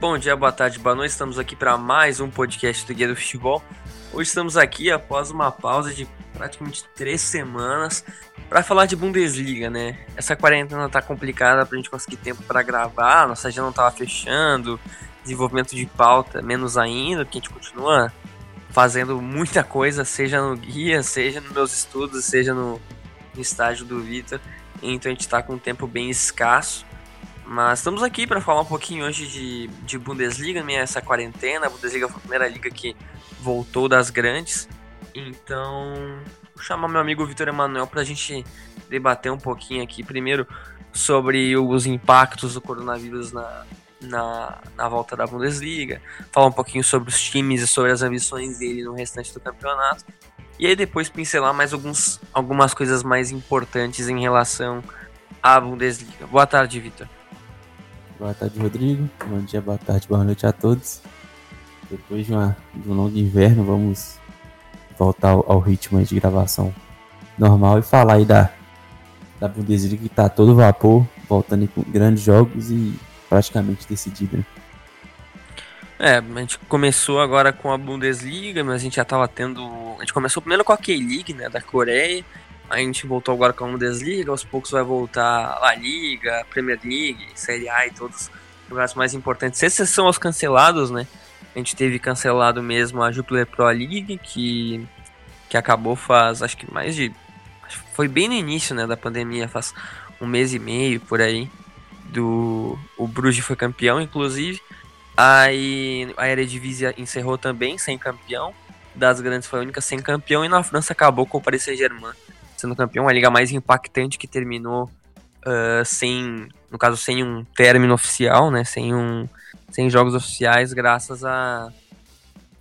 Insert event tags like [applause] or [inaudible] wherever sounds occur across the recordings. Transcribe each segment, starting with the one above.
Bom dia, boa tarde, boa noite. Estamos aqui para mais um podcast do Guia do Futebol. Hoje estamos aqui após uma pausa de praticamente três semanas para falar de Bundesliga, né? Essa quarentena tá complicada para a gente conseguir tempo para gravar, nossa agenda não tava fechando, desenvolvimento de pauta menos ainda, porque a gente continua fazendo muita coisa, seja no guia, seja nos meus estudos, seja no, no estágio do Vitor. Então a gente está com um tempo bem escasso. Mas estamos aqui para falar um pouquinho hoje de, de Bundesliga, minha essa quarentena. A Bundesliga foi a primeira liga que voltou das grandes. Então, vou chamar meu amigo Vitor Emanuel para a gente debater um pouquinho aqui. Primeiro, sobre os impactos do coronavírus na, na, na volta da Bundesliga. Falar um pouquinho sobre os times e sobre as ambições dele no restante do campeonato. E aí depois pincelar mais alguns, algumas coisas mais importantes em relação à Bundesliga. Boa tarde, Vitor. Boa tarde, Rodrigo. Bom dia, boa tarde, boa noite a todos. Depois de, uma, de um longo inverno, vamos voltar ao, ao ritmo de gravação normal e falar aí da, da Bundesliga que tá todo vapor, voltando com grandes jogos e praticamente decidida. Né? É, a gente começou agora com a Bundesliga, mas a gente já tava tendo. A gente começou primeiro com a K-League, né, da Coreia. A gente voltou agora com a Bundesliga, aos poucos vai voltar a Liga, Premier League, Série A e todos os lugares mais importantes. Esses são os cancelados, né? A gente teve cancelado mesmo a Jupiler Pro League, que, que acabou faz, acho que mais de... Foi bem no início, né, da pandemia, faz um mês e meio, por aí. Do, o Bruges foi campeão, inclusive. Aí a Eredivisie encerrou também, sem campeão. Das grandes foi a única sem campeão. E na França acabou com o Paris Saint-Germain sendo campeão, a liga mais impactante que terminou uh, sem, no caso, sem um término oficial, né? Sem, um, sem jogos oficiais, graças a,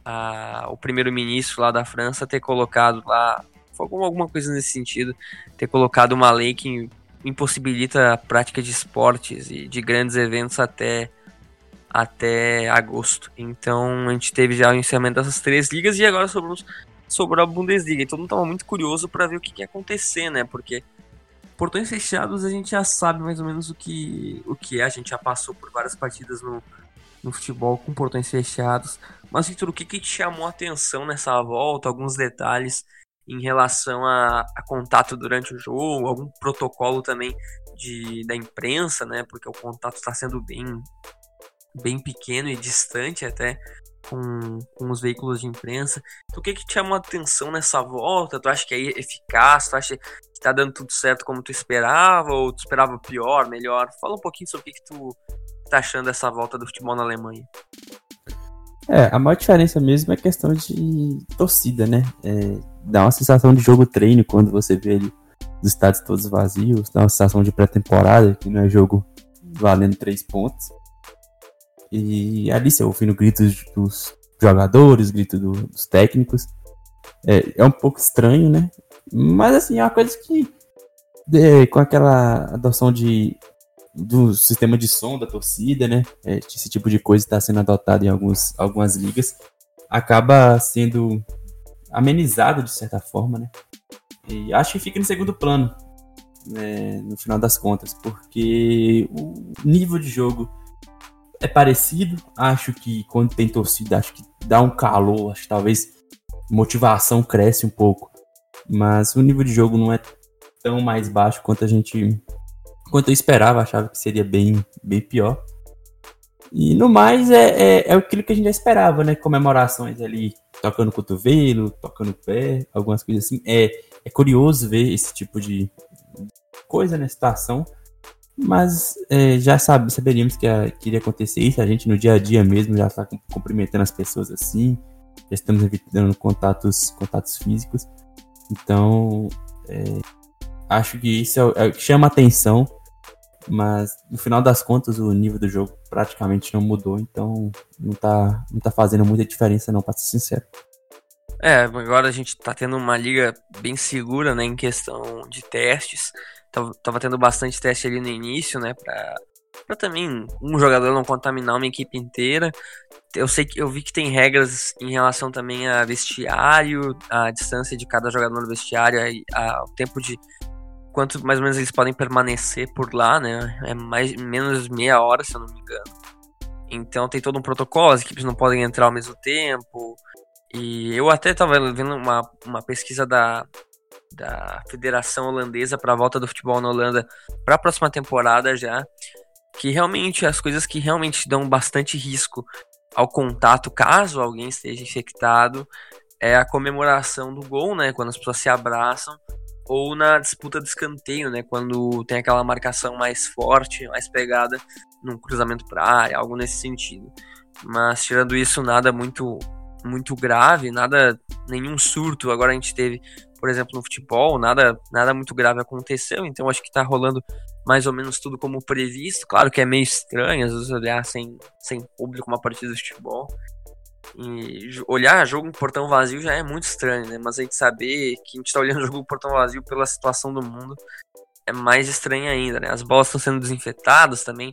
a o primeiro-ministro lá da França ter colocado lá, foi alguma coisa nesse sentido, ter colocado uma lei que impossibilita a prática de esportes e de grandes eventos até até agosto. Então a gente teve já o encerramento dessas três ligas e agora sobre os sobrou a Bundesliga. E todo mundo tava muito curioso para ver o que, que ia acontecer, né? Porque portões fechados a gente já sabe mais ou menos o que, o que é. A gente já passou por várias partidas no, no futebol com portões fechados. Mas, Victor, o que, que te chamou a atenção nessa volta? Alguns detalhes em relação a, a, contato durante o jogo, algum protocolo também de, da imprensa, né? Porque o contato está sendo bem, bem pequeno e distante até com, com os veículos de imprensa. Então, o que que te chamou a atenção nessa volta? Tu acha que é eficaz? Tu acha que tá dando tudo certo como tu esperava? Ou tu esperava pior, melhor? Fala um pouquinho sobre o que, que tu tá achando dessa volta do futebol na Alemanha. É, a maior diferença mesmo é questão de torcida, né? É, dá uma sensação de jogo treino quando você vê ali os estádios todos vazios, dá uma sensação de pré-temporada, que não é jogo valendo três pontos. E ali você ouvindo gritos dos jogadores, gritos do, dos técnicos. É, é um pouco estranho, né? Mas assim, é uma coisa que é, com aquela adoção de do sistema de som da torcida, né? É, esse tipo de coisa está sendo adotado em alguns, algumas ligas, acaba sendo amenizado de certa forma, né? E acho que fica no segundo plano, né, no final das contas, porque o nível de jogo é parecido. Acho que quando tem torcida, acho que dá um calor, acho que talvez motivação cresce um pouco. Mas o nível de jogo não é tão mais baixo quanto a gente. Quanto eu esperava, achava que seria bem, bem pior. E no mais é, é, é aquilo que a gente já esperava, né? Comemorações ali, tocando cotovelo, tocando pé, algumas coisas assim. É, é curioso ver esse tipo de coisa, né? Situação. Mas é, já sabe, saberíamos que, a, que iria acontecer isso. A gente no dia a dia mesmo já está cumprimentando as pessoas assim. Já estamos evitando contatos, contatos físicos. Então, é, acho que isso é, é o que chama atenção. Mas no final das contas, o nível do jogo praticamente não mudou. Então, não está não tá fazendo muita diferença, não, para ser sincero. É, agora a gente tá tendo uma liga bem segura, né, em questão de testes tava, tava tendo bastante teste ali no início, né? Pra, pra também um jogador não contaminar uma equipe inteira. Eu sei que eu vi que tem regras em relação também a vestiário, a distância de cada jogador no vestiário, a, o tempo de quanto mais ou menos eles podem permanecer por lá, né? É mais menos meia hora, se eu não me engano. Então tem todo um protocolo, as equipes não podem entrar ao mesmo tempo. E eu até estava vendo uma, uma pesquisa da, da Federação Holandesa para a volta do futebol na Holanda para a próxima temporada já, que realmente as coisas que realmente dão bastante risco ao contato, caso alguém esteja infectado, é a comemoração do gol, né, quando as pessoas se abraçam, ou na disputa de escanteio, né, quando tem aquela marcação mais forte, mais pegada num cruzamento para área, algo nesse sentido. Mas tirando isso, nada muito muito grave, nada nenhum surto. Agora a gente teve por exemplo, no futebol, nada, nada muito grave aconteceu, então acho que tá rolando mais ou menos tudo como previsto. Claro que é meio estranho, às vezes, olhar sem, sem público uma partida de futebol. E olhar jogo em portão vazio já é muito estranho, né? Mas a gente saber que a gente tá olhando [laughs] jogo em portão vazio pela situação do mundo é mais estranho ainda, né? As bolas estão sendo desinfetadas também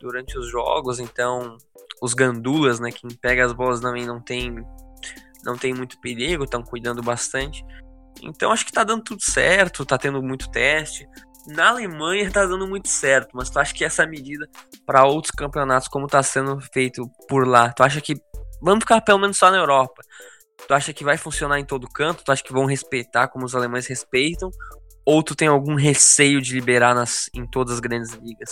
durante os jogos, então os gandulas, né? Quem pega as bolas também não tem, não tem muito perigo, estão cuidando bastante. Então acho que tá dando tudo certo, tá tendo muito teste. Na Alemanha tá dando muito certo, mas tu acha que essa medida para outros campeonatos, como tá sendo feito por lá, tu acha que vamos ficar pelo menos só na Europa? Tu acha que vai funcionar em todo canto? Tu acha que vão respeitar como os alemães respeitam? Ou tu tem algum receio de liberar nas, em todas as grandes ligas?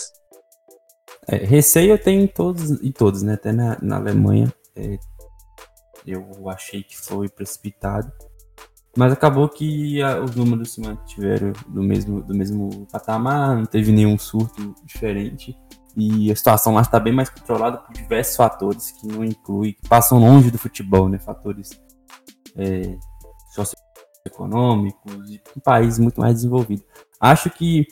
É, receio eu tenho em todos, em todos né? Até na, na Alemanha é, eu achei que foi precipitado. Mas acabou que a, os números se mantiveram do mesmo, do mesmo patamar, não teve nenhum surto diferente. E a situação lá está bem mais controlada por diversos fatores que não incluem, que passam longe do futebol, né? Fatores é, socioeconômicos e um país muito mais desenvolvido. Acho que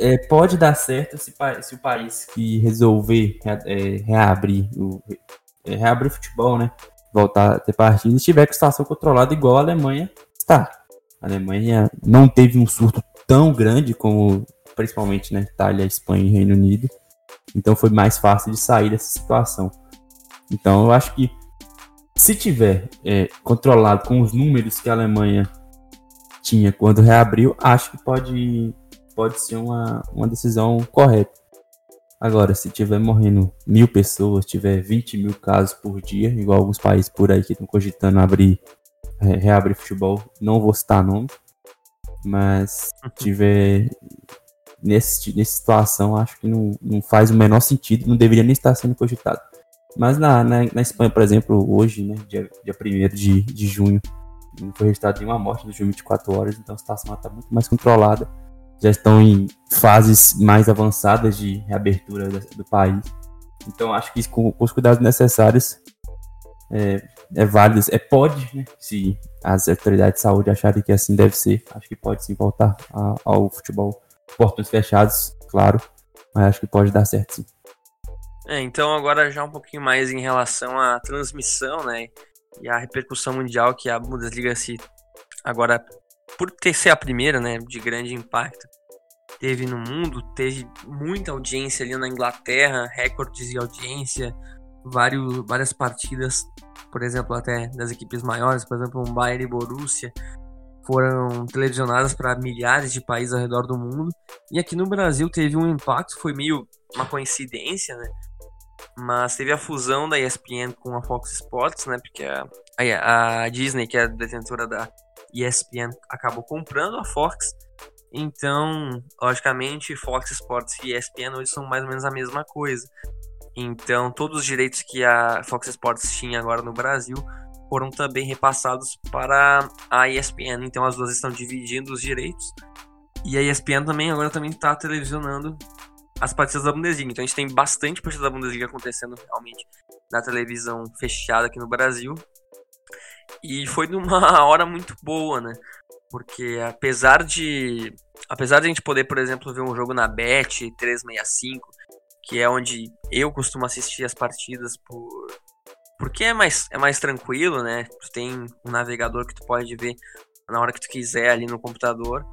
é, pode dar certo se, se, o país que resolver é, reabrir, o, é, reabrir o futebol, né? Voltar a ter partidas, estiver com situação controlada igual a Alemanha está. A Alemanha não teve um surto tão grande como principalmente na né, Itália, Espanha e Reino Unido. Então foi mais fácil de sair dessa situação. Então eu acho que se tiver é, controlado com os números que a Alemanha tinha quando reabriu, acho que pode, pode ser uma, uma decisão correta. Agora, se tiver morrendo mil pessoas, tiver 20 mil casos por dia, igual alguns países por aí que estão cogitando abrir, é, reabrir futebol, não vou citar nome, mas [laughs] tiver nesse, nessa situação, acho que não, não faz o menor sentido, não deveria nem estar sendo cogitado. Mas na, na, na Espanha, por exemplo, hoje, né, dia, dia 1 de, de junho, não foi registrado nenhuma morte nos 24 horas, então a situação está muito mais controlada já estão em fases mais avançadas de reabertura do país. Então, acho que com, os cuidados necessários é, é válido, é pode, né, se as autoridades de saúde acharem que assim deve ser, acho que pode sim voltar a, ao futebol, portões fechados, claro, mas acho que pode dar certo sim. É, então agora já um pouquinho mais em relação à transmissão, né, e a repercussão mundial que a Bundesliga se agora por ter ser a primeira, né, de grande impacto, teve no mundo, teve muita audiência ali na Inglaterra, recordes de audiência, vários, várias partidas, por exemplo, até das equipes maiores, por exemplo, um Bayern e Borussia, foram televisionadas para milhares de países ao redor do mundo. E aqui no Brasil teve um impacto, foi meio uma coincidência, né? Mas teve a fusão da ESPN com a Fox Sports, né? Porque a, a Disney, que é a detentora da ESPN acabou comprando a Fox. Então, logicamente, Fox Sports e ESPN hoje são mais ou menos a mesma coisa. Então, todos os direitos que a Fox Sports tinha agora no Brasil foram também repassados para a ESPN. Então, as duas estão dividindo os direitos. E a ESPN também agora também está televisionando as partidas da Bundesliga. Então, a gente tem bastante partida da Bundesliga acontecendo realmente na televisão fechada aqui no Brasil. E foi numa [laughs] hora muito boa, né? Porque apesar de. Apesar de a gente poder, por exemplo, ver um jogo na Bet 365, que é onde eu costumo assistir as partidas por. Porque é mais, é mais tranquilo, né? Tu tem um navegador que tu pode ver na hora que tu quiser ali no computador.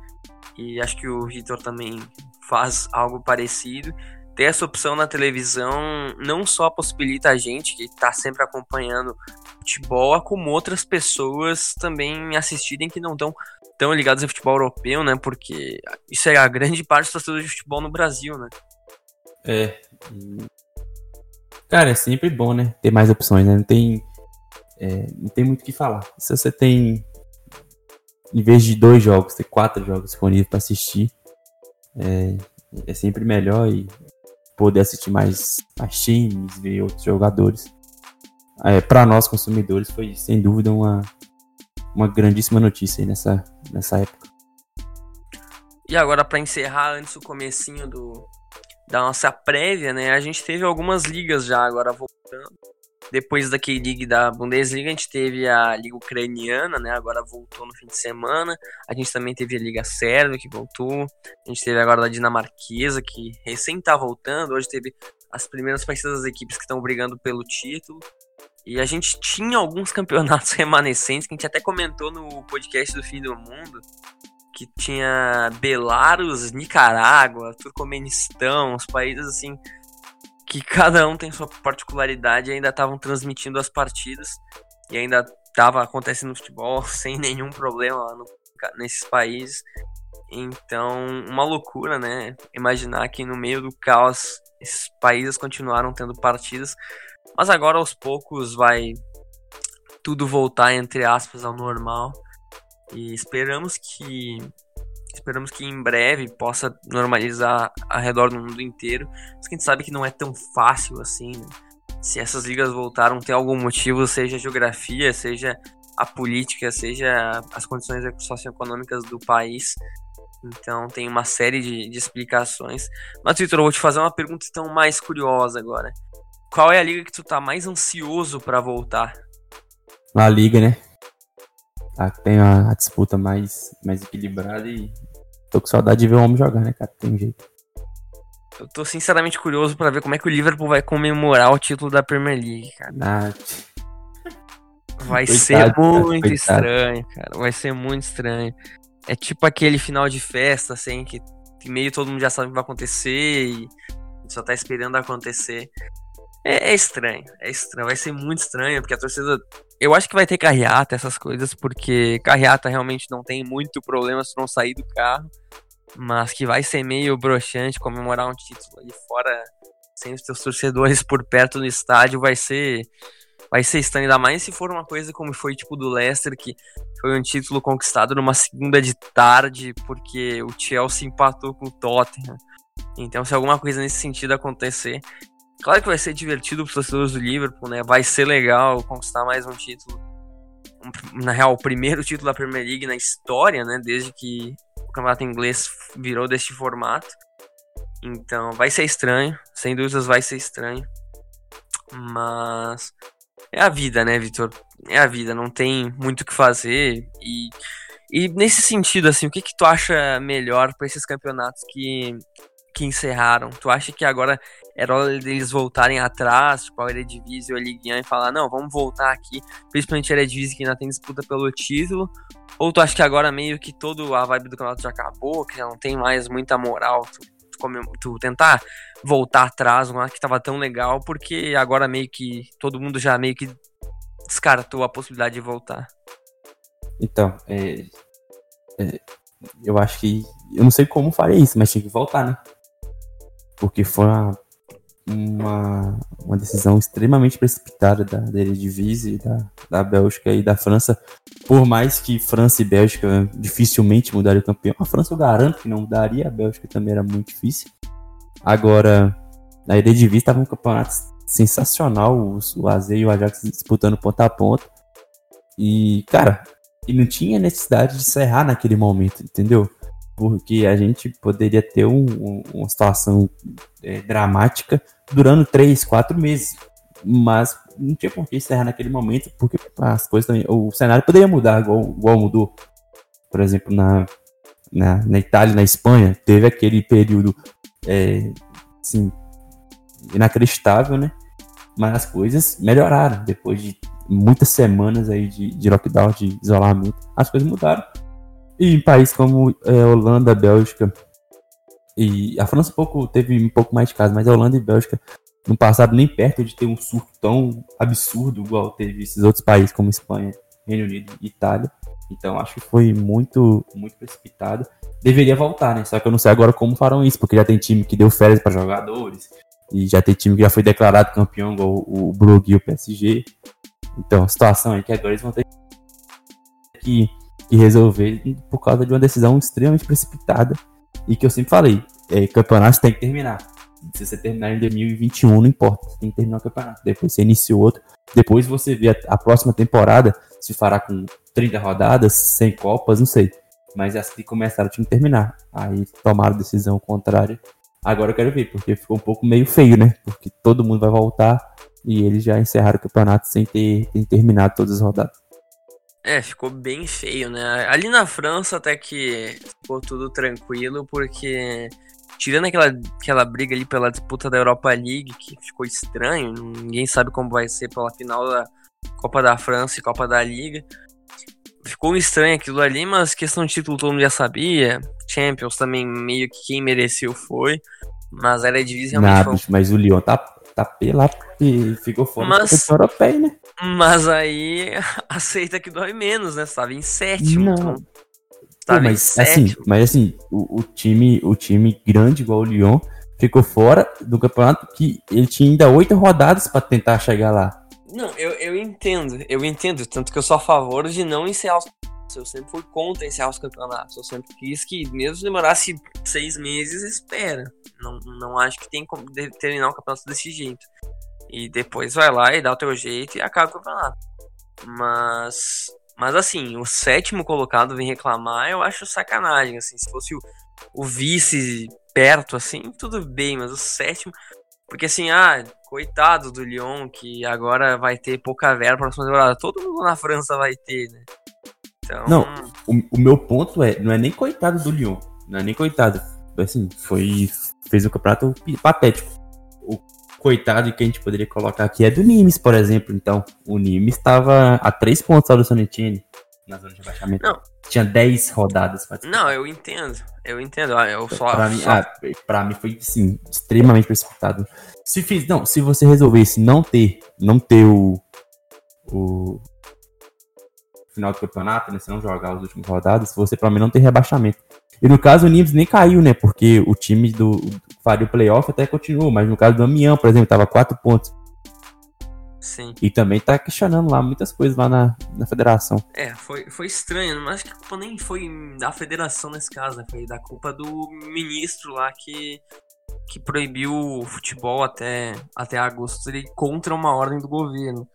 E acho que o Vitor também faz algo parecido ter essa opção na televisão não só possibilita a gente que está sempre acompanhando futebol, como outras pessoas também assistirem que não estão tão ligados ao futebol europeu, né? Porque isso é a grande [laughs] parte dos torcedores de futebol no Brasil, né? É. Cara, é sempre bom, né? Ter mais opções, né? Não tem, é, não tem muito o que falar. Se você tem, em vez de dois jogos, ter quatro jogos disponíveis para assistir, é, é sempre melhor e poder assistir mais, mais times, ver outros jogadores. É, para nós consumidores foi sem dúvida uma, uma grandíssima notícia nessa, nessa época. E agora para encerrar antes do comecinho do, da nossa prévia, né? A gente teve algumas ligas já agora voltando. Depois daquele liga da Bundesliga, a gente teve a liga ucraniana, né? Agora voltou no fim de semana. A gente também teve a liga sérvia que voltou. A gente teve agora a dinamarquesa que recém tá voltando. Hoje teve as primeiras partidas das equipes que estão brigando pelo título. E a gente tinha alguns [laughs] campeonatos remanescentes que a gente até comentou no podcast do Fim do Mundo que tinha Belarus, Nicarágua, Turcomenistão, os países assim que cada um tem sua particularidade ainda estavam transmitindo as partidas e ainda estava acontecendo futebol [laughs] sem nenhum problema lá no, nesses países. Então, uma loucura, né? Imaginar que no meio do caos esses países continuaram tendo partidas, mas agora aos poucos vai tudo voltar entre aspas ao normal. E esperamos que esperamos que em breve possa normalizar ao redor do mundo inteiro. Mas a gente sabe que não é tão fácil assim. Né? Se essas ligas voltaram, tem algum motivo, seja a geografia, seja a política, seja as condições socioeconômicas do país. Então tem uma série de, de explicações. Mas, Vitor, eu vou te fazer uma pergunta então mais curiosa agora. Qual é a liga que tu tá mais ansioso para voltar? Na Liga, né? Tá, tem a, a, disputa mais, mais equilibrada e tô com saudade de ver o homem jogar, né, cara? Tem jeito. Eu tô sinceramente curioso para ver como é que o Liverpool vai comemorar o título da Premier League, cara. Ah, vai coitado, ser muito estranho, cara. Vai ser muito estranho. É tipo aquele final de festa, assim, que, que meio todo mundo já sabe o que vai acontecer e só tá esperando acontecer. É, é, estranho, é estranho, vai ser muito estranho, porque a torcida. Eu acho que vai ter carreata, essas coisas, porque carreata realmente não tem muito problema se não sair do carro, mas que vai ser meio broxante comemorar um título ali fora, sem os teus torcedores por perto do estádio, vai ser. Vai ser estranho, ainda mais se for uma coisa como foi tipo do Leicester, que foi um título conquistado numa segunda de tarde, porque o Chelsea empatou com o Tottenham. Então, se alguma coisa nesse sentido acontecer, Claro que vai ser divertido para os torcedores do Liverpool, né? Vai ser legal conquistar mais um título. Na real, o primeiro título da Premier League na história, né? Desde que o campeonato inglês virou deste formato. Então, vai ser estranho. Sem dúvidas, vai ser estranho. Mas é a vida, né, Vitor? É a vida, não tem muito o que fazer. E, e nesse sentido, assim, o que, que tu acha melhor para esses campeonatos que que encerraram? Tu acha que agora era hora deles voltarem atrás, tipo a Eredivisie ou a Ligue 1 e falar, não, vamos voltar aqui, principalmente a Eredivisie que ainda tem disputa pelo título? Ou tu acha que agora meio que todo a vibe do campeonato já acabou, que já não tem mais muita moral tu, tu, tu tentar voltar atrás, lá que tava tão legal, porque agora meio que todo mundo já meio que descartou a possibilidade de voltar? Então, é, é, eu acho que. Eu não sei como faria isso, mas tinha que voltar, né? porque foi uma, uma, uma decisão extremamente precipitada da, da Eredivisie, da, da Bélgica e da França. Por mais que França e Bélgica dificilmente mudariam o campeão, a França eu garanto que não mudaria, a Bélgica também era muito difícil. Agora, na Eredivisie estava um campeonato sensacional, o, o AZ e o Ajax disputando ponta a ponta. E, cara, e não tinha necessidade de encerrar naquele momento, entendeu? Porque a gente poderia ter um, um, uma situação é, dramática durando três, quatro meses. Mas não tinha por que encerrar naquele momento, porque as coisas também, o cenário poderia mudar igual, igual mudou. Por exemplo, na, na, na Itália, na Espanha, teve aquele período é, assim, inacreditável, né? Mas as coisas melhoraram depois de muitas semanas aí de, de lockdown, de isolamento. As coisas mudaram e em países como é, Holanda, Bélgica e a França pouco, teve um pouco mais de casos, mas a Holanda e Bélgica no passado nem perto de ter um surto tão absurdo igual teve esses outros países como Espanha, Reino Unido e Itália. Então acho que foi muito, muito precipitado. Deveria voltar, né? Só que eu não sei agora como farão isso, porque já tem time que deu férias para jogadores, E já tem time que já foi declarado campeão, igual o, o Brugge e o PSG. Então, situação é que agora eles vão ter que, que resolver por causa de uma decisão extremamente precipitada. E que eu sempre falei, é, campeonato tem que terminar. Se você terminar em 2021, não importa, você tem que terminar o campeonato. Depois você inicia outro. Depois você vê a, a próxima temporada, se fará com 30 rodadas, 100 copas, não sei. Mas as que começaram tinham que terminar. Aí tomaram decisão contrária. Agora eu quero ver, porque ficou um pouco meio feio, né? Porque todo mundo vai voltar e eles já encerraram o campeonato sem ter, ter terminado todas as rodadas. É, ficou bem feio, né? Ali na França até que ficou tudo tranquilo, porque tirando aquela, aquela briga ali pela disputa da Europa League, que ficou estranho, ninguém sabe como vai ser pela final da Copa da França e Copa da Liga. Ficou estranho aquilo ali, mas questão de título todo mundo já sabia. Champions também meio que quem mereceu foi. Mas era de realmente. Nada, foi... mas o Lyon tá, tá pela e ficou fora mas, da europeia, né? Mas aí [laughs] aceita que dói menos, né? Você tava em sétimo. Não. Então, Pô, mas, em assim, sétimo. mas assim, o, o, time, o time grande igual o Lyon ficou fora do campeonato que ele tinha ainda oito rodadas para tentar chegar lá. Não, eu, eu entendo, eu entendo. Tanto que eu sou a favor de não encerrar os eu sempre fui contra encerrar os campeonatos. Eu sempre quis que, mesmo se demorasse seis meses, espera. Não, não acho que tem como terminar o campeonato desse jeito. E depois vai lá e dá o teu jeito e acaba o campeonato. Mas. Mas assim, o sétimo colocado vem reclamar, eu acho sacanagem. Assim, se fosse o, o vice perto, assim, tudo bem, mas o sétimo. Porque assim, ah, coitado do Lyon, que agora vai ter pouca verba para a próxima temporada. Todo mundo na França vai ter, né? Então... Não, o, o, meu ponto é, não é nem coitado do Lyon, não é nem coitado. Assim, foi. Fez um campeonato patético. O coitado que a gente poderia colocar aqui é do Nimes, por exemplo. Então, o Nimes estava a três pontos do Sonetini na zona de rebaixamento. Não. Tinha 10 rodadas. Não, eu entendo. Eu entendo. Ah, eu só. Pra, mim, só... Ah, pra mim foi, sim, extremamente precipitado. Se fiz. Não, se você resolvesse não ter. Não ter o. O, final do campeonato, né? Se não jogar as últimas rodadas, você pelo menos não tem rebaixamento. E no caso o Nimes nem caiu, né? Porque o time do, do faria o playoff até continuou, mas no caso do Amiens, por exemplo, tava quatro pontos. Sim. E também tá questionando lá muitas coisas lá na, na federação. É, foi, foi estranho, mas acho que a culpa nem foi da federação nesse caso, né? Foi da culpa do ministro lá que, que proibiu o futebol até, até agosto ele contra uma ordem do governo.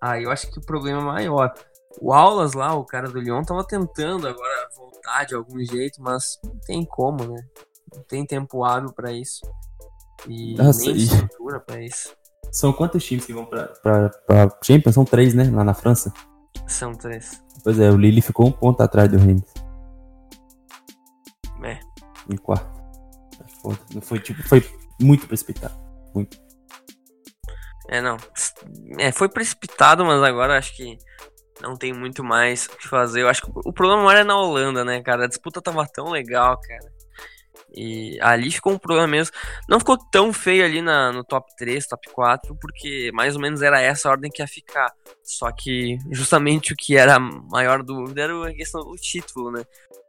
Aí eu acho que o problema é maior. O Aulas lá, o cara do Lyon, tava tentando agora voltar de algum jeito, mas não tem como, né? Não tem tempo hábil para isso. E Nossa, nem estrutura e... pra isso. São quantos times que vão pra, pra, pra Champions? São três, né? Lá na França? São três. Pois é, o Lille ficou um ponto atrás do Rennes. É. Em quarto. Não foi, tipo, foi muito precipitado. Muito. É, não. É, foi precipitado, mas agora acho que não tem muito mais o que fazer. Eu acho que o problema maior é na Holanda, né, cara? A disputa tava tão legal, cara. E ali ficou um problema mesmo. Não ficou tão feio ali na, no top 3, top 4, porque mais ou menos era essa a ordem que ia ficar. Só que justamente o que era a maior dúvida era a questão do título, né?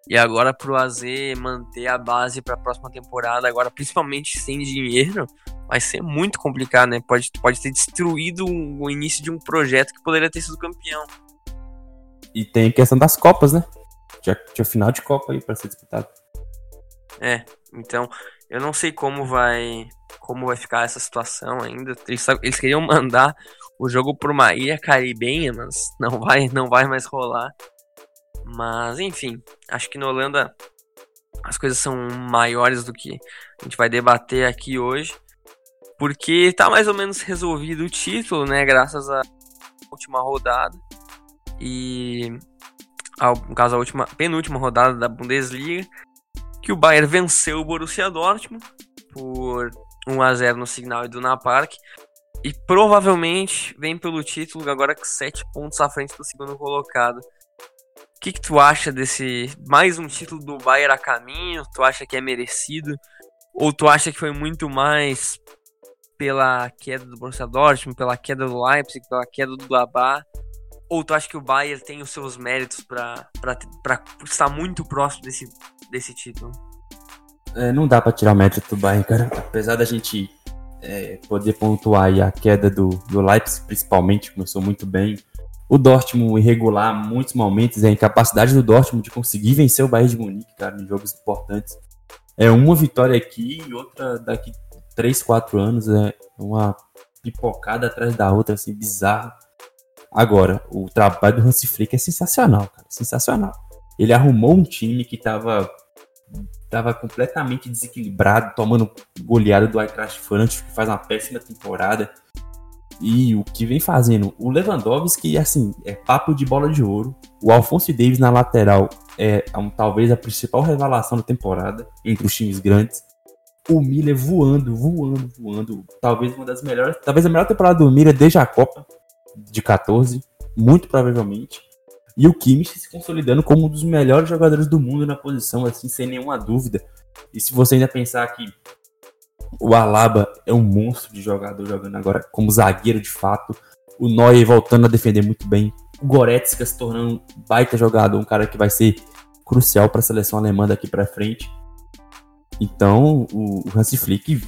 E agora pro AZ manter a base para a próxima temporada, agora principalmente sem dinheiro, vai ser muito complicado, né? Pode, pode ter destruído o início de um projeto que poderia ter sido campeão. E tem a questão das Copas, né? Tinha, tinha final de Copa aí pra ser disputado. É, então eu não sei como vai como vai ficar essa situação ainda. Eles, eles queriam mandar o jogo para uma ilha caribenha, mas não vai, não vai mais rolar. Mas enfim, acho que na Holanda as coisas são maiores do que a gente vai debater aqui hoje, porque tá mais ou menos resolvido o título, né, graças à última rodada. E no caso a última penúltima rodada da Bundesliga, que o Bayern venceu o Borussia Dortmund por 1 a 0 no Signal Iduna Park e provavelmente vem pelo título agora com 7 pontos à frente do segundo colocado. O que, que tu acha desse mais um título do Bayern a caminho? Tu acha que é merecido? Ou tu acha que foi muito mais pela queda do Borussia Dortmund, pela queda do Leipzig, pela queda do Gladbach? Ou tu acha que o Bayern tem os seus méritos para estar muito próximo desse, desse título? É, não dá para tirar o mérito do Bayern, cara. Apesar da gente é, poder pontuar a queda do, do Leipzig, principalmente, começou muito bem. O Dortmund irregular muitos momentos, a incapacidade do Dortmund de conseguir vencer o Bayern de Munique, cara, em jogos importantes. É uma vitória aqui e outra daqui 3, 4 anos, é uma pipocada atrás da outra, assim, bizarro. Agora, o trabalho do Hansi Flick é sensacional, cara, sensacional. Ele arrumou um time que tava tava completamente desequilibrado, tomando goleada do Eintracht Frankfurt, que faz uma péssima temporada. E o que vem fazendo o Lewandowski, assim, é papo de bola de ouro. O Alfonso Davis na lateral é um, talvez a principal revelação da temporada entre os times grandes. O Miller voando, voando, voando. Talvez uma das melhores, talvez a melhor temporada do Miller desde a Copa de 14, muito provavelmente. E o Kimmich se consolidando como um dos melhores jogadores do mundo na posição, assim, sem nenhuma dúvida. E se você ainda pensar que o Alaba é um monstro de jogador jogando agora como zagueiro de fato, o Neuer voltando a defender muito bem, o Goretzka se tornando um baita jogador, um cara que vai ser crucial para a seleção alemã daqui para frente. Então, o, Hansi Flick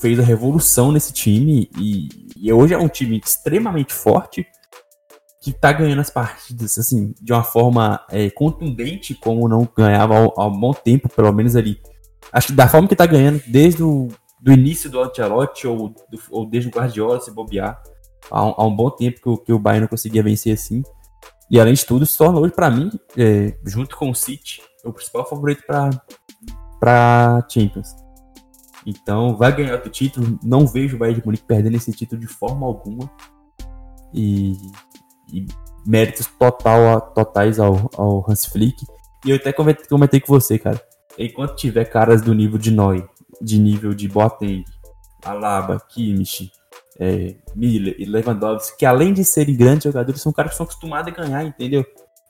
fez a revolução nesse time e, e hoje é um time extremamente forte que tá ganhando as partidas, assim, de uma forma é, contundente, como não ganhava há, um bom tempo, pelo menos ali. Acho que da forma que tá ganhando, desde o do início do Ancelotti ou, ou desde o Guardiola, se bobear, há um, há um bom tempo que o, que o Bayern não conseguia vencer assim. E além de tudo, se torna hoje, para mim, é, junto com o City, o principal favorito para Champions. Então, vai ganhar outro título. Não vejo o Bayern de Munique perdendo esse título de forma alguma. E e méritos total, totais ao, ao Hans Flick. E eu até comentei com você, cara. Enquanto tiver caras do nível de Noi, de nível de Boateng, Alaba, Kimmich, é, Miller e Lewandowski, que além de serem grandes jogadores, são caras que são acostumados a ganhar, entendeu?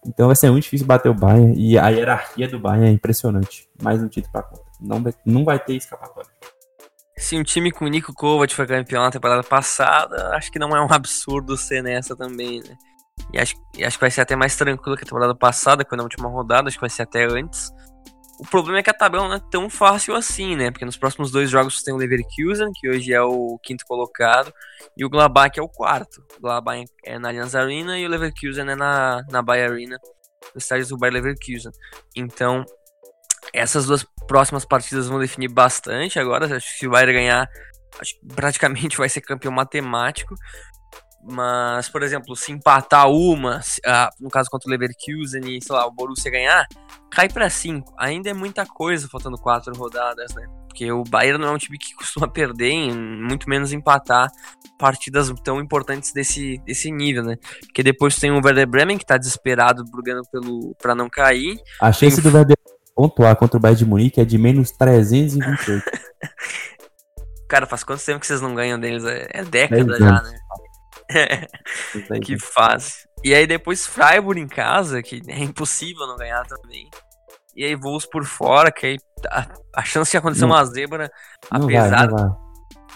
Então vai ser muito difícil bater o Bayern e a hierarquia do Bayern é impressionante. Mais um título pra conta. Não, não vai ter escapatória. Se um time com o Nico Kovac foi campeão na temporada passada, acho que não é um [laughs] absurdo ser nessa também, né? E acho, e acho que vai ser até mais tranquilo que a temporada passada, que foi na última rodada, acho que vai ser até antes. O problema é que a tabela não é tão fácil assim, né? Porque nos próximos dois jogos tem o Leverkusen, que hoje é o quinto colocado, e o Gladbach é o quarto. O Gladbach é na Allianz Arena e o Leverkusen é na, na Bayer Arena, no estádio do Bayer Leverkusen. Então, essas duas próximas partidas vão definir bastante agora. Acho que se o Bayern ganhar, acho que praticamente vai ser campeão matemático. Mas, por exemplo, se empatar uma, ah, no caso contra o Leverkusen e, sei lá, o Borussia ganhar, cai para cinco. Ainda é muita coisa faltando quatro rodadas, né? Porque o Bayern não é um time que [laughs] costuma perder, muito menos empatar partidas tão importantes desse, desse nível, né? Porque depois tem o Werder Bremen, que tá desesperado, brigando pelo, pra não cair. A chance tem... do Werder pontuar contra o Bayern de Munique é de menos 328. [laughs] Cara, faz quanto tempo que vocês não ganham deles? É, é década já, né? [laughs] que fase. E aí depois Freiburg em casa, que é impossível não ganhar também. E aí voos por fora, que aí a, a chance de acontecer não, uma zebra, apesar. Vai, vai.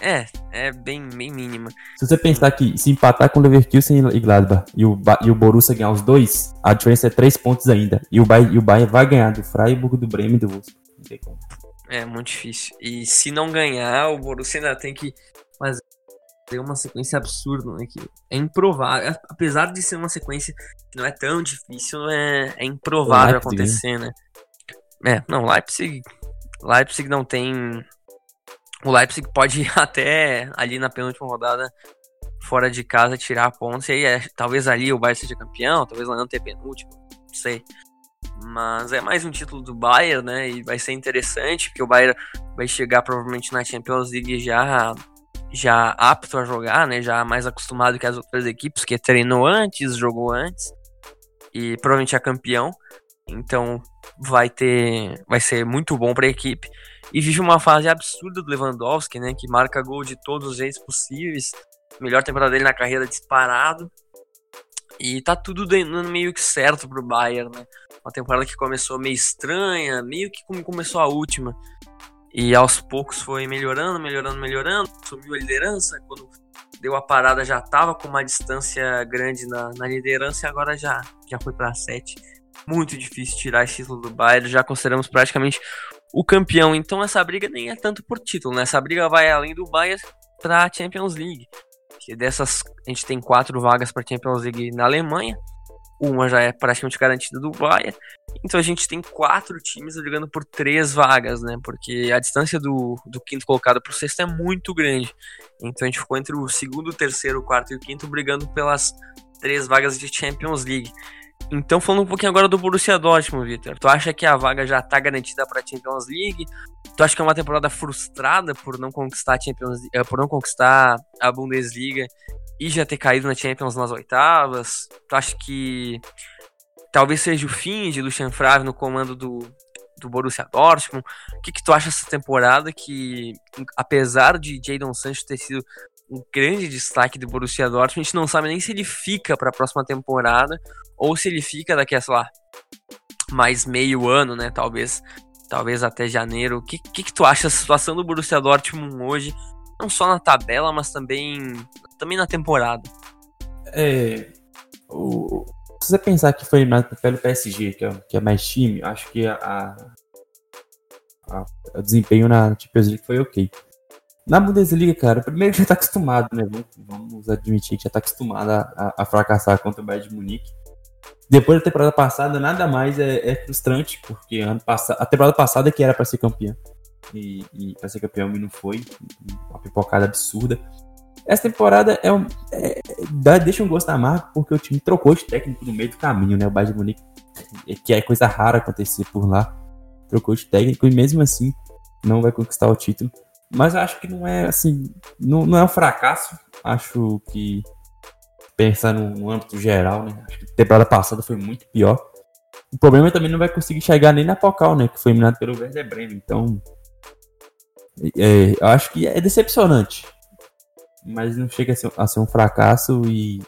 É, é bem, bem mínima. Se você pensar que se empatar com o Leverkusen e Gladbach e o, e o Borussia ganhar os dois, a diferença é três pontos ainda. E o Bayern, e o Bayern vai ganhar do Freiburg, do Bremen e do Wolfsburg. É muito difícil. E se não ganhar, o Borussia ainda tem que fazer uma sequência absurda, né? Que é improvável. Apesar de ser uma sequência que não é tão difícil, é, é improvável acontecer, né? É, não, Leipzig. Leipzig não tem o Leipzig pode ir [laughs] até ali na penúltima rodada fora de casa tirar pontos. E aí, é, talvez ali o Bayern seja campeão, talvez lá não tenha penúltimo, não sei. Mas é mais um título do Bayern, né? E vai ser interessante, porque o Bayern vai chegar provavelmente na Champions League já, já apto a jogar, né? Já mais acostumado que as outras equipes, que treinou antes, jogou antes. E provavelmente é campeão. Então vai ter. Vai ser muito bom para a equipe e vive uma fase absurda do Lewandowski, né, que marca gol de todos os jeitos possíveis, melhor temporada dele na carreira disparado. E tá tudo meio que certo pro Bayern, né? Uma temporada que começou meio estranha, meio que como começou a última. E aos poucos foi melhorando, melhorando, melhorando. Subiu a liderança. Quando deu a parada já tava com uma distância grande na, na liderança e agora já, já foi para sete. Muito difícil tirar esse título do Bayern. Já consideramos praticamente o campeão. Então essa briga nem é tanto por título, né? Essa briga vai além do Bayern para a Champions League. Que dessas a gente tem quatro vagas para Champions League na Alemanha, uma já é praticamente garantida do Bayern. Então a gente tem quatro times brigando por três vagas, né? Porque a distância do, do quinto colocado para o sexto é muito grande. Então a gente ficou entre o segundo, o terceiro, o quarto e o quinto brigando pelas três vagas de Champions League. Então, falando um pouquinho agora do Borussia Dortmund, Victor. Tu acha que a vaga já está garantida para a Champions League? Tu acha que é uma temporada frustrada por não conquistar a Champions, eh, por não conquistar a Bundesliga e já ter caído na Champions nas oitavas? Tu acha que talvez seja o fim de Lucien Favre no comando do, do Borussia Dortmund? O que, que tu acha dessa temporada que, apesar de Jadon Sancho ter sido um grande destaque do Borussia Dortmund, a gente não sabe nem se ele fica para a próxima temporada ou se ele fica daqui a, sei lá, mais meio ano, né, talvez, talvez até janeiro. O que, que, que tu acha da situação do Borussia Dortmund hoje, não só na tabela, mas também, também na temporada? É, o, pensar que foi pelo PSG, que é, que é mais time, acho que a, a, a desempenho na Champions League foi ok. Na Bundesliga, cara, primeiro já tá acostumado, né? Vamos, admitir que já tá acostumado a, a, fracassar contra o Bayern de Munique. Depois da temporada passada, nada mais é, é frustrante, porque ano passado, a temporada passada que era para ser campeã. E, e para ser campeão e não foi. Uma pipocada absurda. Essa temporada é um, é, dá, deixa um gosto amargo porque o time trocou de técnico no meio do caminho, né? O Bayern de Munique, que é coisa rara acontecer por lá, trocou de técnico e mesmo assim não vai conquistar o título. Mas acho que não é assim, não, não é um fracasso. Acho que pensar no, no âmbito geral, né? Acho que a temporada passada foi muito pior. O problema é também não vai conseguir chegar nem na Pocal, né? Que foi eliminado pelo Werder Bremen. Então, é, eu acho que é decepcionante mas não chega a ser, a ser um fracasso e,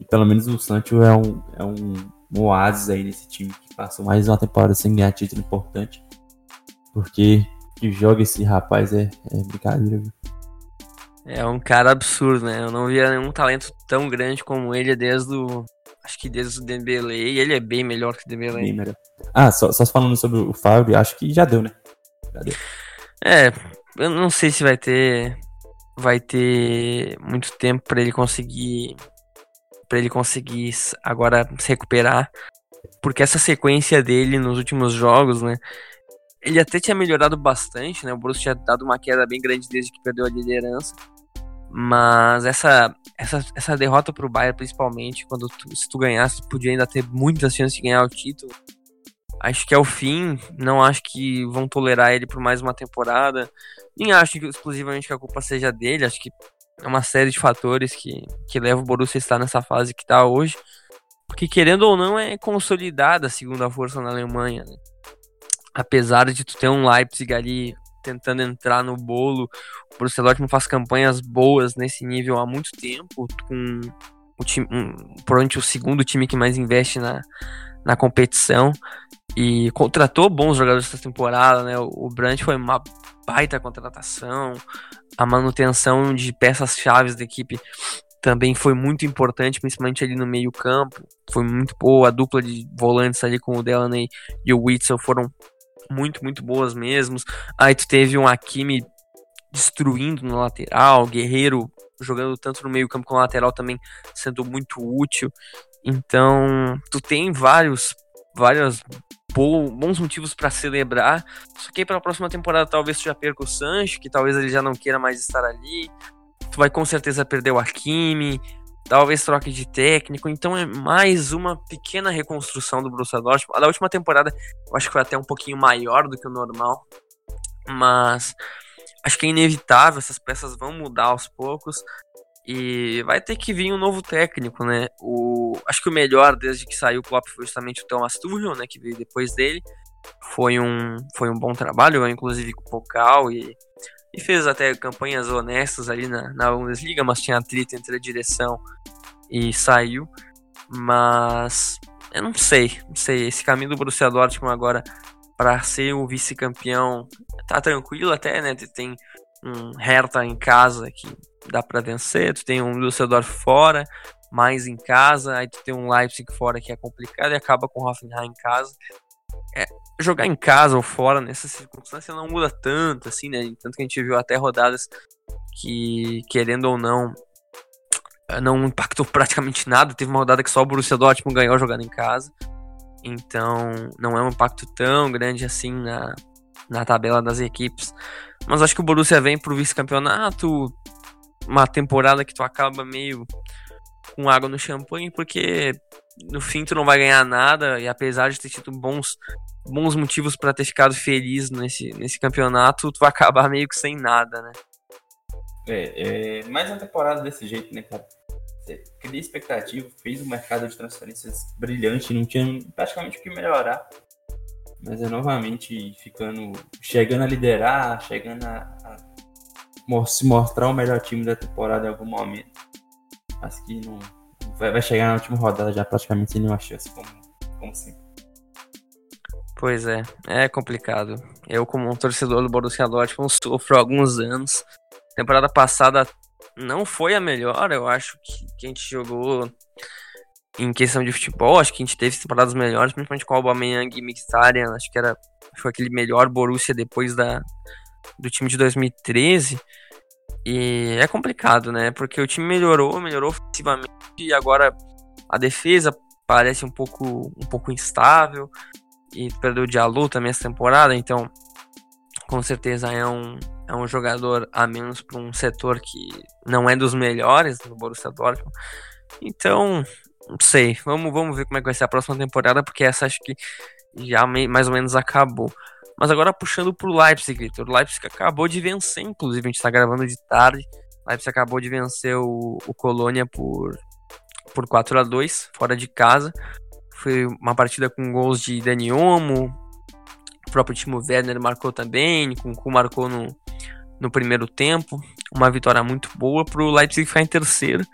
e, pelo menos o Sancho é um, é um, um oásis aí nesse time que passou mais uma temporada sem ganhar título importante. Porque que joga esse rapaz é, é brincadeira, viu? É um cara absurdo, né? Eu não via nenhum talento tão grande como ele desde o. Acho que desde o Dembele. E ele é bem melhor que o Dembele. Bem melhor. Ah, só, só falando sobre o Fábio, acho que já deu, né? Já deu. É, eu não sei se vai ter vai ter muito tempo para ele conseguir para ele conseguir agora se recuperar, porque essa sequência dele nos últimos jogos, né? Ele até tinha melhorado bastante, né? O Borussia tinha dado uma queda bem grande desde que perdeu a liderança. Mas essa essa, essa derrota pro Bayern, principalmente, quando tu, se tu ganhasse, tu podia ainda ter muitas chances de ganhar o título. Acho que é o fim. Não acho que vão tolerar ele por mais uma temporada. Nem acho que exclusivamente que a culpa seja dele. Acho que é uma série de fatores que, que leva o Borussia a estar nessa fase que está hoje. Porque, querendo ou não, é consolidada a segunda força na Alemanha. Né? Apesar de tu ter um Leipzig ali tentando entrar no bolo, o Borussia Dortmund faz campanhas boas nesse nível há muito tempo, com o time, um, o segundo time que mais investe na, na competição e contratou bons jogadores essa temporada, né? O Brandt foi uma baita contratação, a manutenção de peças chaves da equipe também foi muito importante, principalmente ali no meio campo, foi muito boa, a dupla de volantes ali com o Delaney e o Witzel foram muito, muito boas mesmo. Aí tu teve um Hakimi destruindo no lateral, Guerreiro jogando tanto no meio campo como no lateral também sendo muito útil. Então, tu tem vários vários bons motivos para celebrar. Só que para a próxima temporada talvez tu já perca o Sancho, que talvez ele já não queira mais estar ali. Tu vai com certeza perder o Hakimi, talvez troque de técnico. Então é mais uma pequena reconstrução do Borussia Dortmund. A da última temporada eu acho que foi até um pouquinho maior do que o normal, mas acho que é inevitável, essas peças vão mudar aos poucos. E vai ter que vir um novo técnico, né? O, acho que o melhor desde que saiu o Klopp foi justamente o Thomas Tuchel, né? Que veio depois dele. Foi um, foi um bom trabalho, inclusive com o Pocal e, e fez até campanhas honestas ali na, na Bundesliga, mas tinha atrito entre a direção e saiu. Mas eu não sei, não sei. Esse caminho do Borussia Dortmund agora para ser o vice-campeão tá tranquilo até, né? Tem um Hertha em casa que dá para vencer, tu tem um Düsseldorf fora, mais em casa, aí tu tem um Leipzig fora que é complicado e acaba com o Hoffenheim em casa. É, jogar em casa ou fora nessa circunstância não muda tanto, assim, né? Tanto que a gente viu até rodadas que, querendo ou não, não impactou [laughs] praticamente nada. Teve uma rodada que só o Borussia Dortmund ganhou jogando em casa. Então, não é um impacto tão grande assim na, na tabela das equipes. Mas acho que o Borussia vem pro vice-campeonato, uma temporada que tu acaba meio com água no champanhe, porque no fim tu não vai ganhar nada, e apesar de ter tido bons, bons motivos para ter ficado feliz nesse, nesse campeonato, tu vai acabar meio que sem nada, né? É, é mais uma temporada desse jeito, né, cara? Cria expectativa, fez um mercado de transferências brilhante, não tinha praticamente o que melhorar. Mas é novamente ficando. chegando a liderar, chegando a, a se mostrar o melhor time da temporada em algum momento. Acho que não, vai, vai chegar na última rodada já praticamente sem nenhuma chance, como, como sempre. Pois é, é complicado. Eu, como um torcedor do Borussia Dortmund, sofro há alguns anos. Temporada passada não foi a melhor, eu acho que, que a gente jogou em questão de futebol, acho que a gente teve temporadas melhores, principalmente com o Aubameyang e Mkhitaryan, acho que era foi aquele melhor Borussia depois da do time de 2013. E é complicado, né? Porque o time melhorou, melhorou ofensivamente e agora a defesa parece um pouco um pouco instável e perdeu o Diallo também essa temporada, então com certeza é um, é um jogador a menos para um setor que não é dos melhores no Borussia Dortmund. Então, não sei, vamos, vamos ver como é que vai ser a próxima temporada, porque essa acho que já mais ou menos acabou. Mas agora puxando pro Leipzig, Victor. O Leipzig acabou de vencer, inclusive, a gente tá gravando de tarde. O Leipzig acabou de vencer o, o Colônia por, por 4 a 2 fora de casa. Foi uma partida com gols de Dani Olmo, o próprio Timo Werner marcou também, o Ku marcou no, no primeiro tempo. Uma vitória muito boa pro Leipzig ficar em terceiro.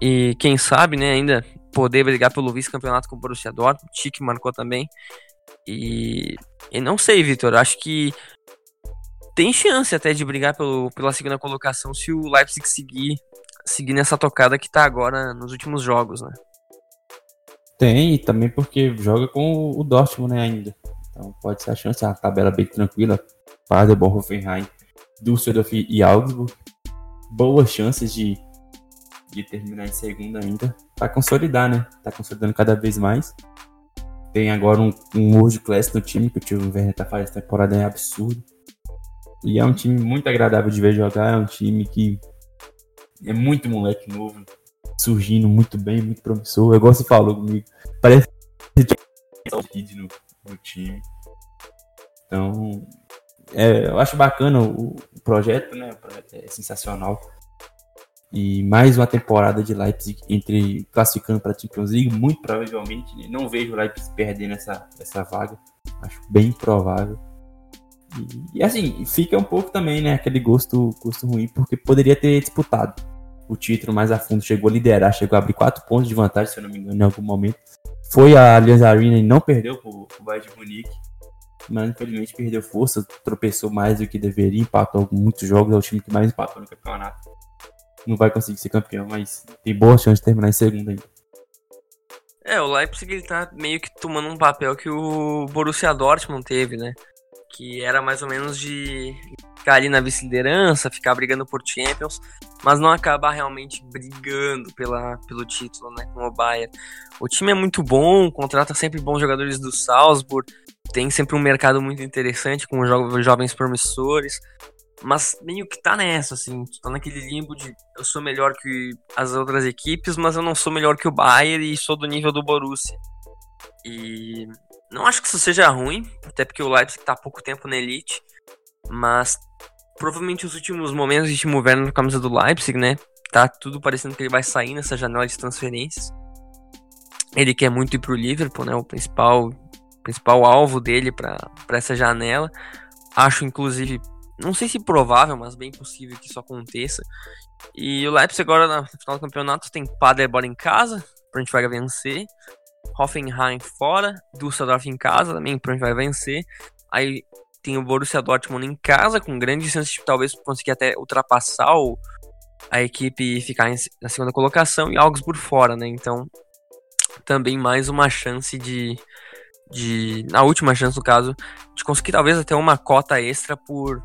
E quem sabe, né, ainda poder brigar pelo vice-campeonato com o Borussia Dortmund. Tique marcou também. E, e não sei, Vitor, acho que tem chance até de brigar pelo, pela segunda colocação se o Leipzig seguir, seguir nessa tocada que tá agora nos últimos jogos, né? Tem, e também porque joga com o Dortmund, né, ainda. Então pode ser a chance, a tabela bem tranquila. Paderborn, Hoffenheim, Düsseldorf e Augsburg. Boas chances de, de terminar em segunda ainda. Pra consolidar, né? Tá consolidando cada vez mais. Tem agora um, um world class no time, que o time Werner tá fazendo essa temporada é absurdo. E é um time muito agradável de ver jogar, é um time que é muito moleque novo, surgindo muito bem, muito promissor. Eu gosto de falar comigo. Parece que no, no time. Então, é, eu acho bacana o, o, projeto, né? O projeto é sensacional. E mais uma temporada de Leipzig entre classificando para a Champions League, muito provavelmente. Né? Não vejo o Leipzig perdendo essa, essa vaga. Acho bem provável. E, e, assim, fica um pouco também, né? Aquele gosto, gosto ruim, porque poderia ter disputado o título mais a fundo. Chegou a liderar, chegou a abrir quatro pontos de vantagem, se eu não me engano, em algum momento. Foi a Allianz Arena e não perdeu para o Bayern de Munique. Mas infelizmente perdeu força, tropeçou mais do que deveria, empatou muitos jogos, é o time que mais empatou no campeonato não vai conseguir ser campeão, mas tem boa chance de terminar em segundo ainda. É, o Leipzig ele tá meio que tomando um papel que o Borussia Dortmund teve, né? Que era mais ou menos de ficar ali na vice-liderança, ficar brigando por Champions, mas não acabar realmente brigando pela, pelo título, né? Com o Bayern. O time é muito bom, contrata sempre bons jogadores do Salzburg, tem sempre um mercado muito interessante com jo jovens promissores. Mas meio que tá nessa, assim, tá naquele limbo de eu sou melhor que as outras equipes, mas eu não sou melhor que o Bayern e sou do nível do Borussia. E não acho que isso seja ruim, até porque o Leipzig tá há pouco tempo na elite, mas provavelmente os últimos momentos de Timo Werner na camisa do Leipzig, né? Tá tudo parecendo que ele vai sair nessa janela de transferências. Ele quer muito ir pro Liverpool, né? O principal, principal alvo dele para essa janela. Acho, inclusive, não sei se provável, mas bem possível que isso aconteça. E o Leipzig agora no final do campeonato tem Paderborn em casa, pra gente vai vencer. Hoffenheim fora, Düsseldorf em casa também, pra gente vai vencer. Aí tem o Borussia Dortmund em casa, com grande chance de talvez conseguir até ultrapassar o, a equipe e ficar em, na segunda colocação. E Augsburg fora, né? Então, também mais uma chance de, de. Na última chance, no caso, de conseguir talvez até uma cota extra por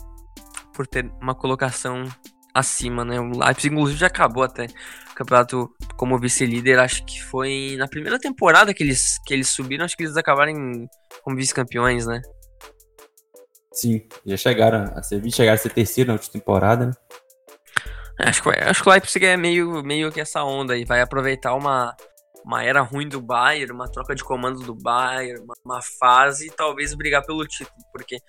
por ter uma colocação acima, né? O Leipzig, inclusive, já acabou até o campeonato como vice-líder. Acho que foi na primeira temporada que eles, que eles subiram, acho que eles acabaram como vice-campeões, né? Sim, já chegaram a ser vice, chegaram a ser terceiro na última temporada, né? Acho que, acho que o Leipzig é meio, meio que essa onda aí, vai aproveitar uma, uma era ruim do Bayern, uma troca de comando do Bayern, uma, uma fase e talvez brigar pelo título, porque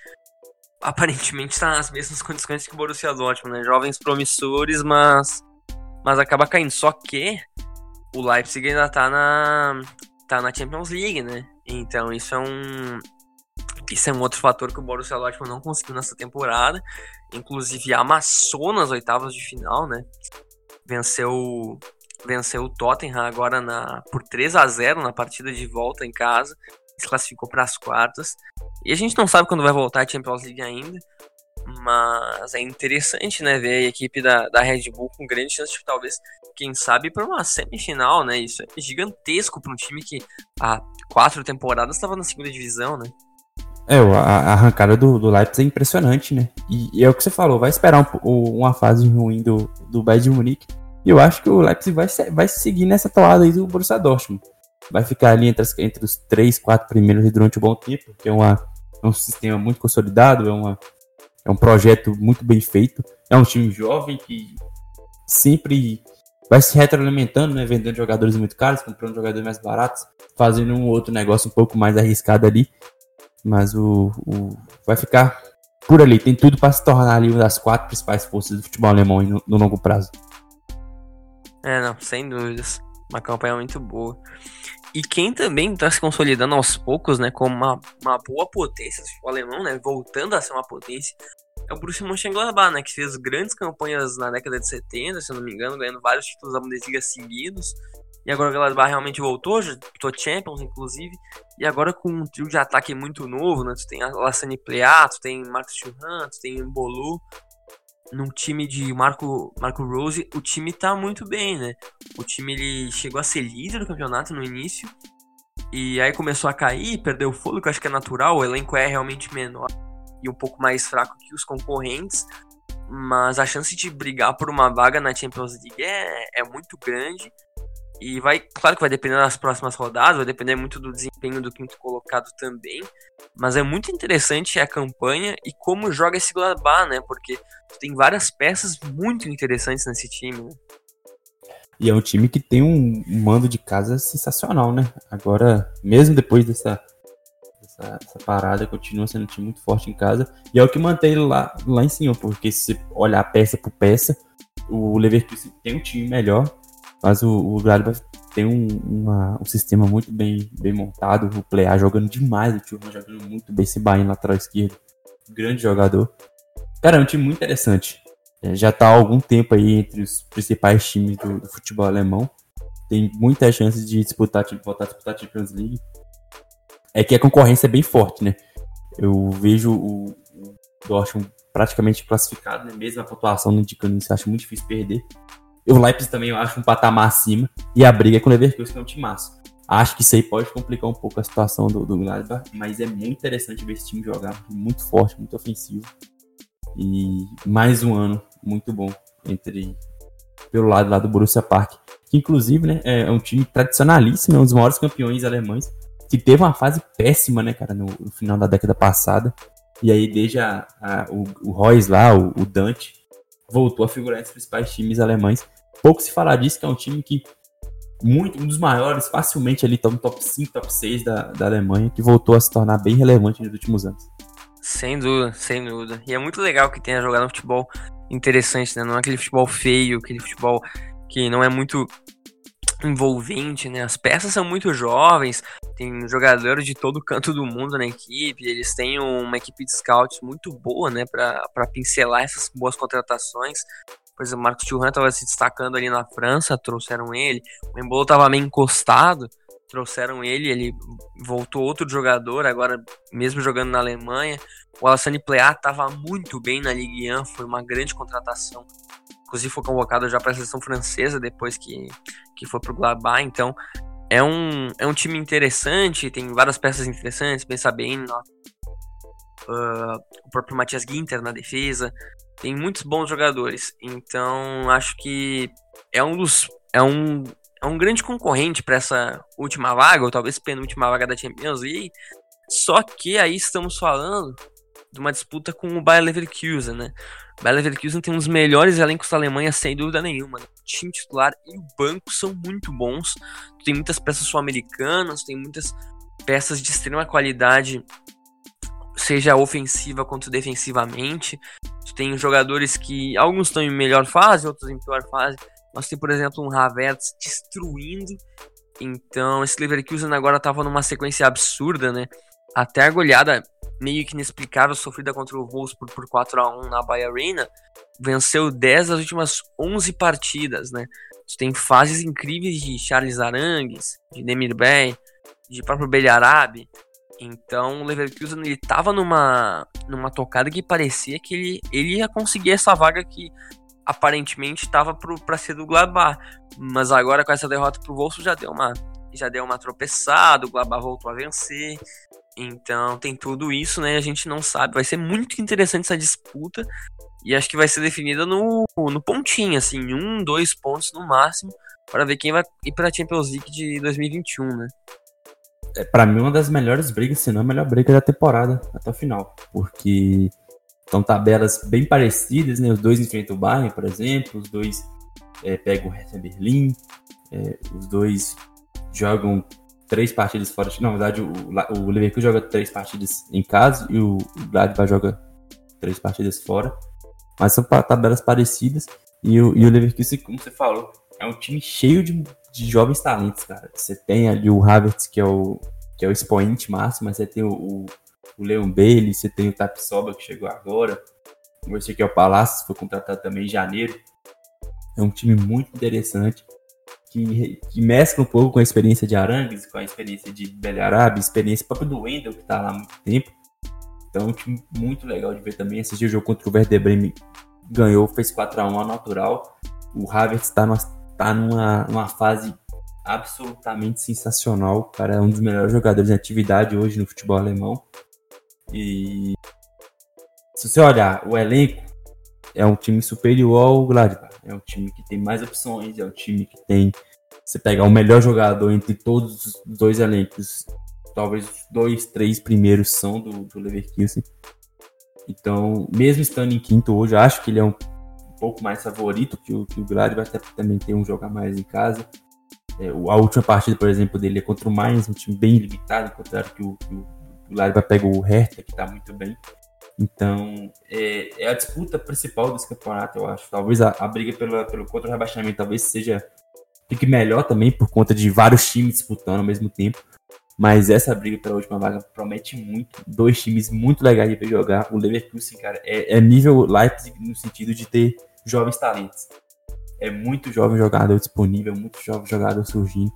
aparentemente está nas mesmas condições que o Borussia Dortmund, né? Jovens promissores, mas mas acaba caindo. Só que o Leipzig ainda tá na tá na Champions League, né? Então isso é um isso é um outro fator que o Borussia Dortmund não conseguiu nessa temporada. Inclusive amassou nas oitavas de final, né? Venceu venceu o Tottenham agora na por 3 a 0 na partida de volta em casa. Se classificou para as quartas. E a gente não sabe quando vai voltar a Champions League ainda. Mas é interessante, né, ver a equipe da, da Red Bull com grande chance de talvez, quem sabe, para uma semifinal, né? Isso é gigantesco para um time que há quatro temporadas estava na segunda divisão, né? É, a, arrancada do, do Leipzig é impressionante, né? E, e, é o que você falou, vai esperar um, uma fase ruim do, do Bayern de Munique. E eu acho que o Leipzig vai, vai seguir nessa toada aí do Borussia Dortmund. Vai ficar ali entre, as, entre os três, quatro primeiros durante um bom tempo, porque é uma é um sistema muito consolidado, é, uma, é um projeto muito bem feito. É um time jovem que sempre vai se retroalimentando, né? Vendendo jogadores muito caros, comprando jogadores mais baratos, fazendo um outro negócio um pouco mais arriscado ali. Mas o, o vai ficar por ali. Tem tudo para se tornar ali uma das quatro principais forças do futebol alemão no, no longo prazo. É, não, sem dúvidas. Uma campanha muito boa. E quem também está se consolidando aos poucos, né, como uma, uma boa potência futebol alemão, né, voltando a ser uma potência, é o Borussia Mönchengladbach, né, que fez grandes campanhas na década de 70, se eu não me engano, ganhando vários títulos da Bundesliga seguidos. E agora o Gladbach realmente voltou, já disputou Champions, inclusive. E agora com um trio de ataque muito novo, né? Tu tem a Lassane Plea, tu tem Marcos Churran, tu tem Mbolu num time de Marco, Marco Rose, o time tá muito bem, né? O time ele chegou a ser líder do campeonato no início e aí começou a cair, perdeu o fôlego, acho que é natural, o elenco é realmente menor e um pouco mais fraco que os concorrentes, mas a chance de brigar por uma vaga na Champions League é, é muito grande. E vai, claro que vai depender das próximas rodadas, vai depender muito do desempenho do quinto colocado também. Mas é muito interessante a campanha e como joga esse Gladbach, né? Porque tem várias peças muito interessantes nesse time, né? E é um time que tem um mando de casa sensacional, né? Agora, mesmo depois dessa, dessa, dessa, parada, continua sendo um time muito forte em casa. E é o que mantém ele lá, lá em cima, porque se olhar peça por peça, o Leverkusen tem um time melhor, mas o, o Gladbach tem um, uma, um sistema muito bem, bem montado. O Plea jogando demais, o Turma jogando muito bem. Esse Bahia lateral esquerdo, grande jogador. Cara, é um time muito interessante. É, já está há algum tempo aí entre os principais times do, do futebol alemão. Tem muitas chances de disputar, tipo, voltar a disputar a Champions League. É que a concorrência é bem forte, né? Eu vejo o, o Dortmund praticamente classificado, né? Mesmo a pontuação não indicando isso, acho muito difícil perder. O Leipzig também eu acho um patamar acima. E a briga é com o Leverkusen, que é um time massa. Acho que isso aí pode complicar um pouco a situação do, do Gladbach, mas é muito interessante ver esse time jogar. Muito forte, muito ofensivo. E mais um ano muito bom entre pelo lado lá do Borussia Park. Que inclusive né, é um time tradicionalíssimo, é um dos maiores campeões alemães. Que teve uma fase péssima, né, cara, no, no final da década passada. E aí, desde a, a, o, o Royce lá, o, o Dante, voltou a figurar entre os principais times alemães. Pouco se fala disso, que é um time que muito, um dos maiores, facilmente ali, tá no top 5, top 6 da, da Alemanha, que voltou a se tornar bem relevante nos últimos anos. Sem dúvida, sem dúvida. E é muito legal que tenha jogado um futebol interessante, né? Não é aquele futebol feio, aquele futebol que não é muito envolvente, né? As peças são muito jovens, tem jogadores de todo canto do mundo na equipe, eles têm uma equipe de scouts muito boa, né, para pincelar essas boas contratações. Por exemplo, o Marcos Thuram estava se destacando ali na França, trouxeram ele. O Embolo estava meio encostado, trouxeram ele, ele voltou outro jogador, agora mesmo jogando na Alemanha. O Alassane Plea estava muito bem na Ligue 1, foi uma grande contratação. Inclusive foi convocado já para a seleção francesa depois que, que foi para o Gladbach, então é um, é um time interessante, tem várias peças interessantes, pensa bem, uh, o próprio Matias Ginter na defesa. Tem muitos bons jogadores. Então, acho que é um dos. É um, é um grande concorrente para essa última vaga, ou talvez penúltima vaga da Champions League. Só que aí estamos falando de uma disputa com o Bayer Leverkusen, né? Bayer Leverkusen tem um dos melhores elencos da Alemanha, sem dúvida nenhuma. Né? O time titular e o banco são muito bons. Tem muitas peças sul-americanas, tem muitas peças de extrema qualidade, seja ofensiva quanto defensivamente. Tem jogadores que alguns estão em melhor fase, outros em pior fase. Nós tem, por exemplo, um Havertz destruindo. Então, esse Leverkusen agora estava numa sequência absurda, né? Até a goleada meio que inexplicável sofrida contra o Wolfsburg por 4 a 1 na Bahia Arena, venceu 10 das últimas 11 partidas, né? Tem fases incríveis de Charles Arangues, de Demir Bey, de próprio Belharabi. Então o Leverkusen ele tava numa, numa tocada que parecia que ele, ele ia conseguir essa vaga que aparentemente estava para ser do Gladbach. Mas agora com essa derrota pro Wolfsburg já deu uma já deu uma tropeçada, o Gladbach voltou a vencer. Então tem tudo isso, né? A gente não sabe. Vai ser muito interessante essa disputa. E acho que vai ser definida no, no pontinho, assim, um, dois pontos no máximo, para ver quem vai ir para a Champions League de 2021, né? é, para mim, uma das melhores brigas, se não a melhor briga da temporada até o final. Porque são tabelas bem parecidas, né? Os dois enfrentam o Bayern, por exemplo, os dois é, pegam o Hertha Berlim, é, os dois jogam três partidas fora. Na verdade, o, o Leverkusen joga três partidas em casa e o Gladbach joga três partidas fora. Mas são tabelas parecidas. E o, e o Leverkusen, como você falou, é um time cheio de de jovens talentos, cara. Você tem ali o Havertz, que é o, que é o expoente máximo, mas você tem o, o, o Leon Bailey, você tem o Tapsoba, que chegou agora. Você que é o Palácio, foi contratado também em janeiro. É um time muito interessante, que, que mescla um pouco com a experiência de Arangues, com a experiência de Belharab, experiência própria do Wendel, que tá lá há muito tempo. Então é um time muito legal de ver também. Assistir o jogo contra o Werder Bremen, ganhou, fez 4x1 natural. O Havertz está numa tá numa, numa fase absolutamente sensacional. O cara é um dos melhores jogadores em atividade hoje no futebol alemão. E se você olhar o elenco, é um time superior ao Gladbach. É um time que tem mais opções, é um time que tem. Você pegar o melhor jogador entre todos os dois elencos, talvez os dois, três primeiros são do, do Leverkusen. Então, mesmo estando em quinto hoje, acho que ele é um pouco mais favorito que o, que o Gladbach, até também tem um jogo a mais em casa. É, a última partida, por exemplo, dele é contra o Mainz, um time bem limitado, enquanto que o, que o Gladbach pega o Hertha, que está muito bem. Então, é, é, a disputa principal desse campeonato, eu acho. Talvez a, a briga pela, pelo contra rebaixamento talvez seja fique melhor também por conta de vários times disputando ao mesmo tempo. Mas essa briga pela última vaga promete muito. Dois times muito legais de ver jogar. O Leverkusen, cara, é, é nível Leipzig no sentido de ter jovens talentos. É muito jovem jogador disponível, muito jovem jogador surgindo.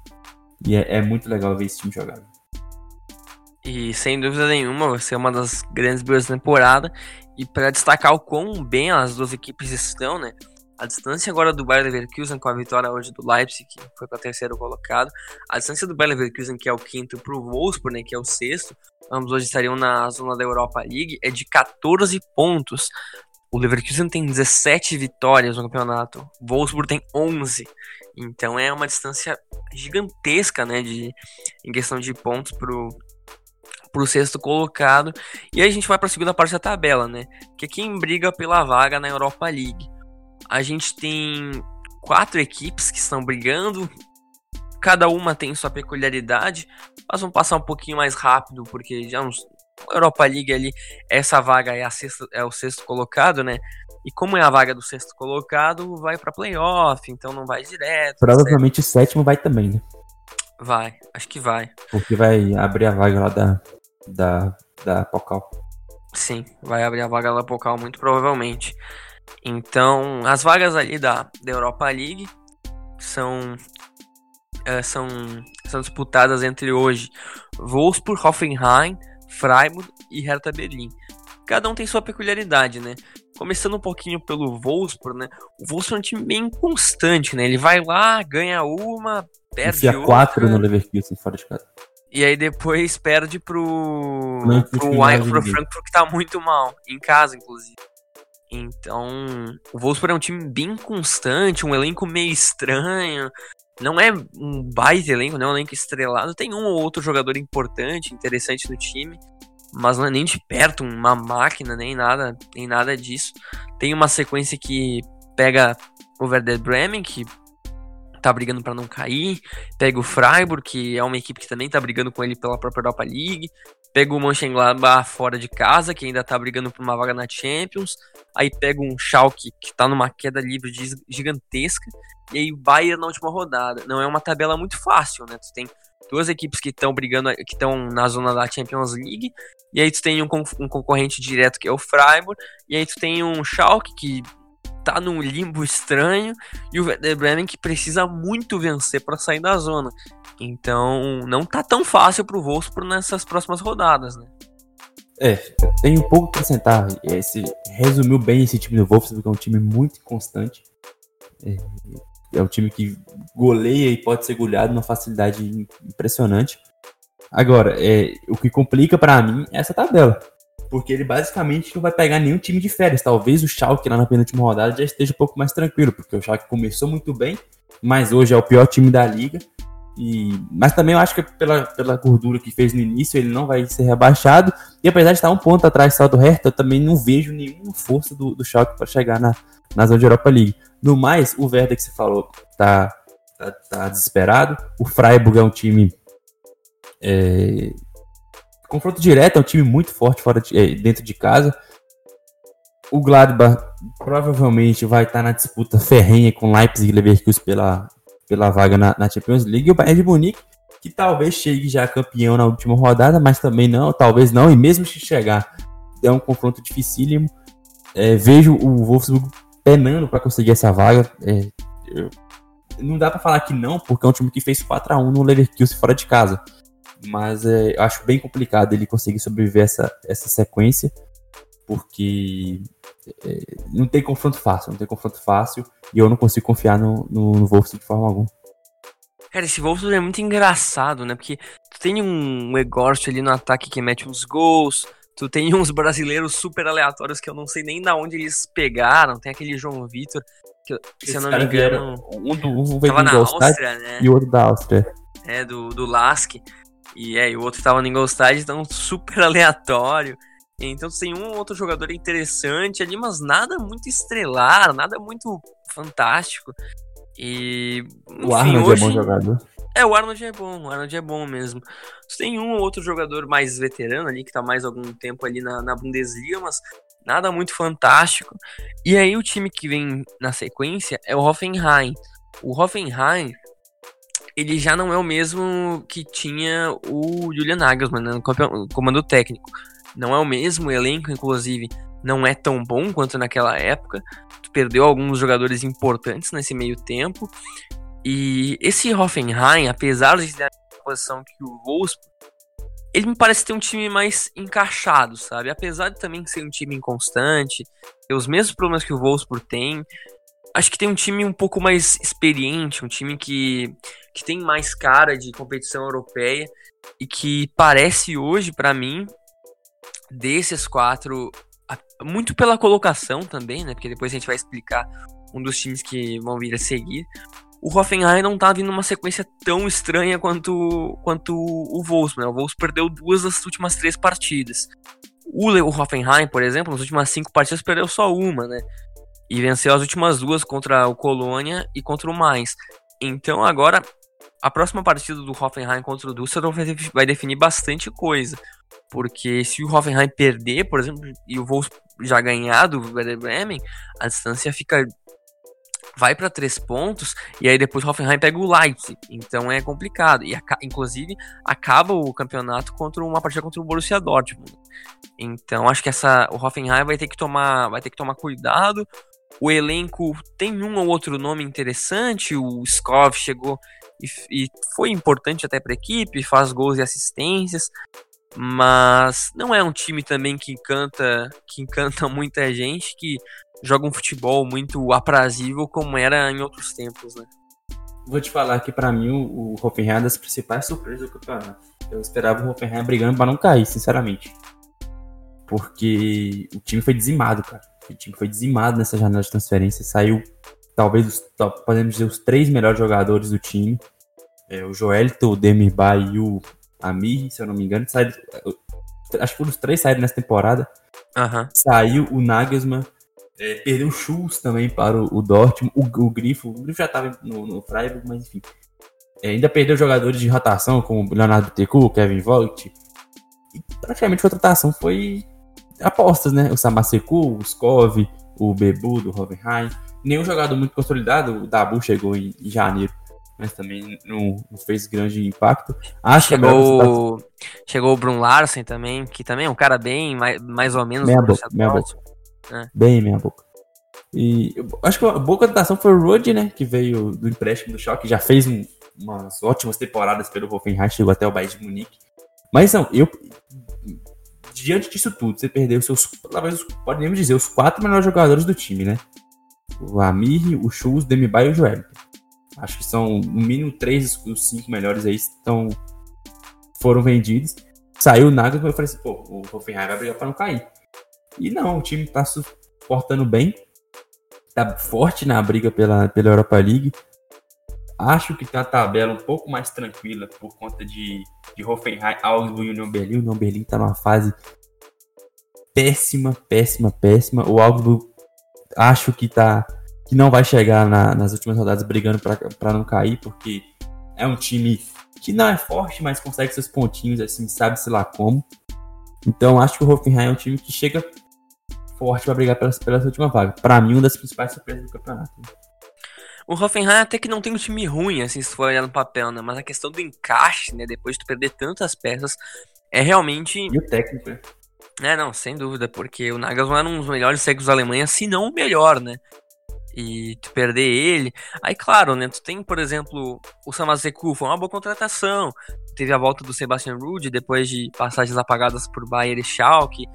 E é, é muito legal ver esse time jogar. E sem dúvida nenhuma, vai ser uma das grandes brigas da temporada. E para destacar o quão bem as duas equipes estão, né? A distância agora do Bayer Leverkusen com a vitória hoje do Leipzig, que foi para terceiro colocado. A distância do Bayer Leverkusen, que é o quinto, para o Wolfsburg, né, que é o sexto. Ambos hoje estariam na zona da Europa League. É de 14 pontos. O Leverkusen tem 17 vitórias no campeonato. O Wolfsburg tem 11. Então é uma distância gigantesca, né, de, em questão de pontos pro, pro sexto colocado. E aí a gente vai para a segunda parte da tabela, né? Que é quem briga pela vaga na Europa League. A gente tem quatro equipes que estão brigando. Cada uma tem sua peculiaridade. Mas vamos passar um pouquinho mais rápido, porque já nos, Europa League ali, essa vaga é, a sexta, é o sexto colocado, né? E como é a vaga do sexto colocado, vai para playoff, então não vai direto. Provavelmente certo? o sétimo vai também, né? Vai, acho que vai. Porque vai abrir a vaga lá da, da, da Pocal. Sim, vai abrir a vaga da Pocal, muito provavelmente. Então, as vagas ali da, da Europa League são, é, são, são disputadas entre hoje Wolfsburg, Hoffenheim, Freiburg e Hertha Berlim. Cada um tem sua peculiaridade, né? Começando um pouquinho pelo Wolfsburg, né? O Wolfsburg é um time bem constante, né? Ele vai lá, ganha uma, perde Enfia outra. quatro no Leverkusen fora de casa. E aí depois perde pro, pro, pro, pro Frankfurt que tá muito mal, em casa, inclusive. Então, o Wolfsburg é um time bem constante, um elenco meio estranho. Não é um baita elenco, não é um elenco estrelado. Tem um ou outro jogador importante, interessante no time, mas não é nem de perto uma máquina, nem nada, nem nada disso. Tem uma sequência que pega o Werder Bremen, que tá brigando para não cair, pega o Freiburg, que é uma equipe que também tá brigando com ele pela própria Europa League, pega o Mönchengladbach fora de casa, que ainda tá brigando por uma vaga na Champions, aí pega um Schalke que tá numa queda livre gigantesca, e aí o Bayern na última rodada. Não é uma tabela muito fácil, né? Tu tem duas equipes que estão brigando, que estão na zona da Champions League, e aí tu tem um, um, concorrente direto que é o Freiburg, e aí tu tem um Schalke que tá num limbo estranho e o Werder Bremen que precisa muito vencer para sair da zona. Então, não tá tão fácil pro Wolfsburg nessas próximas rodadas, né? É, tem um pouco para acrescentar. Esse, resumiu bem esse time do Wolfsburg, que é um time muito constante. É, é um time que goleia e pode ser goleado numa facilidade impressionante. Agora, é, o que complica para mim é essa tabela porque ele basicamente não vai pegar nenhum time de férias. Talvez o Schalke lá na penúltima rodada já esteja um pouco mais tranquilo, porque o Schalke começou muito bem, mas hoje é o pior time da liga. E, mas também eu acho que pela, pela gordura que fez no início, ele não vai ser rebaixado. E apesar de estar um ponto atrás só do Hertha, eu também não vejo nenhuma força do, do Schalke para chegar na, na zona de Europa League. No mais, o Werder que você falou tá, tá, tá desesperado. O Freiburg é um time é, confronto direto, é um time muito forte fora de, é, dentro de casa. O Gladbach provavelmente vai estar na disputa ferrenha com Leipzig e Leverkusen pela, pela vaga na, na, Champions League. E o Bayern de Munique, que talvez chegue já campeão na última rodada, mas também não, talvez não. E mesmo se chegar, é um confronto dificílimo. É, vejo o Wolfsburg penando para conseguir essa vaga. É, eu, não dá para falar que não, porque é um time que fez 4 a 1 no Leverkusen fora de casa mas é, eu acho bem complicado ele conseguir sobreviver essa, essa sequência, porque é, não tem confronto fácil, não tem confronto fácil, e eu não consigo confiar no, no, no Wolfsburg de forma alguma. Cara, esse Wolfsburg é muito engraçado, né? Porque tu tem um Egorst ali no ataque que mete uns gols, tu tem [laughs] uns brasileiros super aleatórios que eu não sei nem da onde eles pegaram, tem aquele João Vitor, que se eu não me engano, um, do, um tava na Áustria, né? E o outro da Áustria. É, do, do Lask. E é, e o outro tava no Ingolstadt, então super [laughs] aleatório. Então tem um outro jogador interessante ali, mas nada muito estrelar, nada muito fantástico. E. Enfim, o Arnold hoje... é bom jogador. É, o Arnold é bom, o Arnold é bom mesmo. Tem um ou outro jogador mais veterano ali, que tá mais algum tempo ali na, na Bundesliga, mas nada muito fantástico. E aí o time que vem na sequência é o Hoffenheim. O Hoffenheim ele já não é o mesmo que tinha o Julian Nagelsmann né, no comando técnico. Não é o mesmo elenco, inclusive, não é tão bom quanto naquela época. Tu perdeu alguns jogadores importantes nesse meio tempo. E esse Hoffenheim, apesar de ter a posição que o Wolfsburg, ele me parece ter um time mais encaixado, sabe? Apesar de também ser um time inconstante, ter os mesmos problemas que o Wolfsburg tem, acho que tem um time um pouco mais experiente, um time que, que tem mais cara de competição europeia e que parece hoje, para mim, desses quatro, muito pela colocação também, né? Porque depois a gente vai explicar um dos times que vão vir a seguir. O Hoffenheim não tá vindo numa sequência tão estranha quanto, quanto o Wolfsburg. Né? O Wolfsburg perdeu duas das últimas três partidas. O Hoffenheim, por exemplo, nas últimas cinco partidas perdeu só uma, né? E venceu as últimas duas contra o Colônia e contra o Mainz. Então agora a próxima partida do Hoffenheim contra o Düsseldorf vai definir bastante coisa. Porque se o Hoffenheim perder, por exemplo, e o Wolfsburg já ganhar do Werder Bremen, a distância fica vai para três pontos e aí depois o Hoffenheim pega o Leipzig. Então é complicado e inclusive acaba o campeonato contra uma partida contra o Borussia Dortmund. Então acho que essa o Hoffenheim vai ter que tomar vai ter que tomar cuidado o elenco tem um ou outro nome interessante. O Skov chegou e, e foi importante até para a equipe, faz gols e assistências, mas não é um time também que encanta, que encanta [laughs] muita gente, que joga um futebol muito aprazível como era em outros tempos, né? Vou te falar que para mim o, o Hoffenheim é das principais surpresas do campeonato. eu esperava o Hoffenheim brigando para não cair, sinceramente. Porque o time foi dizimado, cara. O time foi dizimado nessa janela de transferência. Saiu, talvez, os, podemos dizer, os três melhores jogadores do time. É, o Joelito, o Demirbay e o Amir, se eu não me engano. Saíram, acho que foram os três saíram nessa temporada. Uhum. Saiu o Nagelsmann. É, perdeu o Schultz também para o, o Dortmund. O, o Grifo, o Grifo já estava no, no Freiburg, mas enfim. É, ainda perdeu jogadores de rotação, como Leonardo Tecu, Kevin Vogt. E praticamente a contratação foi apostas, né? O Samaseku, o Skov, o Bebu do Hoffenheim. Nenhum jogador muito consolidado. O Dabu chegou em, em janeiro, mas também não, não, fez grande impacto. Acho chegou, que chegou o Brun Larsen também, que também é um cara bem, mais, mais ou menos. Meia boca, meia boca. É. Bem meia boca. E acho que a boa contratação foi o Rudy, né? Que veio do empréstimo do Choque, já fez um, umas ótimas temporadas pelo Hoffenheim, chegou até o Bayern de Munique. Mas não, eu diante disso tudo, você perdeu seus, talvez podemos dizer, os quatro melhores jogadores do time, né? O Amir, o Schultz, o Demirbay e o Joel. Acho que são no mínimo três dos cinco melhores aí estão foram vendidos. Saiu o e eu falei assim, pô, o Hoffenheim vai brigar para não cair. E não, o time tá suportando bem, tá forte na briga pela, pela Europa League. Acho que tá a tabela um pouco mais tranquila por conta de, de Hoffenheim, Augsburg e União Berlim. O União Berlim tá numa fase péssima, péssima, péssima. O Augsburg acho que tá que não vai chegar na, nas últimas rodadas brigando para não cair, porque é um time que não é forte, mas consegue seus pontinhos, assim, sabe-se lá como. Então acho que o Hoffenheim é um time que chega forte para brigar pela, pela última vaga. Para mim, uma das principais surpresas do campeonato. O Hoffenheim até que não tem um time ruim, assim, se for olhar no papel, né? Mas a questão do encaixe, né? Depois de tu perder tantas peças, é realmente. E o técnico, né? É, não, sem dúvida, porque o Nagelsmann era um dos melhores técnicos da Alemanha, se não o melhor, né? E tu perder ele. Aí, claro, né? Tu tem, por exemplo, o Samazeku, foi uma boa contratação. Teve a volta do Sebastian Rude depois de passagens apagadas por Bayern e Schalke.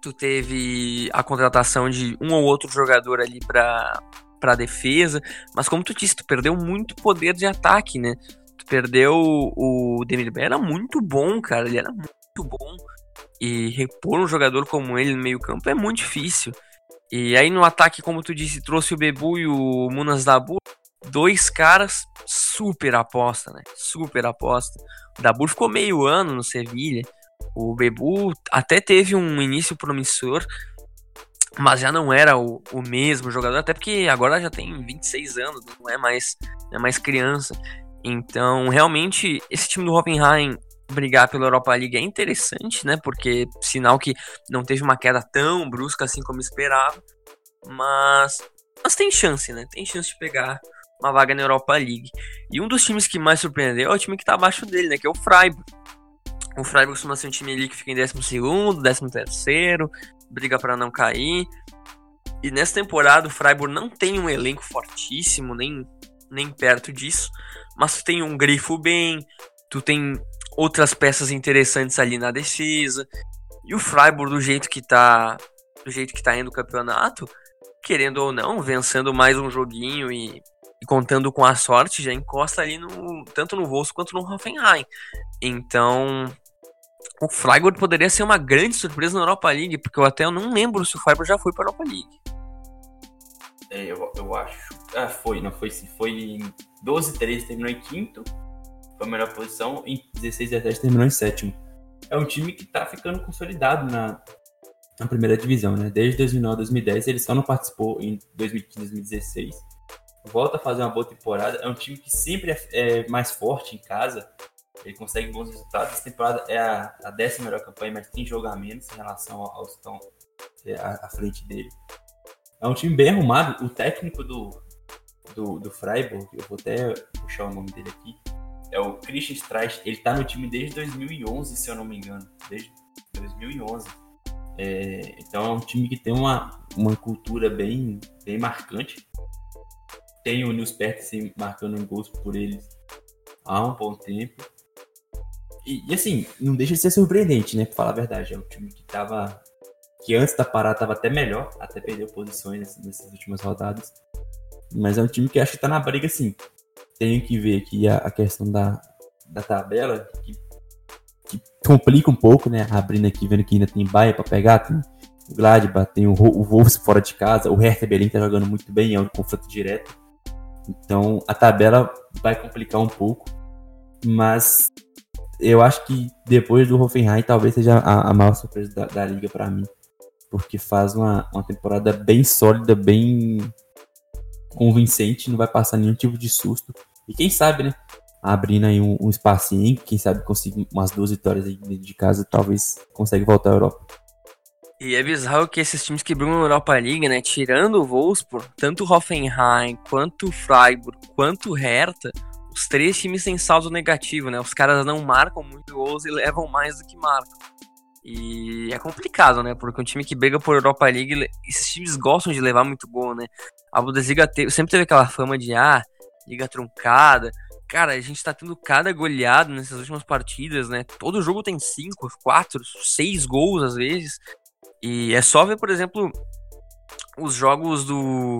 Tu teve a contratação de um ou outro jogador ali para para defesa, mas como tu disse, tu perdeu muito poder de ataque, né? Tu perdeu o Demirbay era muito bom, cara, ele era muito bom. E repor um jogador como ele no meio-campo é muito difícil. E aí no ataque, como tu disse, trouxe o Bebu e o Munas Dabu, dois caras super aposta, né? Super aposta. O Dabu ficou meio ano no Sevilha. O Bebu até teve um início promissor, mas já não era o, o mesmo jogador, até porque agora já tem 26 anos, não é mais, é mais criança. Então, realmente, esse time do Hoffenheim brigar pela Europa League é interessante, né? Porque sinal que não teve uma queda tão brusca assim como esperava. Mas, mas tem chance, né? Tem chance de pegar uma vaga na Europa League. E um dos times que mais surpreendeu é o time que tá abaixo dele, né? Que é o Freiburg. O Freiburg costuma ser um time ali que fica em 12 13 terceiro briga para não cair. E nessa temporada o Freiburg não tem um elenco fortíssimo, nem, nem perto disso. Mas tu tem um grifo bem, tu tem outras peças interessantes ali na defesa. E o Freiburg, do jeito que tá. Do jeito que tá indo o campeonato, querendo ou não, vencendo mais um joguinho e, e contando com a sorte, já encosta ali no. Tanto no Wolfs quanto no Hoffenheim. Então, o Freiburg poderia ser uma grande surpresa na Europa League, porque eu até não lembro se o Freiburg já foi para a Europa League. É, eu, eu acho. Ah, foi, não foi sim. Foi em 12 13 terminou em quinto, foi a melhor posição, em 16 17 terminou em sétimo. É um time que está ficando consolidado na, na primeira divisão, né? Desde 2009 2010, ele só não participou em 2015 2016. Volta a fazer uma boa temporada. É um time que sempre é, é mais forte em casa ele consegue bons resultados. Essa temporada é a, a décima melhor campanha, mas tem jogo a menos em relação aos que estão é, à, à, frente dele. É um time bem arrumado. O técnico do, do, do Freiburg, eu vou até puxar o nome dele aqui, é o Christian Streich. Ele tá no time desde 2011, se eu não me engano. Desde 2011. É, então é um time que tem uma, uma cultura bem, bem marcante. Tem o Nils Petersen marcando gols por eles há um bom tempo. E, e, assim, não deixa de ser surpreendente, né? Pra falar a verdade. É um time que tava. Que antes da parada tava até melhor, até perdeu posições nessas últimas rodadas. Mas é um time que acho que tá na briga, sim. Tenho que ver aqui a, a questão da, da tabela, que que complica um pouco, né? Abrindo aqui, vendo que ainda tem Baia para pegar, tem o Gladbach, tem o, o Wolves fora de casa, o Hertha Berlin tá jogando muito bem, é um confronto direto. Então a tabela vai complicar um pouco, mas eu acho que depois do Hoffenheim talvez seja a, a maior surpresa da, da liga para mim, porque faz uma, uma temporada bem sólida, bem convincente, não vai passar nenhum tipo de susto. E quem sabe, né? Abrindo aí um, um espacinho, quem sabe conseguir umas duas vitórias aí de casa, talvez consiga voltar à Europa. E é bizarro que esses times que brigam na Europa League, né, tirando o Wolfsburg, tanto o Hoffenheim, quanto o Freiburg, quanto o Hertha, os três times têm saldo negativo, né? Os caras não marcam muito gols e levam mais do que marcam. E é complicado, né? Porque um time que briga por Europa League, esses times gostam de levar muito gol, né? A Bundesliga teve, sempre teve aquela fama de, ah, liga truncada. Cara, a gente tá tendo cada goleado nessas últimas partidas, né? Todo jogo tem cinco, quatro, seis gols às vezes. E é só ver, por exemplo, os jogos do.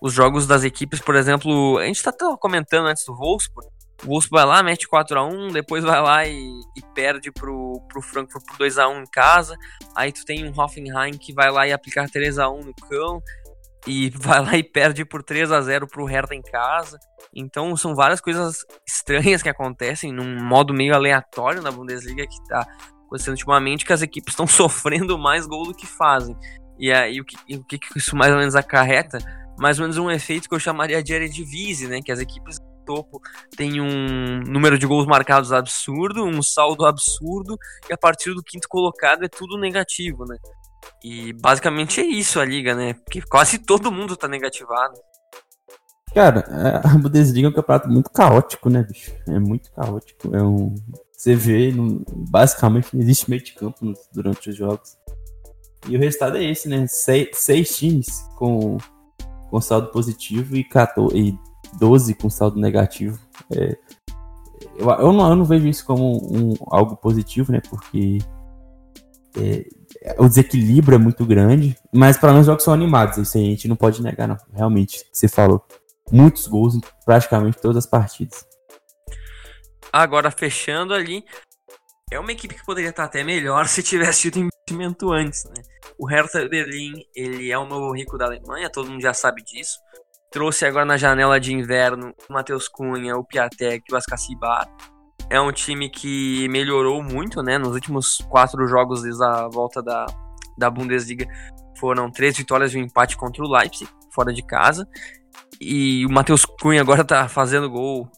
Os jogos das equipes, por exemplo, a gente tá comentando antes do Wolfsburg. O Wolfsburg vai lá, mete 4 a 1 depois vai lá e, e perde pro, pro Frankfurt por 2 a 1 em casa. Aí tu tem um Hoffenheim que vai lá e aplicar 3 a 1 no cão e [laughs] vai lá e perde por 3 a 0 pro Hertha em casa. Então são várias coisas estranhas que acontecem num modo meio aleatório na Bundesliga que tá acontecendo ultimamente que as equipes estão [laughs] sofrendo mais gol do que fazem. E aí o que, o que isso mais ou menos acarreta? Mais ou menos um efeito que eu chamaria de Eredivisie, né? Que as equipes topo têm um número de gols marcados absurdo, um saldo absurdo, e a partir do quinto colocado é tudo negativo, né? E basicamente é isso a liga, né? Porque quase todo mundo tá negativado. Cara, é, a Bundesliga é um campeonato muito caótico, né, bicho? É muito caótico. É um... Você vê, basicamente, não existe meio de campo durante os jogos. E o resultado é esse, né? Seis, seis times com, com saldo positivo e, 14, e 12 com saldo negativo. É, eu, eu, não, eu não vejo isso como um, algo positivo, né? Porque é, o desequilíbrio é muito grande, mas para nós os jogos são animados, isso a gente não pode negar, não. Realmente, você falou. Muitos gols em praticamente todas as partidas. Agora, fechando ali, é uma equipe que poderia estar até melhor [laughs] se tivesse tido investimento antes, né? O Hertha Berlin, ele é o novo rico da Alemanha, todo mundo já sabe disso. Trouxe agora na janela de inverno o Matheus Cunha, o Piatek o Ascacibar é um time que melhorou muito, né? Nos últimos quatro jogos desde a volta da, da Bundesliga foram três vitórias e um empate contra o Leipzig, fora de casa. E o Matheus Cunha agora tá fazendo gol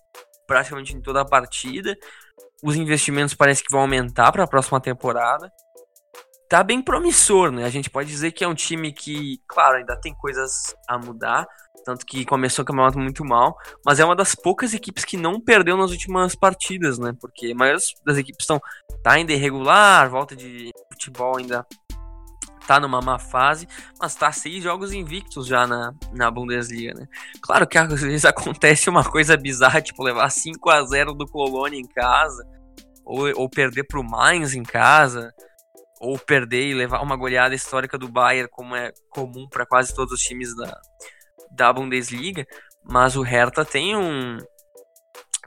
praticamente em toda a partida. Os investimentos parece que vão aumentar para a próxima temporada. Tá bem promissor, né? A gente pode dizer que é um time que, claro, ainda tem coisas a mudar, tanto que começou o campeonato muito mal, mas é uma das poucas equipes que não perdeu nas últimas partidas, né? Porque a maioria das equipes estão tá ainda irregular, volta de futebol ainda tá numa má fase, mas tá seis jogos invictos já na, na Bundesliga, né? Claro que às vezes acontece uma coisa bizarra, tipo levar 5 a 0 do Colônia em casa, ou, ou perder pro Mainz em casa, ou perder e levar uma goleada histórica do Bayern, como é comum para quase todos os times da, da Bundesliga, mas o Hertha tem um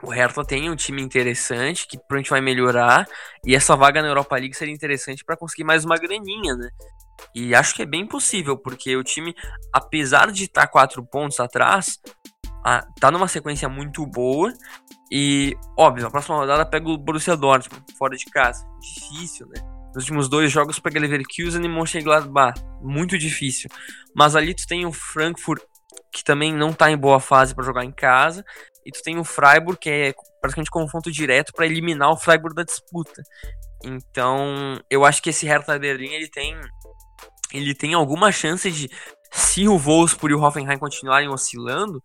o Hertha tem um time interessante que provavelmente vai melhorar e essa vaga na Europa League seria interessante para conseguir mais uma graninha, né? E acho que é bem possível, porque o time, apesar de estar tá quatro pontos atrás, tá numa sequência muito boa. E, óbvio, a próxima rodada pega o Borussia Dortmund, fora de casa. Difícil, né? Nos últimos dois jogos pega Leverkusen e Mönchengladbach. Muito difícil. Mas ali tu tem o Frankfurt que também não tá em boa fase para jogar em casa, e tu tem o Freiburg, que é praticamente confronto direto para eliminar o Freiburg da disputa. Então, eu acho que esse Hertha Berlim, ele tem ele tem alguma chance de se o Wolfsburg e o Hoffenheim continuarem oscilando,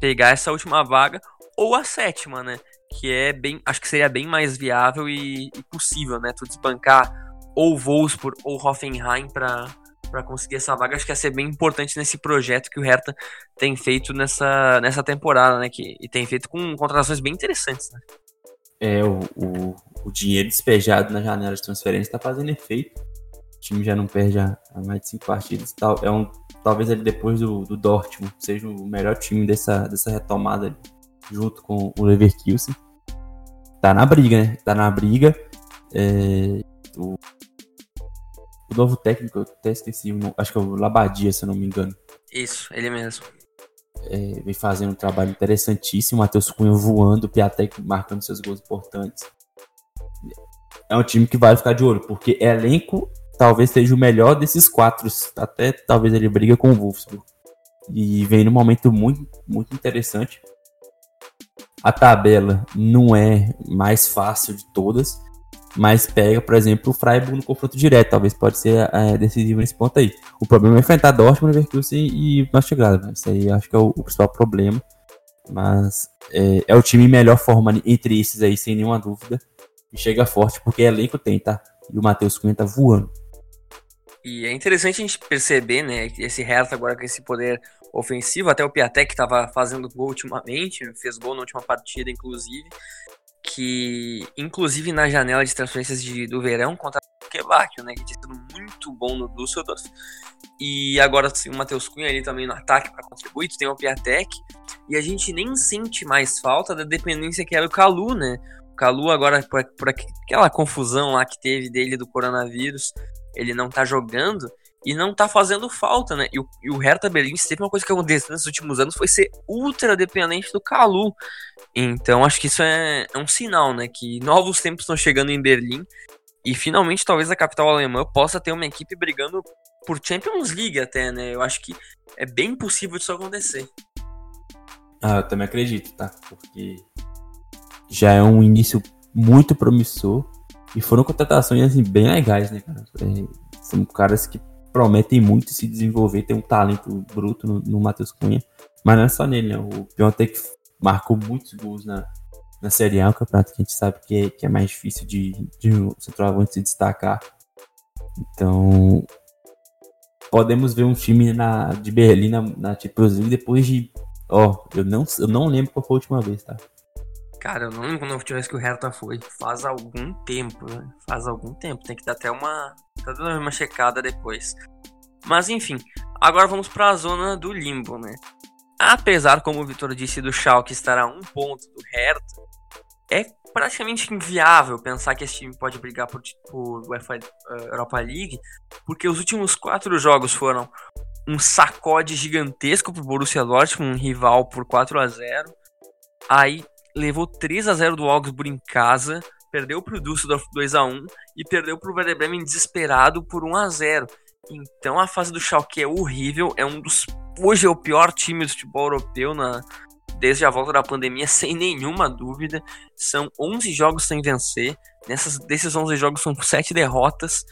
pegar essa última vaga ou a sétima, né? Que é bem, acho que seria bem mais viável e, e possível, né? Tu desbancar ou Wolfsburg ou Hoffenheim para para conseguir essa vaga, acho que ia ser bem importante nesse projeto que o Hertha tem feito nessa, nessa temporada, né? Que, e tem feito com contratações bem interessantes, né? É, o, o, o dinheiro despejado na janela de transferência está fazendo efeito. Time já não perde há, mais de cinco partidas. Tal, é um, talvez ele depois do, do Dortmund seja o melhor time dessa, dessa retomada junto com o Leverkusen. Tá na briga, né? Tá na briga. É, o, o, novo técnico, eu até esqueci, acho que é o Labadia, se eu não me engano. Isso, ele mesmo. É, vem fazendo um trabalho interessantíssimo. Matheus Cunha voando, o Piatek marcando seus gols importantes. É um time que vai ficar de olho, porque elenco talvez seja o melhor desses quatro. Até talvez ele briga com o Wolfsburg. E vem num momento muito, muito interessante. A tabela não é mais fácil de todas, mas pega, por exemplo, o Freiburg no confronto direto. Talvez pode ser é, decisivo nesse ponto aí. O problema é enfrentar Dortmund, Leverkusen e Mönchengladbach. Isso aí acho que é o, o principal problema. Mas é, é, o time melhor forma entre esses aí, sem nenhuma dúvida. E chega forte, porque elenco tem, tá? E o Matheus Cunha tá voando. E é interessante a gente perceber, né, esse Hertha agora com esse poder ofensivo, até o Piatek estava fazendo gol ultimamente, fez gol na última partida, inclusive, que inclusive na janela de transferências de, do verão contra o Quebec, né, que tinha sido muito bom no Düsseldorf, e agora tem o Matheus Cunha ali também no ataque para contribuir, tem o Piatek, e a gente nem sente mais falta da dependência que era o Calu, né, o Calu agora, por, por aquela confusão lá que teve dele do coronavírus, ele não tá jogando e não tá fazendo falta, né? E o, e o Hertha Berlim, se teve uma coisa que aconteceu nesses últimos anos, foi ser ultra dependente do Calu. Então acho que isso é, é um sinal, né? Que novos tempos estão chegando em Berlim e finalmente talvez a capital alemã possa ter uma equipe brigando por Champions League até, né? Eu acho que é bem possível isso acontecer. Ah, eu também acredito, tá? Porque já é um início muito promissor e foram contratações assim, bem legais, né, cara? É, são caras que prometem muito se desenvolver, tem um talento bruto no, no Matheus Cunha, mas não é só nele, né? O Piontek marcou muitos gols na, na Série A, um campeonato que a gente sabe que é, que é mais difícil de, de um centroavante se destacar. Então, podemos ver um time na, de Berlim na, na Champions League depois de. Ó, eu não, eu não lembro qual foi a última vez, tá? Cara, eu não última vez que o Hertha foi. Faz algum tempo, né? Faz algum tempo. Tem que dar até uma. Tá dando uma checada depois. Mas enfim, agora vamos para a zona do limbo, né? Apesar, como o Vitor disse, do Schalke estar a um ponto do Hertha, é praticamente inviável pensar que esse time pode brigar por, por UEFA uh, Europa League, porque os últimos quatro jogos foram um sacode gigantesco pro Borussia Dortmund, um rival por 4 a 0 Aí levou 3 a 0 do Augsburg em casa, perdeu para o Düsseldorf 2 a 1 e perdeu para o Werder Bremen desesperado por 1 a 0. Então a fase do Schalke é horrível, é um dos hoje é o pior time do futebol europeu na desde a volta da pandemia, [laughs] sem nenhuma dúvida. São 11 jogos sem vencer. Nessas, desses 11 jogos são 7 derrotas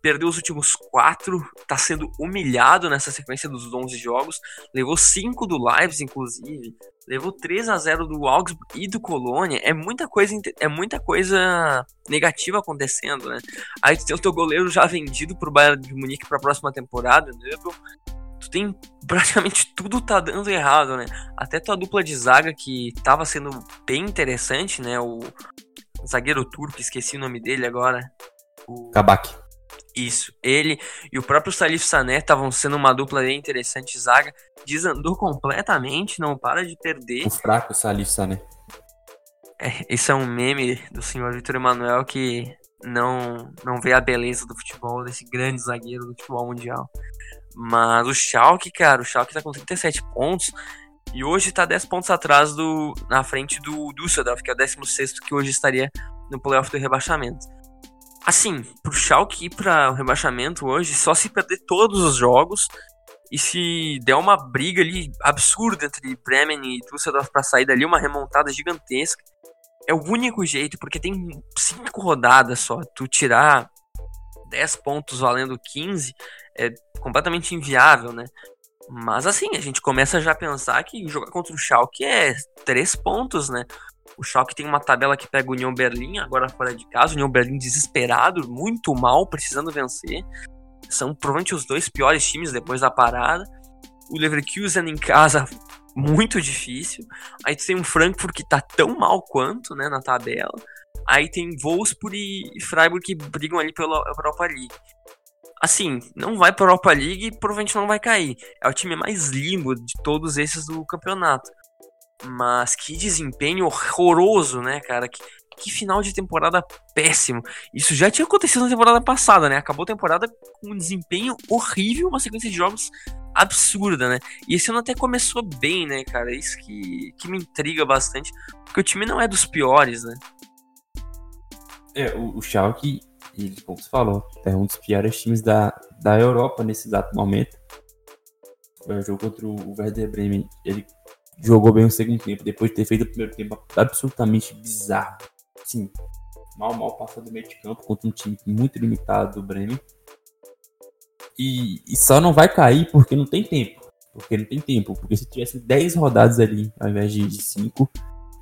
perdeu os últimos quatro, tá sendo humilhado nessa sequência dos 11 jogos, levou 5 do Leipzig, inclusive, levou 3 a 0 do Augsburg e do Colônia, é muita coisa, é muita coisa negativa acontecendo, né? Aí tu tem o teu goleiro já vendido pro Bayern de Munique para a próxima temporada, né? Tu tem praticamente tudo tá dando errado, né? Até tua dupla de zaga que tava sendo bem interessante, né? O zagueiro turco, esqueci o nome dele agora. O Kabak. Isso, ele e o próprio Salif Sané estavam sendo uma dupla bem interessante, zaga, desandou completamente, não para de perder. O fraco Salif Sané. É, esse é um meme do senhor Vitor Emanuel que não, não vê a beleza do futebol, desse grande zagueiro do futebol mundial. Mas o Schalke, cara, o Schalke tá com 37 pontos e hoje tá 10 pontos atrás do na frente do Düsseldorf, que é o 16º que hoje estaria no playoff do rebaixamento. Assim, pro Schalke ir para o rebaixamento hoje, só se perder todos os jogos e se der uma briga ali absurda entre Bremen e Düsseldorf para sair dali, uma remontada gigantesca, é o único jeito, porque tem cinco rodadas só. Tu tirar 10 pontos valendo 15 é completamente inviável, né? Mas assim, a gente começa já a pensar que jogar contra o Schalke é 3 pontos, né? O Schalke tem uma tabela que pega o União Berlim, agora fora de casa. O União Berlim desesperado, muito mal, precisando vencer. São provavelmente os dois piores times depois da parada. O Leverkusen em casa, [laughs] muito difícil. Aí tem um Frankfurt que tá tão mal quanto, né, na tabela. Aí tem Wolfsburg e Freiburg que brigam ali pela Europa League. Assim, não vai pra Europa League e provavelmente não vai cair. É o time mais limbo de todos esses do campeonato. Mas que desempenho horroroso, né, cara? Que, que final de temporada péssimo. Isso já tinha acontecido na temporada passada, né? Acabou a temporada com um desempenho horrível, uma sequência de jogos absurda, né? E esse ano até começou bem, né, cara? Isso que, que me intriga bastante, porque o time não é dos piores, né? É, o, o Schalke, ele, como você falou, é um dos piores times da, da Europa nesse exato momento. O jogo contra o Werder Bremen, ele jogou bem o segundo tempo, depois de ter feito o primeiro tempo absolutamente bizarro. Sim, mal, mal passou do meio de campo contra um time muito limitado do Bremen. E, e, só não vai cair porque não tem tempo. Porque não tem tempo. Porque se tivesse 10 rodadas ali, ao invés de 5,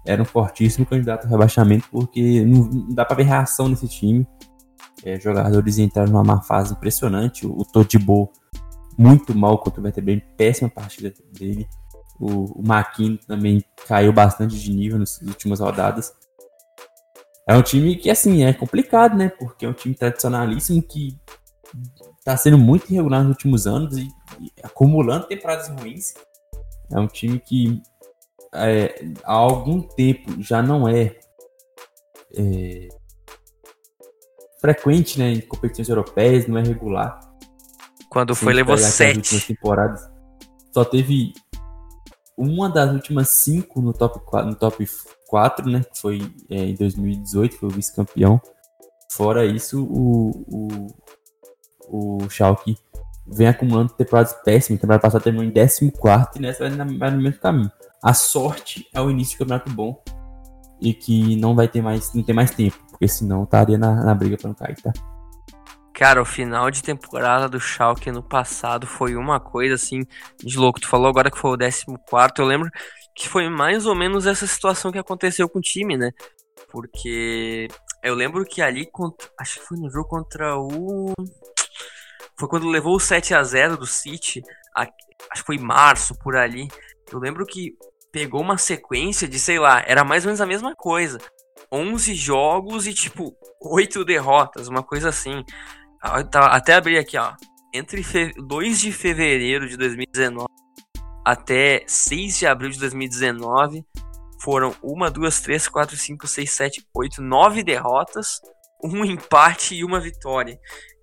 era um fortíssimo candidato ao rebaixamento, porque não, não dá para ver reação nesse time. É, jogadores entraram numa má fase impressionante. O, o Todibo muito mal contra o Werder péssima partida dele. O, o Maquin também caiu bastante de nível nas últimas rodadas. É um time que, assim, é complicado, né? Porque é um time tradicionalíssimo que tá sendo muito irregular nos últimos anos e, e acumulando temporadas ruins. É um time que é, há algum tempo já não é, é, frequente né, em competições europeias, não é regular. Quando foi, levou sete. temporadas. Só teve uma das últimas cinco no top 4, no top 4 né? Que foi é, em 2018, foi o vice-campeão. Fora isso, o, o, o Schalke vem acumulando temporadas péssimas. Temporada passada terminou em 14 e nessa vai no mesmo caminho. A sorte é o início de campeonato bom e que não vai ter mais, não tem mais tempo, porque senão estaria na, na briga para não cair, tá? Cara, o final de temporada do Schalke no passado foi uma coisa assim de louco. Tu falou agora que foi o 14. Eu lembro que foi mais ou menos essa situação que aconteceu com o time, né? Porque eu lembro que ali, acho que foi no jogo contra o. Foi quando levou o 7 a 0 do City, acho que foi março por ali. Eu lembro que pegou uma sequência de, sei lá, era mais ou menos a mesma coisa. 11 jogos e tipo 8 derrotas, uma coisa assim. Ah, tá, até abri aqui, ó. Entre 2 de fevereiro de 2019 até 6 de abril de 2019, foram 1, 2, 3, 4, 5, 6, 7, 8, 9 derrotas, um [laughs] empate e uma vitória.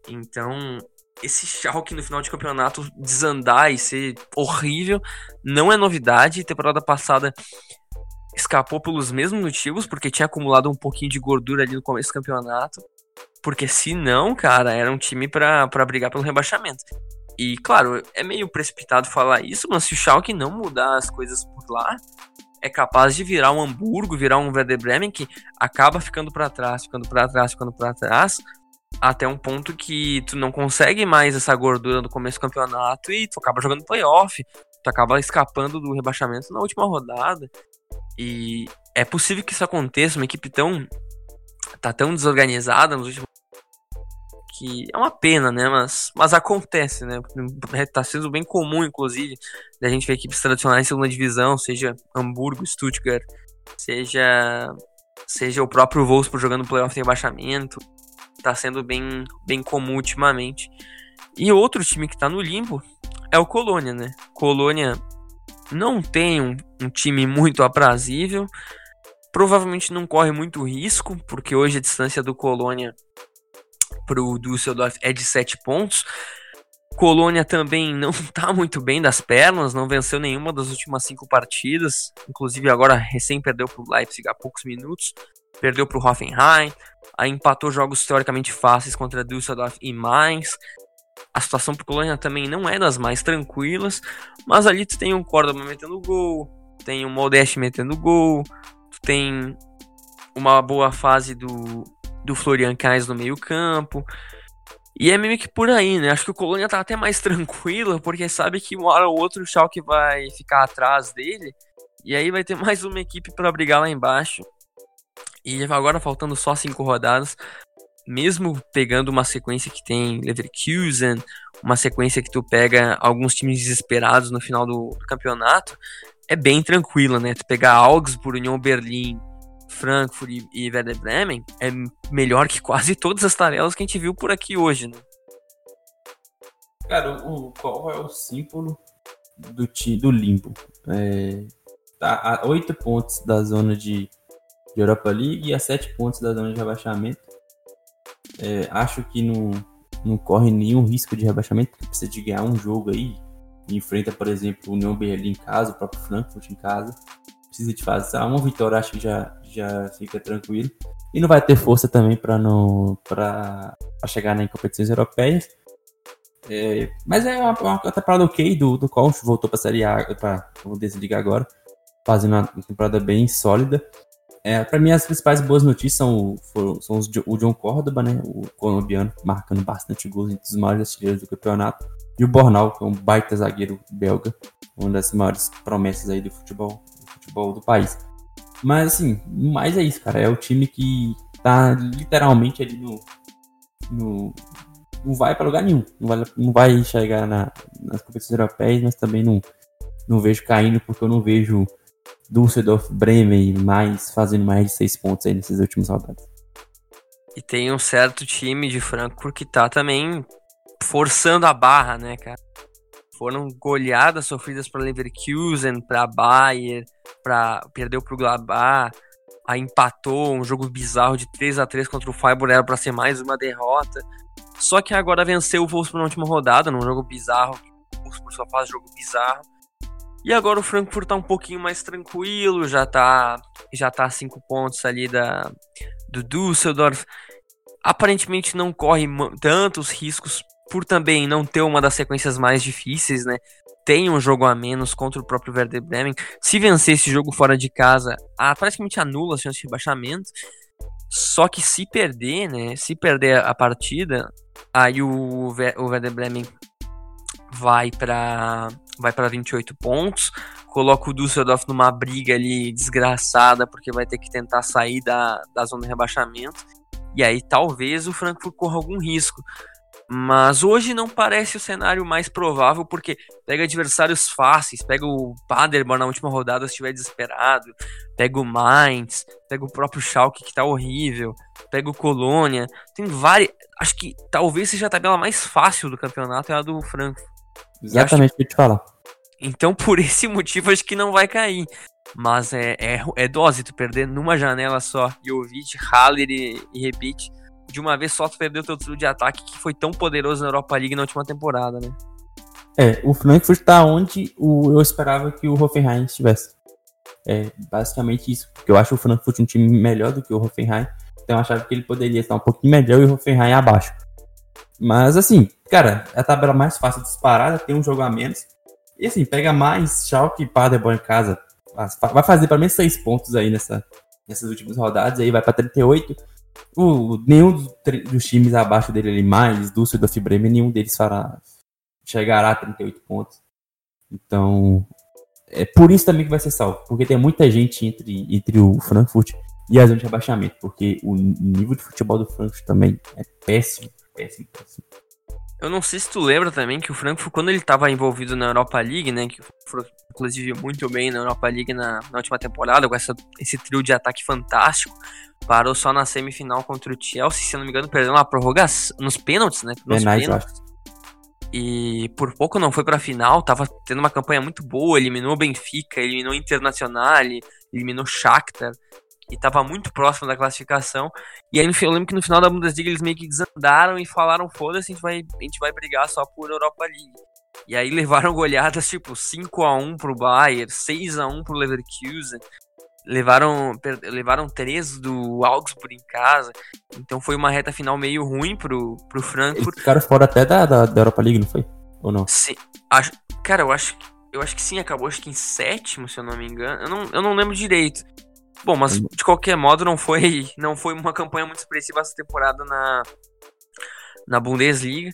Então, esse Schalke no final de campeonato desandar e ser horrível não é novidade. Temporada passada escapou pelos mesmos motivos, porque tinha acumulado um pouquinho de gordura ali no começo do campeonato. Porque se não, cara, era um time para brigar pelo rebaixamento. E claro, é meio precipitado falar isso, mas se o Schalke não mudar as coisas por lá, é capaz de virar um Hamburgo, virar um Werder Bremen que acaba ficando para trás, ficando para trás, ficando para trás, até um ponto que tu não consegue mais essa gordura no começo do campeonato e tu acaba jogando playoff, tu acaba escapando do rebaixamento na última rodada. E é possível que isso aconteça, uma equipe tão tá tão desorganizada nos últimos que é uma pena, né? Mas, mas acontece, né? Tá sendo bem comum, inclusive, da gente ver equipes tradicionais em segunda divisão, seja Hamburgo, Stuttgart, seja seja o próprio Wolfsburg jogando playoff de rebaixamento. Tá sendo bem, bem comum ultimamente. E outro time que tá no limbo é o Colônia, né? Colônia não tem um, um time muito aprazível. Provavelmente não corre muito risco, porque hoje a distância do Colônia para o Düsseldorf é de 7 pontos. Colônia também [laughs] não está muito bem das pernas, não venceu nenhuma das últimas cinco partidas. Inclusive agora recém perdeu para o Leipzig há poucos minutos. Perdeu para o Hoffenheim. Aí empatou jogos teoricamente fáceis contra Düsseldorf e Mainz. A situação para Colônia também não é das mais tranquilas. Mas ali tu tem um Córdoba metendo gol. Tem um Modeste metendo gol. Tem uma boa fase do do Florian Kainz no meio campo. E é meio que por aí, né? Acho que o Colônia tá até mais [laughs] tranquilo, porque sabe que uma hora ou outra o Schalke vai ficar atrás dele. E aí vai ter [laughs] mais uma equipe para brigar lá embaixo. E agora faltando só cinco rodadas, mesmo pegando uma sequência que tem Leverkusen, uma sequência que tu pega alguns times desesperados no final do, do campeonato, é bem tranquila, né? Tu pegar Augsburg, União Berlim, Frankfurt e, e Werder Bremen é melhor que quase todas as tabelas que a gente viu por aqui hoje, né? Cara, o, qual é o símbolo do, do limbo? É, tá a oito pontos da zona de, de Europa League e a 7 pontos da zona de rebaixamento. É, acho que não, não corre nenhum risco de rebaixamento, precisa de ganhar um jogo aí. Enfrenta, por exemplo, o União Berlim em casa, o próprio Frankfurt em casa. Precisa de fazer uma vitória, acho que já, já fica tranquilo. E não vai ter força também para chegar em competições europeias. É, mas é uma, uma temporada ok do, do Colch, voltou para a Série A, para desligar agora, fazendo uma temporada bem sólida. É, para mim, as principais boas notícias são, foram, são os, o John Córdoba, né, o colombiano, marcando bastante gols entre os maiores artilheiros do campeonato, e o Bornal, que é um baita zagueiro belga, uma das maiores promessas aí do futebol, do futebol do país. Mas assim, mais é isso, cara. É o time que tá literalmente ali no. no não vai para lugar nenhum. Não vai, não vai chegar na, nas competições europeias, mas também não, não vejo caindo, porque eu não vejo Düsseldorf, Bremen mais fazendo mais de seis pontos aí nesses últimos rodadas. E tem um certo time de Frankfurt que tá também forçando a barra, né, cara? Foram goleadas sofridas para Leverkusen, para Bayern, para perdeu pro Gladbach, aí empatou um jogo bizarro de 3 a 3 contra o Freiburg, era para ser mais uma derrota. Só que agora venceu o Wolfsburg na última rodada, num jogo bizarro. O Wolfsburg só faz jogo bizarro. E agora o Frankfurt tá um pouquinho mais tranquilo, já tá já tá a 5 pontos ali da do Düsseldorf. Aparentemente não corre tantos riscos por também não ter uma das sequências mais difíceis, né? Tem um jogo a menos contra o próprio Werder Bremen. Se vencer esse jogo fora de casa, ah, praticamente anula a chance de rebaixamento. Só que se perder, né? Se perder a partida, aí o, o Werder Bremen vai para vai para 28 pontos, coloca o Düsseldorf numa briga ali desgraçada, porque vai ter que tentar sair da, da zona de rebaixamento. E aí talvez o Frankfurt corra algum risco. Mas hoje não parece o cenário mais provável, porque pega adversários fáceis, pega o Paderborn na última rodada se estiver desesperado, pega o Mainz, pega o próprio Schalke que tá horrível, pega o Colônia, tem várias... Acho que talvez seja a tabela mais fácil do campeonato, é a do Frankfurt. Exatamente o que eu te falar. Então, [laughs] por esse motivo, acho que não vai cair. Mas é, é, é dose tu perder numa janela só. Jovic, Haller e, e Rebic. De uma vez só tu perdeu teu trio de ataque que foi tão poderoso na Europa League na última temporada, né? É, o Frankfurt tá onde o, eu esperava que o Hoffenheim estivesse. É basicamente isso. Porque eu acho o Frankfurt um time melhor do que o Hoffenheim. Então eu achava que ele poderia estar um pouquinho melhor e o Hoffenheim abaixo. Mas assim, cara, é a tabela mais fácil disparada, tem um jogo a menos. E assim, pega mais Schalke e Paderborn em casa. Vai fazer pelo menos 6 pontos aí nessa, nessas últimas rodadas, aí vai para 38. O, nenhum dos, dos, times abaixo dele ali, mais Düsseldorf e Bremen, nenhum deles fará, chegará a 38 pontos. Então, é por isso também que vai ser salvo, porque tem muita gente entre, entre o Frankfurt e a zona de rebaixamento, porque o nível de futebol do Frankfurt também é péssimo péssimo, péssimo. Eu não sei se tu lembra também que o Frankfurt, quando ele estava envolvido na Europa League, né, que foi inclusive muito bem na Europa League na, na, última temporada, com essa, esse trio de ataque fantástico, parou só na semifinal contra o Chelsea, se não me engano, perdeu uma prorrogação, nos pênaltis, né, nos Penais, pênaltis. E por pouco não foi pra final, tava tendo uma campanha muito boa, eliminou o Benfica, eliminou o Internacional, eliminou o Shakhtar e estava muito próximo da classificação. E aí eu lembro que no final da Bundesliga eles meio que desandaram e falaram: foda-se, a, gente vai, a gente vai brigar só por Europa League. E aí levaram [laughs] goleadas tipo 5 a 1 pro Bayern, 6 a 1 pro Leverkusen. Levaram, levaram 3 do Augsburg em casa. Então foi uma reta final meio ruim pro, pro Frankfurt. Eles ficaram fora até da, da, da Europa League, não foi? Ou não? Sim. Acho, cara, eu acho, eu acho que sim, acabou acho que em sétimo, se eu não me engano. Eu não, eu não lembro direito. Bom, mas de qualquer modo não foi, não foi uma campanha muito expressiva essa temporada na, na Bundesliga.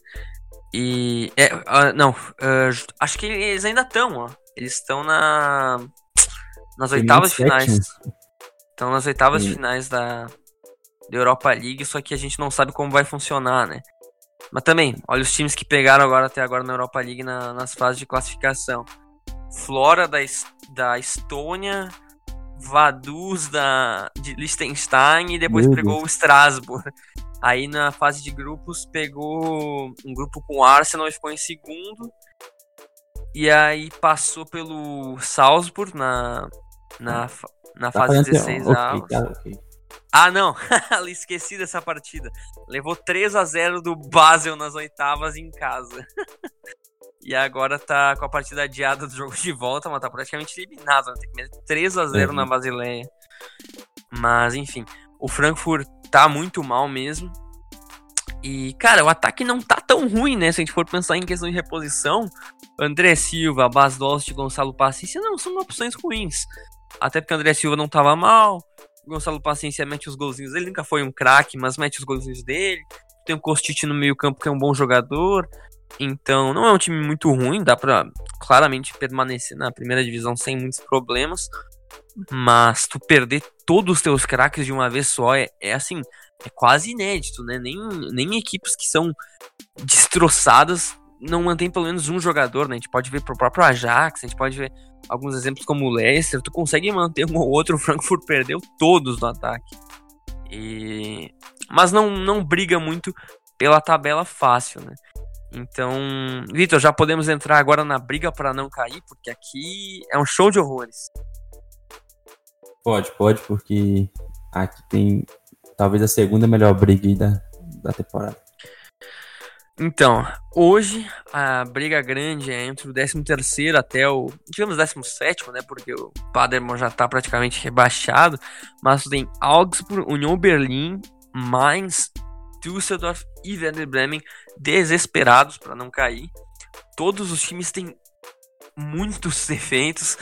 E. É, uh, não, uh, acho que eles ainda estão, ó. Eles estão na. Nas oitavas finais. Estão nas oitavas Sim. finais da, da Europa League, só que a gente não sabe como vai funcionar, né? Mas também, olha os times que pegaram agora até agora na Europa League na, nas fases de classificação. Flora da, da Estônia, Vaduz da, de Liechtenstein e depois Meu pegou Deus. o Strasbourg. Aí na fase de grupos pegou um grupo com o Arsenal e ficou em segundo. E aí passou pelo Salzburg na, na, na tá fase 16 okay, avos. Tá, okay. Ah, não. [laughs] Esqueci dessa partida. Levou 3 a 0 do Basel nas oitavas em casa. [laughs] e agora tá com a partida adiada do jogo de volta, mas tá praticamente eliminado. Né? Tem que meter 3 a 0 uhum. na Basileia. Mas, enfim. O Frankfurt tá muito mal mesmo. E, cara, o ataque não tá tão ruim, né? Se a gente for pensar em questão de reposição, André Silva, Bas Dost, Gonçalo Paciência não são opções ruins. Até porque o André Silva não tava mal, Gonçalo Paciência mete os golzinhos. Ele nunca foi um craque, mas mete os golzinhos dele. Tem o Kostic no meio-campo, que é um bom jogador. Então, não é um time muito ruim, dá pra claramente permanecer na primeira divisão sem muitos problemas. Mas tu perder todos os teus craques de uma vez só é, é assim, é quase inédito, né? Nem, nem equipes que são destroçadas não mantém pelo menos um jogador, né? A gente pode ver pro próprio Ajax, a gente pode ver alguns exemplos como o Leicester, tu consegue manter um [laughs] ou outro, o Frankfurt perdeu todos no ataque. E... Mas não, não briga muito pela tabela fácil, né? Então, Vitor, já podemos entrar agora na briga para não cair, porque aqui é um show de horrores. Pode, pode, porque aqui tem talvez a segunda melhor briga da, da temporada. Então, hoje a briga grande é entre o 13 até o, digamos, 17 né, porque o Paderborn já está praticamente rebaixado, mas tem Augsburg, Union Berlin, Mainz, Düsseldorf e Werder Bremen desesperados para não cair. Todos os times têm muitos [laughs] defeitos.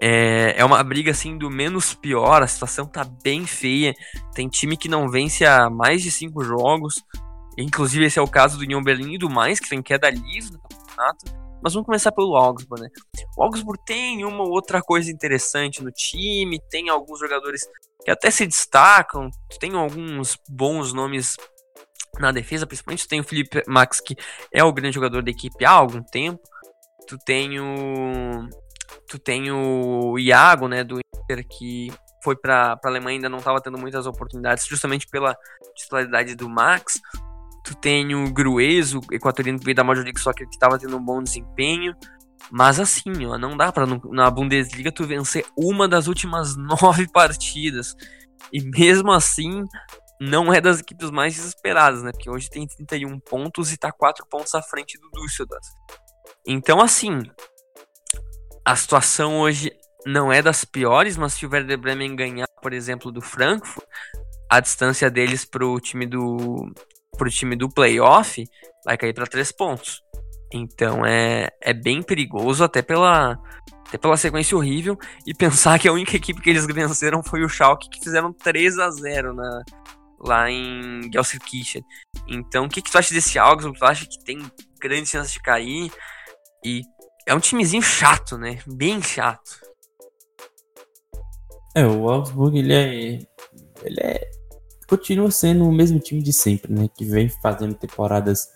É, é uma briga assim do menos pior, a situação tá bem feia. Tem time que não vence há mais de cinco jogos. Inclusive, esse é o caso do Union Berlin e do mais, que tem queda livre no campeonato. Mas vamos começar pelo Augsburg, né? O Augsburg tem uma outra coisa interessante no time, tem alguns jogadores que até se destacam, tem alguns bons nomes na defesa, principalmente tem o Felipe Max, que é o grande jogador da equipe há algum tempo. Tu tem o. Tu tem o Iago, né, do Inter, que foi para a Alemanha ainda não estava tendo muitas oportunidades, justamente pela titularidade do Max. Tu tem o Grueso, equatoriano que veio da Major League Soccer, que estava tendo um bom desempenho. Mas assim, ó, não dá para na Bundesliga tu vencer uma das últimas [laughs] nove partidas. E mesmo assim, não é das equipes mais desesperadas, né? Porque hoje tem 31 pontos e tá 4 pontos à frente do Düsseldorf. Então, assim, a situação hoje não é das piores, mas se o Werder Bremen ganhar, por exemplo, do Frankfurt, a distância deles pro time do pro time do playoff, vai cair para três pontos. Então é, é bem perigoso, até pela, até pela sequência horrível. E [laughs] pensar que a única equipe que eles venceram foi o Schalke, que fizeram 3 a 0 na, lá em Gelsenkirchen. Então, o que, que tu acha desse Augsburg? Tu acha que tem grandes chances de cair? E é um timezinho chato, né? Bem chato. É, o Augsburg, ele é... Ele é continua sendo o mesmo time de sempre, né? Que vem fazendo temporadas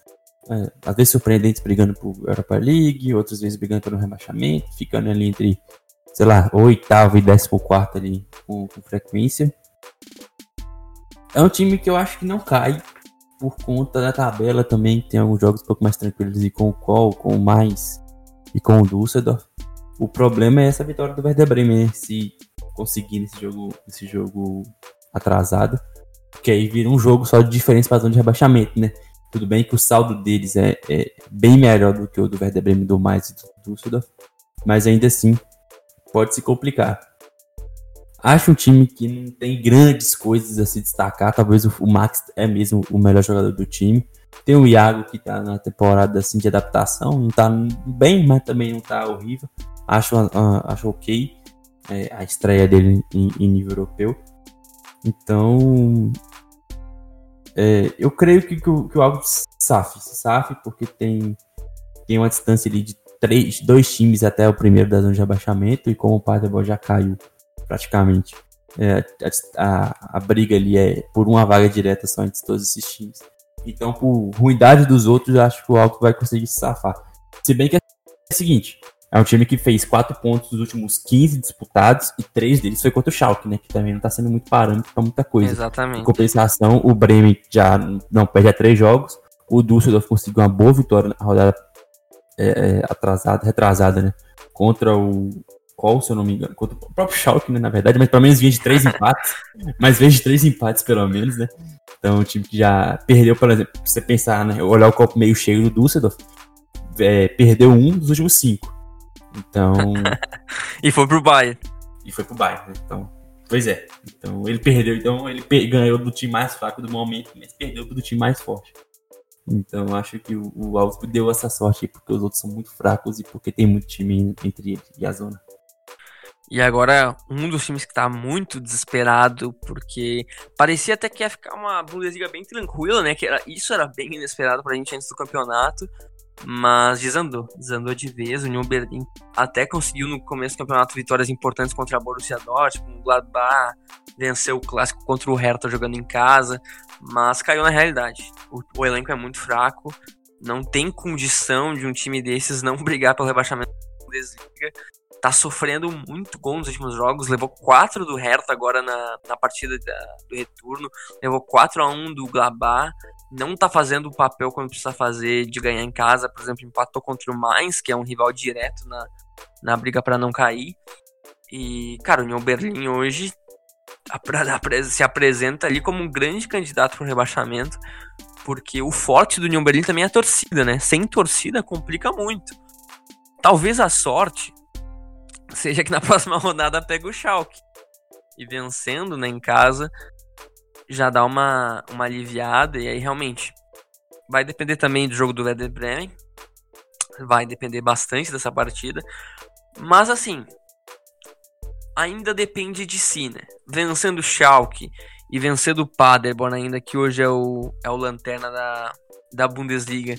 é, às vezes surpreendentes brigando por Europa League, outras vezes brigando pelo rebaixamento, ficando ali entre, sei lá, oitavo e décimo quarto ali com, com, frequência. É um time que eu acho que não cai por conta da tabela também, tem alguns jogos um pouco mais tranquilos e com o Col, com o Mais e com o Düsseldorf. O problema é essa vitória do Werder Bremen, né? se conseguir nesse jogo, nesse jogo atrasado. Porque aí vira um jogo só de diferença para zona de rebaixamento, né? Tudo bem que o saldo deles é, é bem melhor do que o do Werder Bremen, do mais e do Düsseldorf, mas ainda assim pode se complicar. Acho um time que não tem grandes coisas a se destacar. Talvez o, Max é mesmo o melhor jogador do time. Tem o Iago que tá na temporada assim de adaptação, não tá bem, mas também não tá horrível. Acho, uh, acho ok é, a estreia dele em, em nível europeu. Então, é, eu creio que, que, o, que o Algo SAF, SAF, porque tem, tem uma distância ali de três, dois times até o primeiro da zona de abaixamento, e como o Paderborn já caiu praticamente, é, a, a, briga ali é por uma vaga direta só entre todos esses times. Então, por ruindade dos outros, eu acho que o Alto vai conseguir se safar. Se bem que é o seguinte, é um time que fez 4 pontos nos últimos 15 disputados e 3 deles foi contra o Schalke, né? Que também não tá sendo muito parâmetro pra muita coisa. Exatamente. Em compensação, o Bremen já não perde a 3 jogos. O Düsseldorf conseguiu uma boa vitória na rodada é, é, atrasada, retrasada, né? Contra o, Kohl, se eu não me engano, contra o próprio Schalke, né, na verdade, mas pelo menos vinha de três [laughs] empates, mas veio de três empates pelo menos, né? Então, o time que já perdeu, por exemplo, você pensar, né, olhar o copo meio cheio do Düsseldorf, é, perdeu um dos últimos cinco. Então... [laughs] e foi pro Bayern. E foi pro Bayern, né? Então, pois é. Então, ele perdeu, então ele ganhou do time mais fraco do momento, mas perdeu do time mais forte. Então acho que o, o Augsburg deu essa sorte aí, porque os outros são muito fracos e porque tem muito time entre eles e a zona. E agora, um dos times que tá muito desesperado, porque parecia até que ia ficar uma Bundesliga bem tranquila, né? Que era, isso era bem inesperado pra gente antes do campeonato. Mas desandou, desandou de vez. O Union Berlin até conseguiu no começo do campeonato vitórias importantes contra a Borussia Dortmund, o Gladbach, venceu o clássico contra o Hertha jogando em casa, mas caiu na realidade. O, o elenco é muito fraco, não tem condição de um time desses não [laughs] brigar pelo rebaixamento da Bundesliga. Tá sofrendo muito gol nos últimos jogos, levou 4 do Hertha agora na, na partida da, do retorno, levou 4 a 1 do Gladbach não tá fazendo o papel como precisa fazer de ganhar em casa, por exemplo, empatou contra o Mainz, que é um rival direto na, na briga para não cair. E, cara, o União Berlim hoje se apresenta ali como um grande candidato para o rebaixamento, porque o forte do União Berlim também é a torcida, né? Sem torcida complica muito. Talvez a sorte seja que na [laughs] próxima rodada pega o Schalke. E vencendo né, em casa, já dá uma, uma aliviada, e aí realmente vai depender também do jogo do Werder Bremen, vai depender bastante dessa partida, mas assim, ainda depende de si, né? Vencendo o Schalke e vencendo o Paderborn ainda, que hoje é o, é o lanterna da, da Bundesliga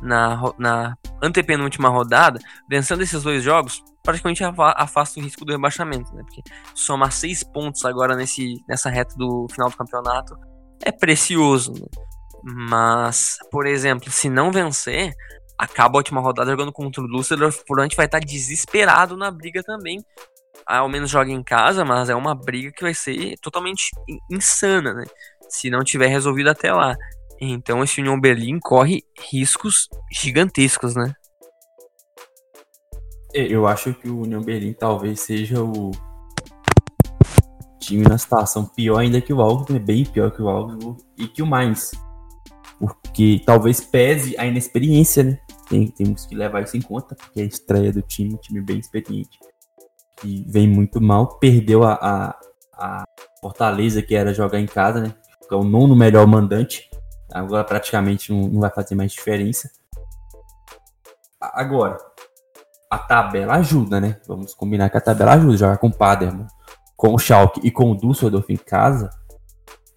na, na antepenúltima rodada, vencendo esses dois jogos, praticamente afasta o risco do rebaixamento, né? Porque somar seis pontos agora nesse, nessa reta do final do campeonato é precioso, né? Mas, por exemplo, se não vencer, acaba a última rodada jogando contra o Düsseldorf, por onde vai estar desesperado na briga também. Ao menos joga em casa, mas é uma briga que vai ser totalmente insana, né? Se não tiver resolvido até lá. Então esse União Berlim corre riscos gigantescos, né? É, eu acho que o União Berlim talvez seja o time na situação pior ainda que o Augsburg, né? bem pior que o Augsburg e que o Mainz. Porque talvez pese a inexperiência, né? Tem, temos que levar isso em conta, porque é a estreia do time, um time bem experiente, que vem muito mal, perdeu a, a, a Fortaleza, que era jogar em casa, né? É o nono melhor mandante, agora praticamente não, não vai fazer mais diferença. Agora, a tabela ajuda, né? Vamos combinar que a tabela ajuda. Jogar com o Paderman, com o Schalke e com o Düsseldorf em casa,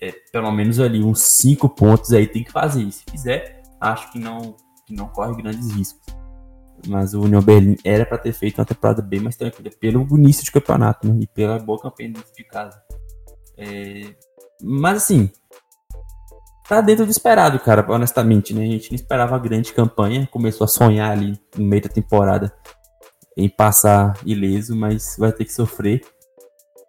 é, pelo menos ali uns 5 pontos aí tem que fazer. Se fizer, acho que não, que não corre grandes riscos. Mas o Union Berlin era para ter feito uma temporada bem mais tranquila pelo início de campeonato né? e pela boa campanha de casa. É... Mas assim, tá dentro do esperado, cara, honestamente, né? A gente não esperava a grande campanha, começou a sonhar ali no meio da temporada em passar ileso, mas vai ter que sofrer.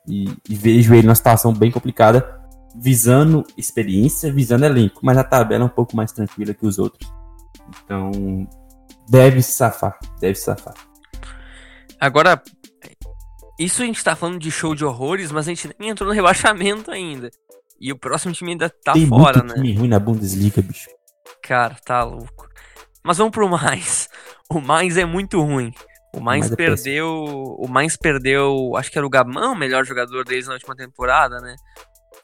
E, e vejo ele numa situação bem complicada, visando experiência, visando elenco, mas a tabela é um pouco mais tranquila que os outros. Então, deve se safar, deve se safar. Agora, isso a gente tá falando de show de horrores, mas a gente nem entrou no rebaixamento ainda. E o próximo time ainda tá Tem fora, muito né? time ruim na Bundesliga, bicho. Cara, tá louco. Mas vamos pro mais. O mais é muito ruim. O Mainz perdeu. O Mainz perdeu. Acho que era o Gabão, o melhor jogador deles na última temporada, né?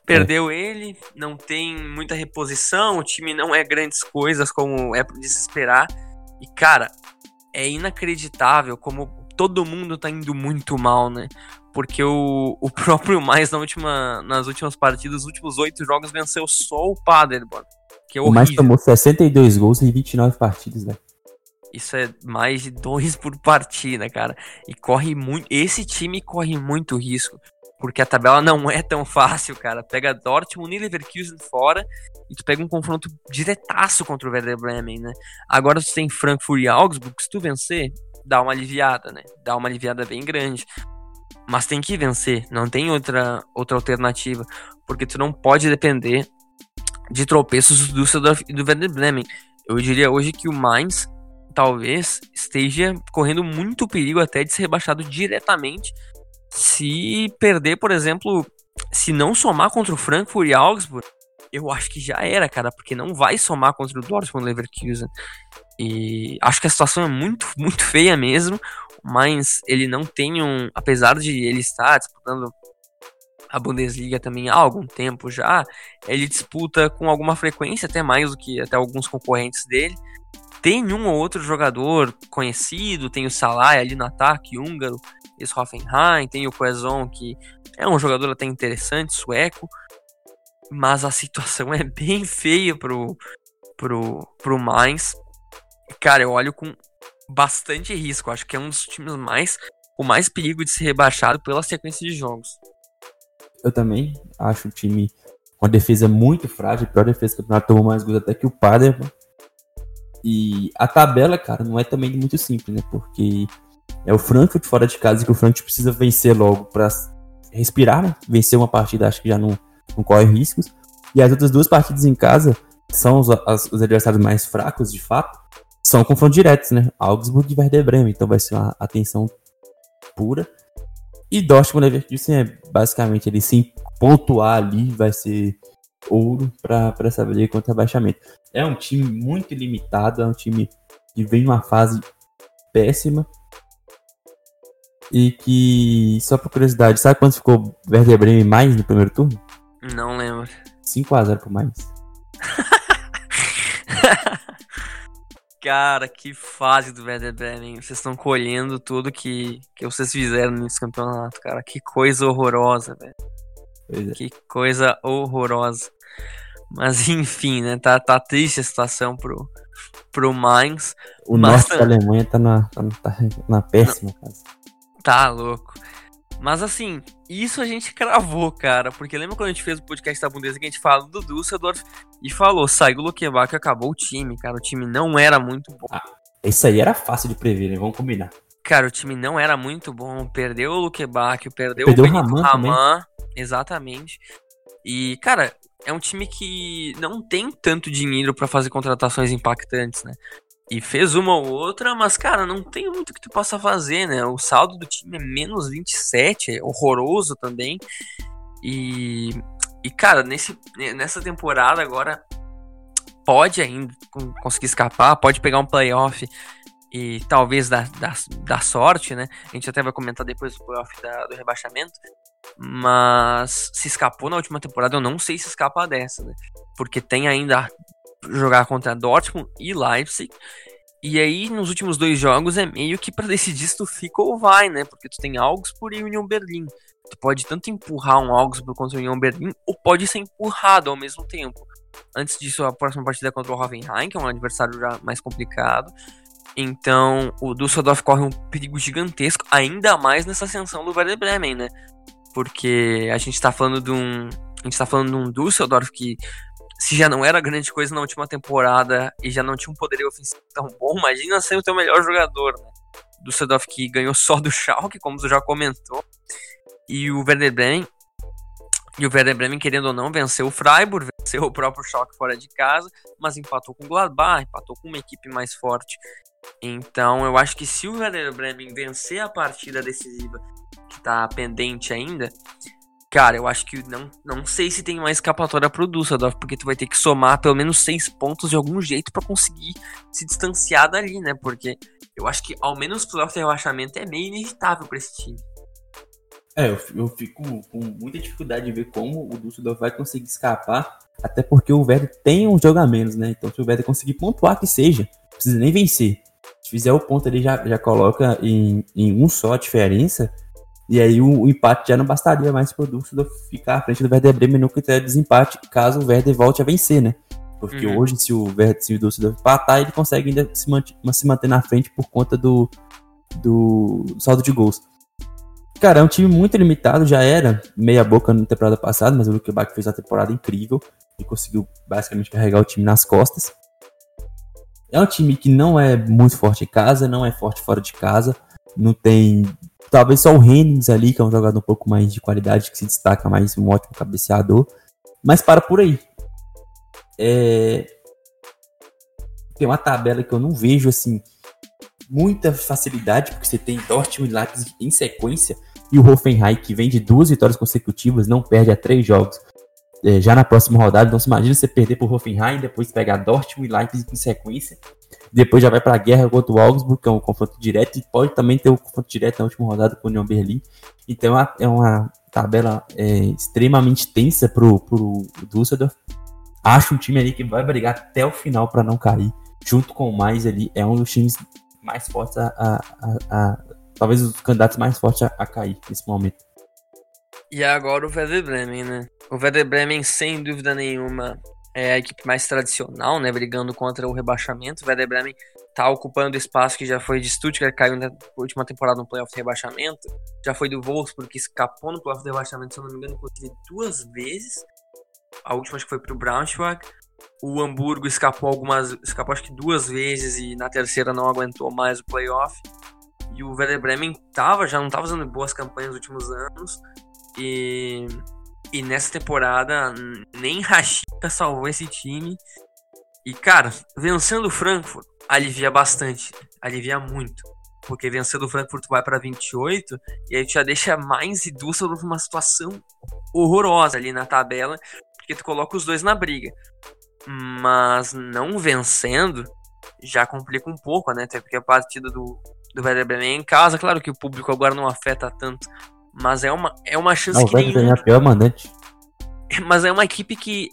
Perdeu é. ele, não tem muita reposição, o time não é grandes coisas como é de se esperar. E, cara, é inacreditável como todo mundo tá indo muito mal, né? Porque o, [laughs] o próprio Mais na última, nas últimas partidas, os últimos oito jogos, venceu só o Paderborn. Que é horrível. O Mais tomou 62 gols em 29 partidas, velho. Isso é mais de dois por partida, cara. E corre muito. Esse time corre muito risco. Porque a tabela não é tão fácil, cara. Pega Dortmund e Leverkusen fora e tu pega um confronto diretaço contra o Werder Bremen, né? Agora tu tem Frankfurt e Augsburg, se tu vencer, dá uma aliviada, né? Dá uma aliviada bem grande. Mas tem que vencer, não tem outra, outra alternativa. Porque tu não pode depender de tropeços do Düsseldorf do Werder Bremen. Eu diria hoje que o Mainz talvez esteja correndo muito perigo até de ser rebaixado diretamente se perder, por exemplo, se não somar contra o Frankfurt e Augsburg, eu acho que já era, cara, porque não vai somar contra o Dortmund Leverkusen. E acho que a situação é muito, [laughs] muito feia mesmo, mas ele não tem um, apesar de ele estar disputando a Bundesliga também há algum tempo já, ele disputa com alguma frequência, até mais do que até alguns concorrentes dele. Tem um ou outro jogador conhecido, tem o Salah ali no ataque, húngaro, esse Hoffenheim, tem o Quezon, que é um jogador até interessante, sueco, mas a situação [laughs] é bem feia pro, pro, pro Mainz. Cara, eu olho com bastante risco, acho que é um dos times mais com mais perigo de ser rebaixado pela sequência de jogos. Eu também acho o time com a defesa muito frágil, a pior defesa que o campeonato tomou mais gols até que o Paderborn. E a tabela, cara, não é também muito simples, né? Porque é o Frankfurt fora de casa que o Frankfurt precisa vencer logo para respirar, né? Vencer uma partida, acho que já não, não corre riscos. E as outras duas partidas em casa, são os, as, os adversários mais fracos, de fato, são confrontos diretos, né? Augsburg e Werder Bremen. Então vai ser uma atenção pura. E Dortmund Leverkusen é basicamente ele sim pontuar ali vai ser ouro para essa briga contra abaixamento. É um time muito limitado, é um time que vem numa fase péssima. E que, só por curiosidade, sabe quanto ficou Werder Bremen mais no primeiro turno? Não lembro. 5x0 pro mais. [laughs] Cara, que fase do Werder Bremen. Vocês estão colhendo tudo que, que vocês fizeram nesse campeonato, cara. Que coisa horrorosa, velho. É. Que coisa horrorosa. Mas [laughs] enfim, né? Tá, tá triste a situação pro, pro Mainz. O mas... norte da Alemanha tá na, tá, tá na péssima fase. Tá louco. Mas assim, isso a gente cravou, cara. Porque lembra quando a gente fez o podcast da Bundesliga que a gente falou do Düsseldorf e falou, saiu o Luquevac acabou o time, cara. O time não era muito bom. Ah, isso aí era fácil de prever, né? Vamos combinar. Cara, o time não era muito bom. Perdeu o Luquevac, perdeu, perdeu o Raman. Exatamente. E, cara, é um time que não tem tanto dinheiro para fazer contratações impactantes, né? E fez uma ou outra, mas, cara, não tem muito que tu possa fazer, né? O saldo do time é menos 27, é horroroso também. E, e cara, nesse, nessa temporada agora pode ainda conseguir escapar, pode pegar um playoff e talvez dar, dar, dar sorte, né? A gente até vai comentar depois do playoff da, do rebaixamento. Mas se escapou na última temporada, eu não sei se escapa dessa, né? Porque tem ainda jogar contra Dortmund e Leipzig. E aí, nos últimos dois jogos, é meio que para decidir se tu fica ou vai, né? Porque tu tem Augsburg e Union Berlin. Tu pode tanto empurrar um Augsburg contra o Union Berlin, ou pode ser empurrado ao mesmo tempo. Antes disso, a próxima partida é contra o Hoffenheim, que é um adversário já mais complicado. Então, o Düsseldorf corre um perigo gigantesco, ainda mais nessa ascensão do Werder Bremen, né? Porque a gente tá falando de um. A gente tá falando de um Düsseldorf que se já não era grande coisa na última temporada e já não tinha um poderio ofensivo tão bom, imagina ser o teu melhor jogador, né? Düsseldorf que ganhou só do Schalke, como tu já comentou, e o Werder Bremen, e o Werder Bremen, querendo ou não, venceu o Freiburg, venceu o próprio Schalke fora de casa, mas empatou com o Gladbach, empatou com uma equipe mais forte. Então, eu acho que se o Werder Bremen vencer a partida decisiva que tá pendente ainda, Cara, eu acho que não, não sei se tem uma escapatória pro Dusseldorf, porque tu vai ter que somar pelo menos seis pontos de algum jeito para conseguir se distanciar dali, né? Porque eu acho que ao menos pro de relaxamento é meio inevitável para esse time. É, eu, fico com muita dificuldade de ver como o Dusseldorf vai conseguir escapar, até porque o Werder tem um jogo a menos, né? Então se o Werder conseguir pontuar que seja, não precisa nem vencer. Se fizer o ponto ele já, já coloca em, em um só a diferença, e aí o, o, empate já não bastaria mais para o Düsseldorf ficar à frente do Werder Bremen no critério de desempate, caso o Werder volte a vencer, né? Porque uhum. hoje, se o Werder, se o Düsseldorf empatar, ele consegue ainda se, manter, se manter na frente por conta do, do saldo de gols. Cara, é um time muito limitado, já era meia boca na temporada passada, mas o Luke Bach fez uma temporada incrível e conseguiu basicamente carregar o time nas costas. É um time que não é muito forte em casa, não é forte fora de casa, não tem Talvez só o Hennings ali, que é um jogador um pouco mais de qualidade, que se destaca mais, um ótimo cabeceador. Mas para por aí. É... Tem uma tabela que eu não vejo assim muita facilidade, porque você tem Dortmund e Leipzig em sequência, e o Hoffenheim, que vem de duas vitórias consecutivas, não perde a três jogos é, já na próxima rodada. Então, se imagina você perder por Hoffenheim, depois pegar Dortmund e Leipzig em sequência, depois já vai para a guerra contra o Augsburg, que é um confronto direto, e pode também ter um confronto direto na última rodada com o União Berlim. Então, é uma é tabela é, extremamente tensa pro, pro Düsseldorf. Acho um time ali que vai brigar até o final para não cair, junto com o mais ali, é um dos times mais fortes a, a, a, a talvez os candidatos mais fortes a, a cair nesse momento. E agora o Werder Bremen, né? O Werder Bremen, sem dúvida nenhuma, é a equipe mais tradicional, né? Brigando contra o rebaixamento. O Werder Bremen tá ocupando o espaço que já foi de Stuttgart, caiu na última temporada no playoff de rebaixamento. Já foi do Wolfsburg, que escapou no playoff de rebaixamento, se eu não me engano, inclusive duas vezes. A última acho que foi pro Braunschweig. O Hamburgo escapou algumas, escapou acho que duas vezes e na terceira não aguentou mais o playoff. E o Werder Bremen tava, já não estava fazendo boas campanhas nos últimos anos. E, e nessa temporada nem Rashica salvou esse time. E cara, vencendo o Frankfurt alivia bastante, alivia muito. Porque vencendo o Frankfurt vai para 28 e aí já deixa mais e Düsseldorf numa situação horrorosa ali na tabela, porque tu coloca os dois na briga. Mas não vencendo já complica um pouco, né? Até porque a partida do, do Werder Bremen em casa, claro que o público agora não afeta tanto, mas é uma, é uma chance não, que. O Werder Bremen é a pior mandante. [laughs] Mas é uma equipe que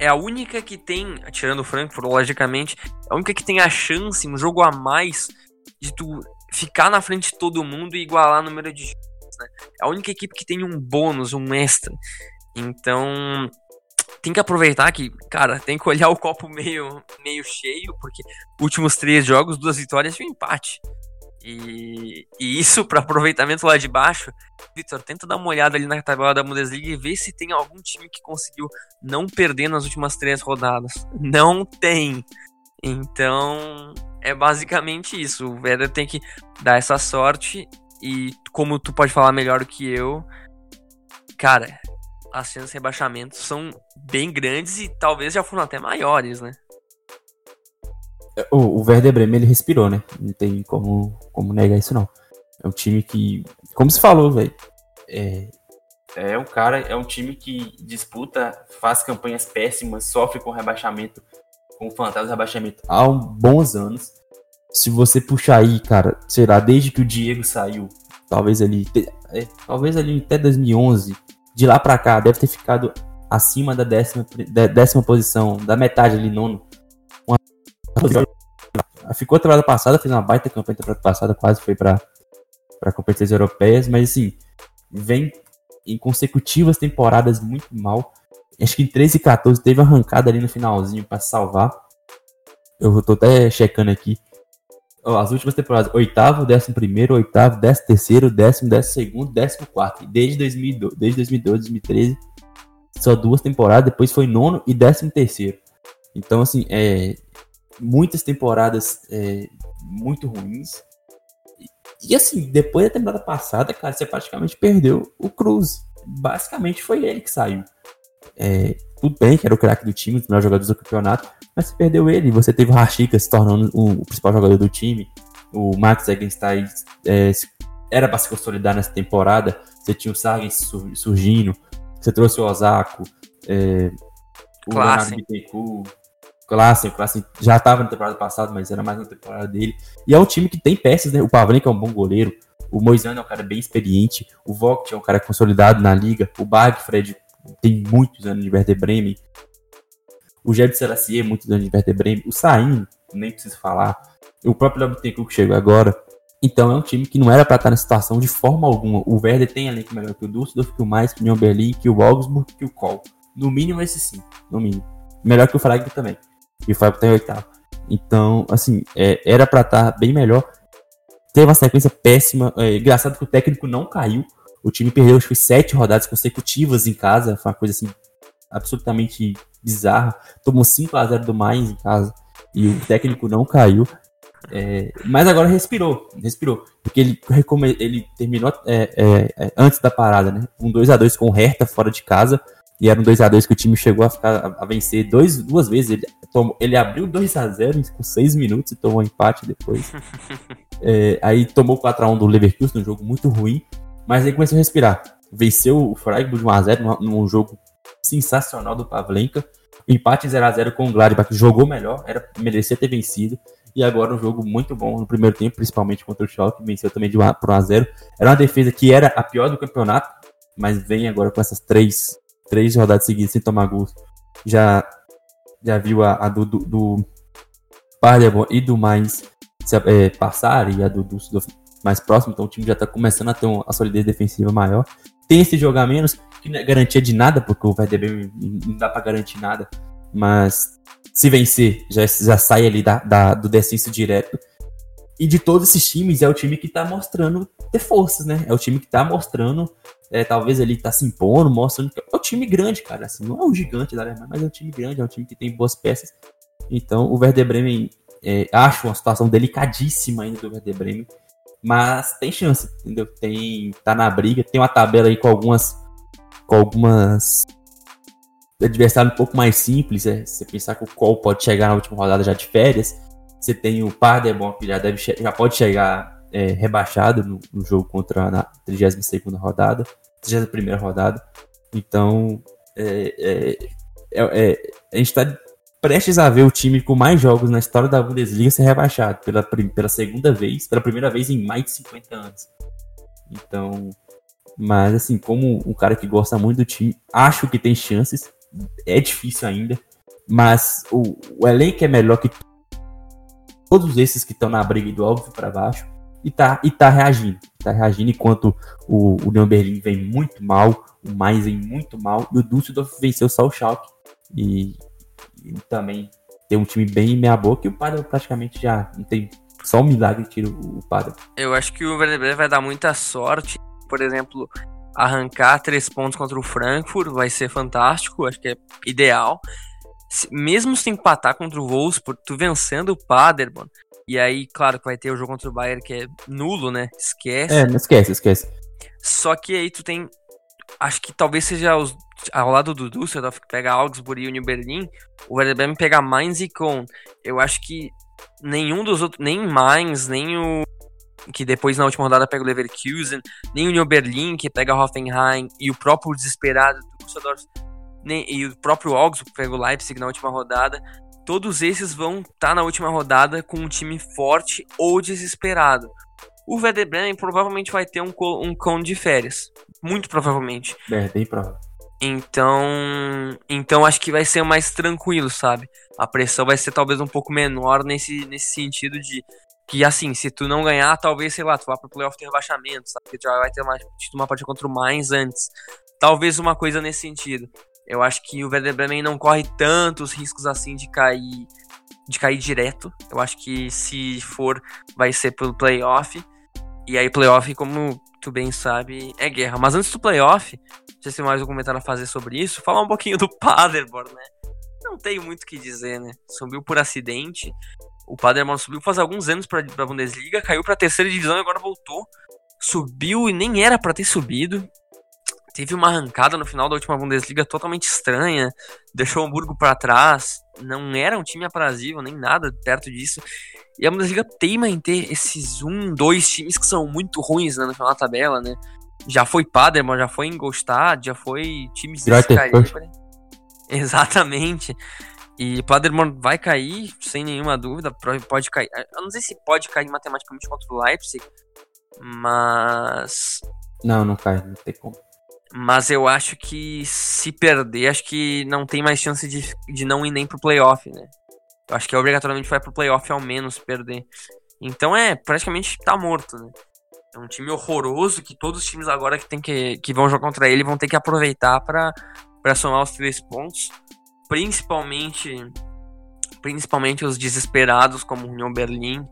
é a única que tem, tirando o Frankfurt, logicamente, é a única que tem a chance, um jogo a mais, de tu ficar na frente de todo mundo e igualar o número de jogos, né? É a única equipe que tem um bônus, um extra. Então, tem que aproveitar que, cara, tem que olhar o copo meio, meio cheio, porque últimos três jogos, duas vitórias e um empate. E, e isso para aproveitamento lá de baixo, Vitor, tenta dar uma olhada ali na tabela da Bundesliga e ver se tem algum time que conseguiu não perder nas últimas três rodadas. Não tem. Então, é basicamente isso. O Werder tem que dar essa sorte e como tu pode falar melhor do que eu, cara, as chances de rebaixamento são bem grandes e talvez já foram até maiores, né? O, o Werder Bremen ele respirou, né? Não tem como, como negar isso não. É um time que, como se falou, velho, é, é um cara, é um time que disputa, faz campanhas péssimas, sofre com rebaixamento, com fantasma de rebaixamento há bons anos. Se você puxar aí, cara, sei lá, desde que o Diego saiu, talvez ali, é, talvez ali até 2011, de lá para cá, deve ter ficado acima da décima, décima posição, da metade ali, nono. Ficou a temporada passada, fez uma baita campanha temporada passada, quase foi para para competições europeias, mas assim, vem em consecutivas temporadas muito mal. Acho que em 13 e 14 teve arrancada ali no finalzinho para salvar. Eu tô até checando aqui. As últimas temporadas, oitavo, décimo primeiro, oitavo, décimo terceiro, décimo, décimo segundo, décimo quarto. Desde 2012, desde 2012, 2013, só duas temporadas, depois foi nono e décimo terceiro. Então, assim, é, muitas temporadas é, muito ruins. E assim, depois da temporada passada, cara, você praticamente perdeu o Cruz. Basicamente foi ele que saiu. É, tudo bem que era o craque do time, os melhores jogadores do campeonato, mas você perdeu ele. Você teve o Rashica se tornando o, o principal jogador do time. O Max Egenstein é, era para se consolidar nessa temporada. Você tinha o Sargen surgindo. Você trouxe o Osako. É, o Leonardo. Classe, Classe já estava na temporada passada, mas era mais na temporada dele. E é um time que tem peças, né? O Pavlenka é um bom goleiro, o Moisano é um cara bem experiente, o Vogt é um cara consolidado na liga, o Bagfred tem muitos anos de Werder Bremen, o Jeb Selassier, muitos anos de Werder Bremen, o Sain, nem preciso falar, o próprio Lobtencourt que chegou agora. Então é um time que não era para estar na situação de forma alguma. O Werder tem elenco melhor que o Düsseldorf, que o Mais, que o Union que o Augsburg, que o Kohl. No mínimo esse sim, no mínimo. Melhor que o Freiburg também e o Fábio tá oitavo. Então, assim, é, era para estar tá bem melhor. Teve uma sequência péssima. É, engraçado que o técnico não caiu. O time perdeu, acho que foi sete rodadas consecutivas em casa. Foi uma coisa assim, absolutamente bizarra. Tomou 5 a 0 do Mainz em casa. E o técnico não caiu. É, mas agora respirou, respirou. Porque ele, ele terminou é, é, é, antes da parada, né? Um 2 a 2 com o Hertha fora de casa. E era um 2x2 que o time chegou a, ficar, a vencer dois, duas vezes. Ele, tomou, ele abriu 2x0 com 6 minutos e tomou um empate depois. [laughs] é, aí tomou 4x1 do Leverkusen, um jogo muito ruim. Mas aí começou a respirar. Venceu o Freiburg de 1x0 num, num jogo sensacional do Pavlenka. Empate 0x0 com o Gladbach, jogou melhor, era merecia ter vencido. E agora um jogo muito bom no primeiro tempo, principalmente contra o Schalke, venceu também de 1 por 1x0. Era uma defesa que era a pior do campeonato, mas vem agora com essas três, três rodadas seguidas sem tomar gols. Já, já viu a, a do, do, do e do Mainz se, é, passar e a do, do, do, mais próximo, então o time já está começando a ter uma solidez defensiva maior. Tem esse jogo a menos, que não é garantia de nada, porque o Werder não dá para garantir nada, mas se vencer, já, já sai ali da, da, do descenso direto. E de todos esses times, é o time que tá mostrando ter forças, né? É o time que tá mostrando, é, talvez ele tá se impondo, mostrando que é um time grande, cara. Assim, não é um gigante da Alemanha, mas é um time grande, é um time que tem boas peças. Então, o Werder Bremen, é, acho uma situação delicadíssima ainda do Werder Bremen, mas tem chance, entendeu? Tem, tá na briga, tem uma tabela aí com algumas, com algumas adversário um pouco mais simples, é você pensar que o Cole pode chegar na última rodada já de férias. Você tem o Paderborn que já, deve, já pode chegar é, rebaixado no, no, jogo contra na 32 rodada, 31 rodada. Então, é, é, é, é a gente está prestes a ver o time com mais jogos na história da Bundesliga ser rebaixado pela, pela segunda vez, pela primeira vez em mais de 50 anos. Então, mas assim, como um cara que gosta muito do time, acho que tem chances é difícil ainda, mas o, o elenco é melhor que todos esses que estão na briga do óbvio para baixo e tá, e tá reagindo. Tá reagindo enquanto o, o Leon Berlin vem muito mal, o Mais vem muito mal e o Düsseldorf venceu só o Schalke e, e também tem um time bem meia boca e o Padre praticamente já não tem só um milagre tira o, o Padre. Eu acho que o Werder vai dar muita sorte, por exemplo, arrancar três pontos contra o Frankfurt vai ser fantástico, acho que é ideal. Mesmo se empatar contra o Wolfsburg, tu vencendo o Paderborn, e aí, claro que vai ter o jogo contra o Bayern que é nulo, né? Esquece. É, esquece, esquece. Só que aí tu tem. Acho que talvez seja os, ao lado do Düsseldorf, que pega Augsburg e Union Berlin, o Werder Bremen pega Mainz e Köln. Eu acho que nenhum dos outros, nem Mainz, nem o que depois na última rodada pega o Leverkusen, nem o Union Berlin, que pega o Hoffenheim, e o próprio desesperado do Düsseldorf, nem, e o próprio Augsburg, que pega o Leipzig na última rodada, todos esses vão estar tá na última rodada com um time forte ou desesperado. O Werder Bremen provavelmente vai ter um, um cone de férias. Muito provavelmente. É, bem provável. Então, então acho que vai ser mais tranquilo, sabe? A pressão vai ser talvez um pouco menor nesse, nesse sentido de que assim, se tu não ganhar, talvez, sei lá, tu vá pro playoff ter rebaixamento, sabe? Porque tu já vai ter uma, uma partida contra o Mainz antes. Talvez uma coisa nesse sentido. Eu acho que o Werder Bremen não corre tantos riscos assim de cair de cair direto. Eu acho que se for, vai ser pelo playoff. E aí, playoff, como tu bem sabe, é guerra. Mas antes do playoff, não sei se tem mais algum comentário a fazer sobre isso, falar um pouquinho do Paderborn, né? Não tenho muito o que dizer, né? Subiu por acidente. O Paderborn subiu faz alguns anos para a Bundesliga, caiu para a terceira divisão e agora voltou. Subiu e nem era para ter subido. Teve uma arrancada no final da última Bundesliga totalmente estranha, deixou o Hamburgo para trás. Não era um time aprazível, nem nada perto disso. E a Bundesliga teima em ter esses um, dois times que são muito ruins né, no final da tabela, né? Já foi Paderborn, já foi Ingolstadt, já foi times desse calibre. Exatamente. E Paderborn vai cair, sem nenhuma dúvida, pode cair. Eu não sei se pode cair matematicamente contra o Leipzig, mas. Não, não cai, não tem como. Mas eu acho que se perder, acho que não tem mais chance de, de não ir nem pro playoff, né? Eu acho que obrigatoriamente vai pro playoff ao menos perder. Então é, praticamente tá morto, né? É um time horroroso que todos os times agora que, tem que, que vão jogar contra ele vão ter que aproveitar para somar os três pontos principalmente principalmente os desesperados como o Union Berlin,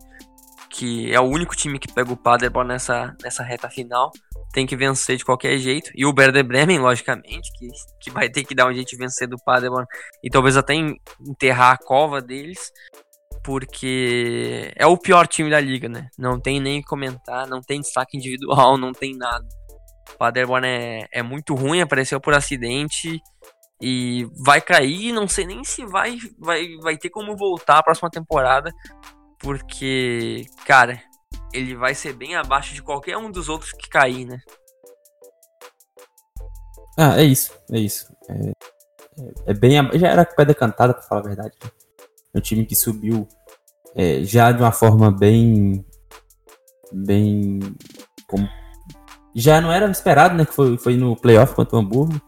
que é o único time que pega o Paderborn nessa, nessa reta final, tem que vencer de qualquer jeito. E o Werder Bremen, logicamente, que, que vai ter que dar um jeito de vencer do Paderborn e talvez até enterrar a cova deles, porque é o pior time da liga, né? Não tem nem comentar, não tem destaque [laughs] individual, não tem nada. O Paderborn é, é muito ruim, apareceu por acidente e vai cair, não sei nem se vai, vai, vai ter como voltar a próxima temporada, porque, cara, ele vai ser bem abaixo de qualquer um dos outros que cair, né? Ah, é isso, é isso. É, é, é bem. Já era pedra cantada, pra falar a verdade. Né? É um time que subiu é, já de uma forma bem. Bem. Como, já não era esperado, né? Que foi, foi no playoff contra o Hamburgo.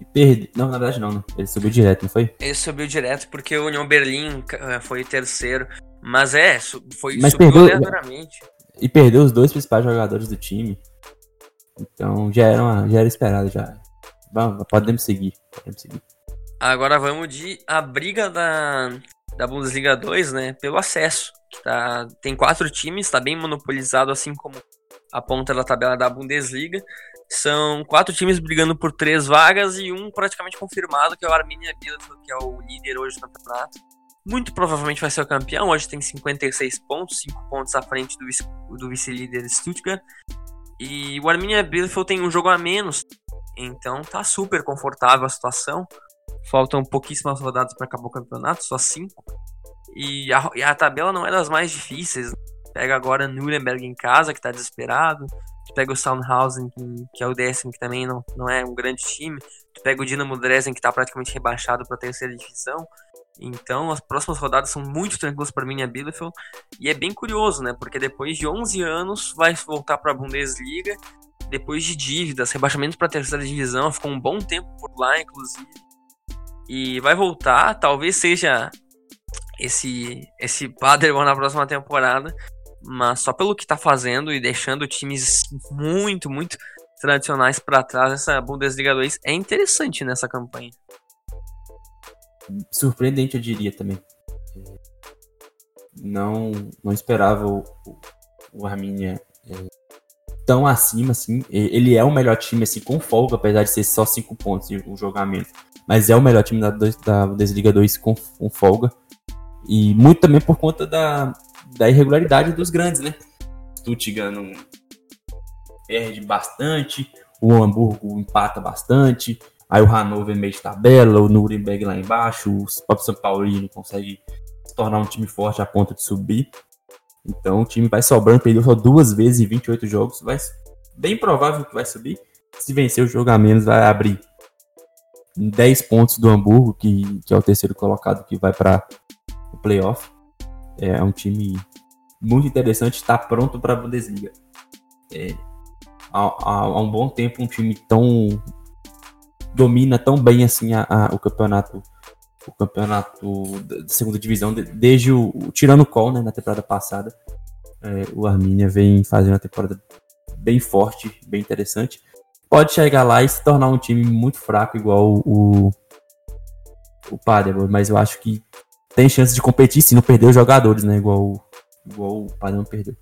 E perde. Não, na verdade não, né? Ele subiu direto, não foi? Ele subiu direto porque o União Berlim eh, foi terceiro. Mas é, foi Mas perdeu, E perdeu os dois principais jogadores do time. Então já era, uma, já era esperado já. Vamos, podemos seguir. Podemos seguir. Agora vamos de a briga da, da Bundesliga 2, né? Pelo acesso. Tá, tem quatro times, está bem monopolizado, assim como a ponta da tabela da Bundesliga. São quatro times brigando por três vagas e um praticamente confirmado, que é o Arminia Bielefeld, que é o líder hoje do campeonato. Muito provavelmente vai ser o campeão, hoje tem 56 pontos, 5 pontos à frente do, do vice-líder Stuttgart. E o Arminia Bielefeld tem um jogo a menos, então tá super confortável a situação. Faltam pouquíssimas rodadas para acabar o campeonato, só 5. E e a tabela não é das mais difíceis. Pega agora Nuremberg em casa, que tá desesperado. Tu pega o Soundhausen, que, é o décimo, que também não, não é um grande time. Tu pega o Dinamo Dresden, que tá praticamente rebaixado para terceira divisão. Então, as próximas rodadas são muito tranquilas para mim a Bielefeld. E é bem curioso, né? Porque depois de 11 anos vai voltar para a Bundesliga. Depois de dívidas, rebaixamentos para a terceira divisão, ficou um bom tempo por lá, inclusive. E vai voltar, talvez seja esse esse Paderborn na próxima temporada, mas só pelo que está fazendo e deixando times muito, muito tradicionais para trás, essa Bundesliga 2 é interessante nessa campanha. Surpreendente, eu diria também. Não, não esperava o, o Arminia é, tão acima, assim. Ele é o melhor time, assim, com folga, apesar de ser só 5 pontos o jogamento. Mas é o melhor time da, da Bundesliga 2 com, com folga. E muito também por conta da, da irregularidade dos grandes, né? Stuttgart perde bastante, o Hamburgo empata bastante, aí o Hannover meio de tabela, o Nuremberg lá embaixo, o próprio São Paulo não consegue se tornar um time forte a ponto de subir. Então o time vai sobrando, perdeu só duas vezes em 28 jogos, vai bem provável que vai subir. Se vencer o jogo a menos, vai abrir 10 pontos do Hamburgo, que, que é o terceiro colocado que vai para o playoff. É um time muito interessante, está pronto para a Bundesliga. É, há, há, há, um bom tempo um time tão domina tão bem assim a, a, o campeonato o campeonato da segunda divisão desde o tirando o Col né, na temporada passada é, o Arminia vem fazendo uma temporada bem forte bem interessante pode chegar lá e se tornar um time muito fraco igual o o Paderborn mas eu acho que tem chance de competir se não perder os jogadores, né? Igual, igual o Padrão perdeu.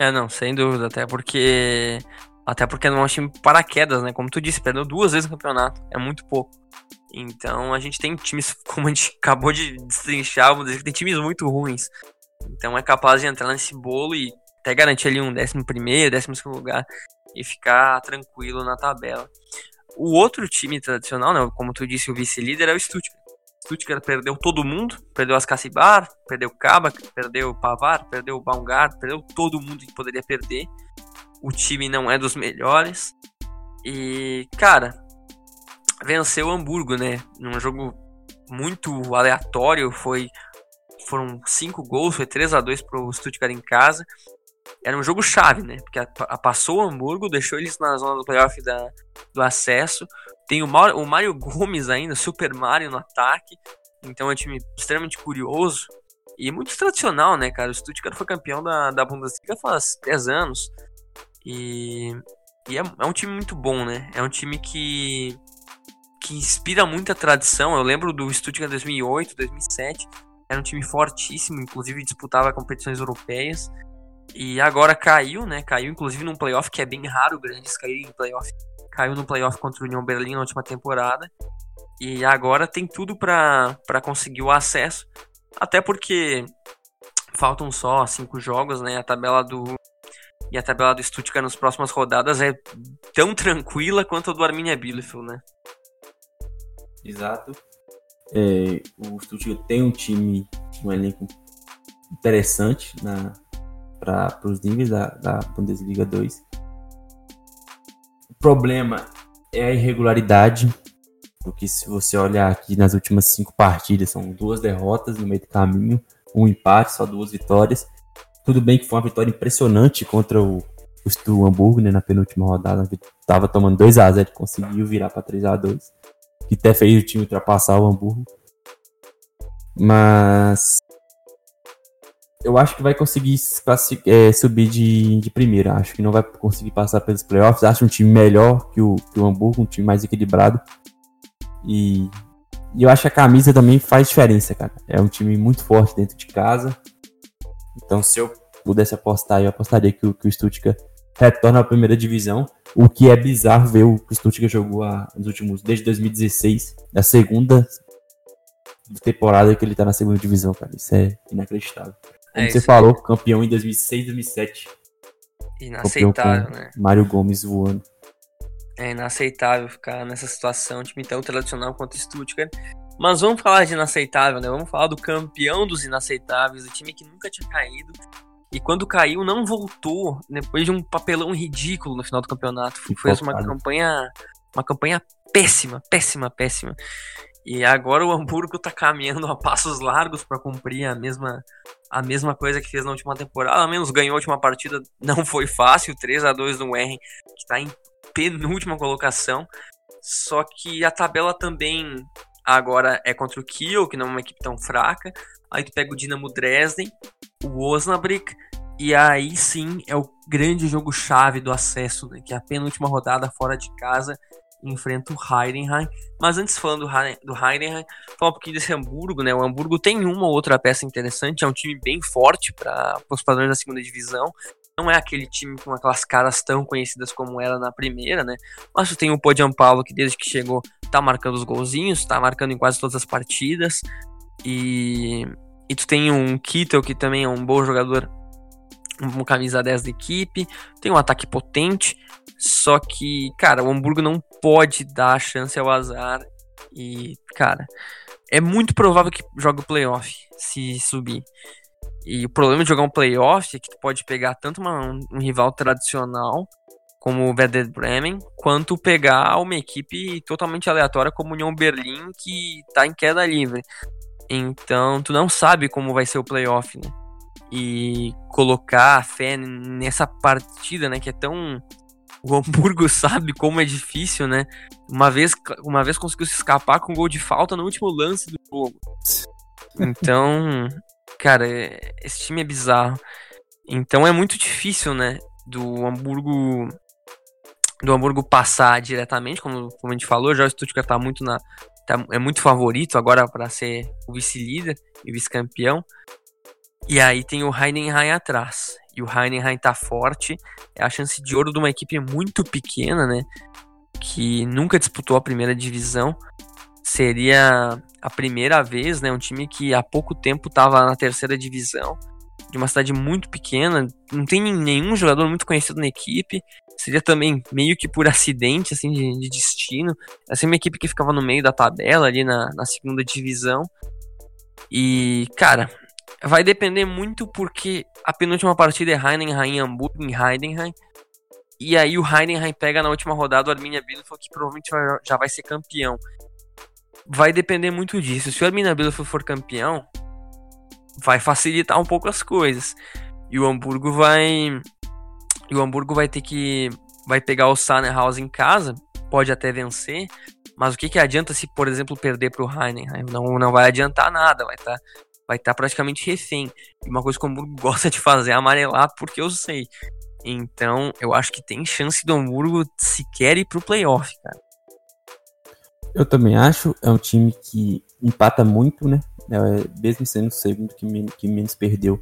É, não, sem dúvida, até porque. Até porque não é um time paraquedas, né? Como tu disse, perdeu duas vezes no campeonato. É muito pouco. Então a gente tem times, [laughs] como a gente acabou de destrinchar, vamos dizer que tem times muito ruins. Então é capaz de entrar nesse bolo e até garantir ali um décimo primeiro, décimo segundo lugar e ficar tranquilo na tabela. O outro time tradicional, né, como tu disse, o vice-líder é o Stuttgart. Stuttgart perdeu todo mundo, perdeu as Cassibar, perdeu o Kabak, perdeu o Pavar, perdeu o Baumgart, perdeu todo mundo que poderia perder. O time não é dos melhores. E, cara, venceu o Hamburgo, né? Num jogo muito aleatório, foi foram cinco gols, foi 3 a 2 pro Stuttgart em casa. Era um jogo chave, né? Porque a, a passou o Hamburgo, deixou eles na zona do playoff da, do acesso tem o, o Mario Gomes ainda, Super Mario no ataque. Então é um time extremamente curioso e muito tradicional, né, cara? O Stuttgart foi campeão da, da Bundesliga faz 10 anos. E, e é, é, um time muito bom, né? É um time que, que inspira muita tradição. Eu lembro do Stuttgart 2008, 2007. Era um time fortíssimo, inclusive disputava competições europeias. E agora caiu, né? Caiu inclusive num playoff que é bem raro, grandes caírem em playoff caiu no playoff contra o União Berlim na última temporada. E agora tem tudo para conseguir o acesso. Até porque faltam só cinco jogos, né? A tabela do. E a tabela do Stuttgart nas próximas rodadas é tão tranquila quanto a do Arminia Bielefeld, né? Exato. É, o Stuttgart tem um time, um elenco interessante para os níveis da, da Bundesliga 2. O problema é a irregularidade, porque se você olhar aqui nas últimas cinco partidas, são duas derrotas no meio do caminho, um empate, só duas vitórias. Tudo bem que foi uma vitória impressionante contra o, o Hamburgo, né, na penúltima rodada. Tava tomando 2 a 0 conseguiu virar para 3 a 2 Que até fez o time ultrapassar o Hamburgo. Mas eu acho que vai conseguir é, subir de, de primeira. Acho que não vai conseguir passar pelos playoffs. Acho um time melhor que o, que o Hamburgo, um time mais equilibrado. E, e eu acho que a camisa também faz diferença, cara. É um time muito forte dentro de casa. Então, se eu pudesse apostar, eu apostaria que o, que o Stuttgart retorna à primeira divisão. O que é bizarro ver o que o Stuttgart jogou a, nos últimos, desde 2016, a segunda temporada que ele tá na segunda divisão, cara. Isso é inacreditável. Como é, você falou, é... campeão em 2006, 2007. Inaceitável, né? Mário Gomes voando. É inaceitável ficar nessa situação, time tão tradicional quanto o Stuttgart. Mas vamos falar de inaceitável, né? Vamos falar do campeão dos inaceitáveis, o time que nunca tinha caído. E quando caiu, não voltou depois de um papelão ridículo no final do campeonato. Foi uma campanha, uma campanha péssima, péssima, péssima. E agora o Hamburgo tá caminhando a passos largos para cumprir a mesma, a mesma coisa que fez na última temporada. Ao menos ganhou a última partida, não foi fácil, 3 a 2 no Erren, que tá em penúltima colocação. Só que a tabela também agora é contra o Kiel, que não é uma equipe tão fraca. Aí tu pega o Dinamo Dresden, o Osnabrück, e aí sim é o grande jogo chave do acesso, né, que é a penúltima rodada fora de casa enfrenta o Heidenheim. Mas antes falando do Heidenheim, falar um pouquinho desse Hamburgo, né? O Hamburgo tem uma ou outra peça interessante, é um time bem forte para os padrões da segunda divisão. Não é aquele time com aquelas caras tão conhecidas como era na primeira, né? Mas tu tem o Paulo que desde que chegou tá marcando os golzinhos, tá marcando em quase todas as partidas. E, e tu tem um Kittel que também é um bom jogador um camisa 10 da equipe, tem um ataque potente, só que, cara, o Hamburgo não pode dar chance ao azar e, cara, é muito provável que jogue o playoff se subir. E o problema de jogar um playoff é que tu pode pegar tanto uma, um, um, rival tradicional como o Werder Bremen, quanto pegar uma equipe totalmente aleatória como o União Berlim que tá em queda livre. Então, tu não sabe como vai ser o playoff, né? e colocar a fé nessa partida, né, que é tão o Hamburgo [laughs] sabe como é difícil, né? Uma vez, uma vez conseguiu se escapar com um gol de falta no último lance do jogo. [laughs] Então, cara, esse time é bizarro. Então é muito difícil, né, do Hamburgo do Hamburgo passar diretamente, como, como a gente falou, já o Stuttgart tá muito na tá, é muito favorito agora para ser o vice-líder e vice-campeão. E aí tem o Heidenheim atrás. E o Heidenheim tá forte. É a chance de ouro de uma equipe muito pequena, né? Que nunca disputou a primeira divisão. Seria a primeira vez, né? Um time que há pouco tempo estava na terceira divisão. De uma cidade muito pequena. Não tem nenhum jogador muito conhecido na equipe. Seria também meio que por acidente, assim, de, de destino. É uma equipe que ficava no meio da tabela ali na, na segunda divisão. E, cara, Vai depender muito porque a penúltima partida é Heidenheim em Hamburgo, em Heidenheim. E aí o Heidenheim pega na última rodada o Arminia Bielefeld, que provavelmente já vai ser campeão. Vai depender muito disso. Se o Arminia Bielefeld for campeão, vai facilitar um pouco as coisas. E o Hamburgo vai... O Hamburgo vai ter que... Vai pegar o House em casa, pode até vencer, mas o que, que adianta se, por exemplo, perder para o Heidenheim? Não, não vai adiantar nada, vai estar tá vai tá praticamente refém. E uma coisa que o Hamburgo [laughs] gosta de fazer é amarelar, porque eu sei. Então, eu acho que tem chance do Hamburgo sequer ir pro playoff, cara. Eu também acho. É um time que empata muito, né? É, mesmo sendo o segundo que, menos, que menos perdeu.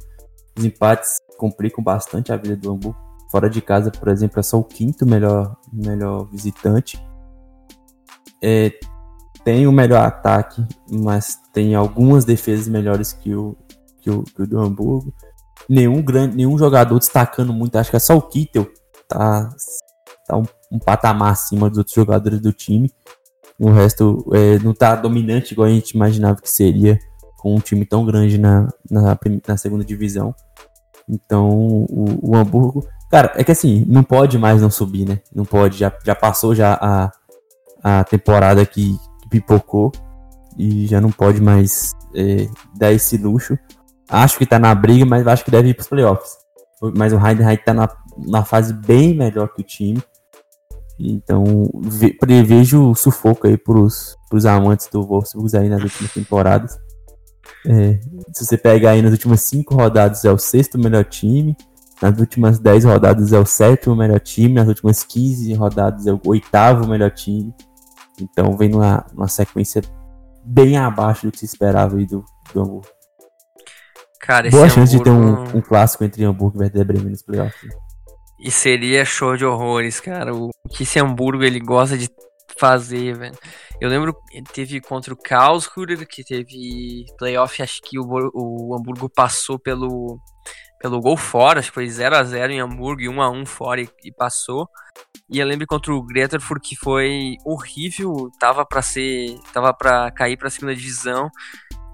Os empates complicam bastante a vida do Hamburgo. Fora de casa, por exemplo, é só o quinto melhor, melhor visitante. É, tem o melhor ataque, mas tem algumas defesas melhores que o, que o, que o do Hamburgo. Nenhum, grande, nenhum jogador destacando muito, acho que é só o Kittel tá, tá um, um patamar acima dos outros jogadores do time. O resto é, não tá dominante igual a gente imaginava que seria com um time tão grande na, na, na segunda divisão. Então, o, o, Hamburgo. Cara, é que assim, não pode mais não subir, né? Não pode. Já, já passou já a, a temporada que, pipocou. E já não pode mais é, dar esse luxo. Acho que tá na briga, mas acho que deve ir pros playoffs. Mas o Heidenheim tá na, na fase bem melhor que o time. Então, ve, prevejo sufoco aí pros, pros amantes do Wolfsburg aí nas últimas temporadas. É, se você pegar aí nas últimas cinco rodadas é o sexto melhor time, nas últimas 10 rodadas é o sétimo melhor time, nas últimas 15 rodadas é o oitavo melhor time. Então vem numa, numa sequência bem abaixo do que se esperava aí do, do Hamburgo. Cara, Boa chance Hamburgo... de ter um, um, clássico entre Hamburgo e Werder Bremen nos playoffs. E seria show de horrores, cara. O que esse Hamburgo ele gosta de fazer, velho. Eu lembro teve contra o Karlsruhe, que teve playoff, acho que o, o Hamburgo passou pelo pelo gol fora, acho que foi 0 a 0 em Hamburgo e 1 a 1 fora e, e passou. E eu lembro contra o Greterfurt que foi horrível, tava para ser, tava para cair para segunda divisão.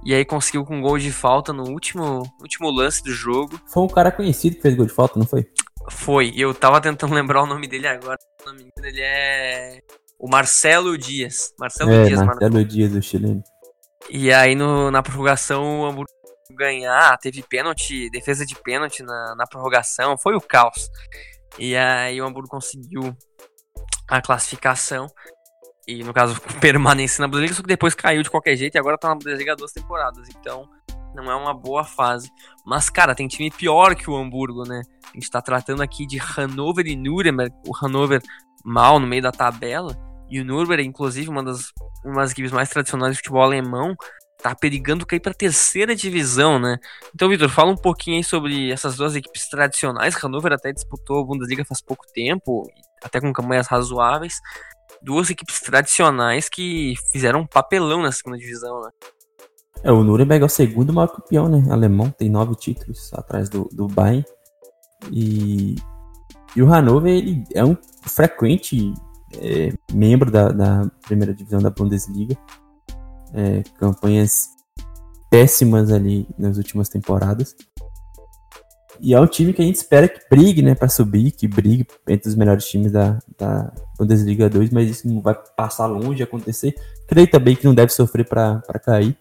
E aí conseguiu com um gol de falta no último, último lance do jogo. Foi um cara conhecido que fez gol de falta, não foi? Foi. Eu tava tentando [laughs] lembrar o nome dele agora. O nome dele é o Marcelo Dias. Marcelo é, Dias, Marcelo mano. Dias, do chileno. E aí no, na prorrogação o Hamburgo ganhar, teve pênalti, defesa de pênalti na, na prorrogação, foi o caos. E aí o Hamburgo conseguiu a classificação. E no caso, [laughs] permanência na Bundesliga, só que depois caiu de qualquer jeito e agora tá na Bundesliga duas temporadas. Então, não é uma boa fase. Mas, cara, tem time pior que o Hamburgo, né? A gente tá tratando aqui de Hannover e Nuremberg. O Hannover mal no meio da tabela. E o Nürnberg, inclusive, uma das, uma das equipes mais tradicionais de futebol alemão, tá perigando cair para terceira divisão, né? Então, Vitor, fala um pouquinho aí sobre essas duas equipes tradicionais. Hannover até disputou a Bundesliga faz pouco tempo, até com campanhas razoáveis. Duas equipes tradicionais que fizeram um papelão na segunda divisão, né? É, o Nuremberg é o segundo maior campeão, né? Alemão, tem nove títulos atrás do, do Bayern. E, e o Hannover, ele é um frequente é, membro da, da, primeira divisão da Bundesliga. É, campanhas péssimas ali nas últimas temporadas. E é um time que a gente espera que brigue, né, para subir, que brigue entre os melhores times da, da Bundesliga 2, mas isso não vai passar longe de acontecer. Creio também que não deve sofrer para cair,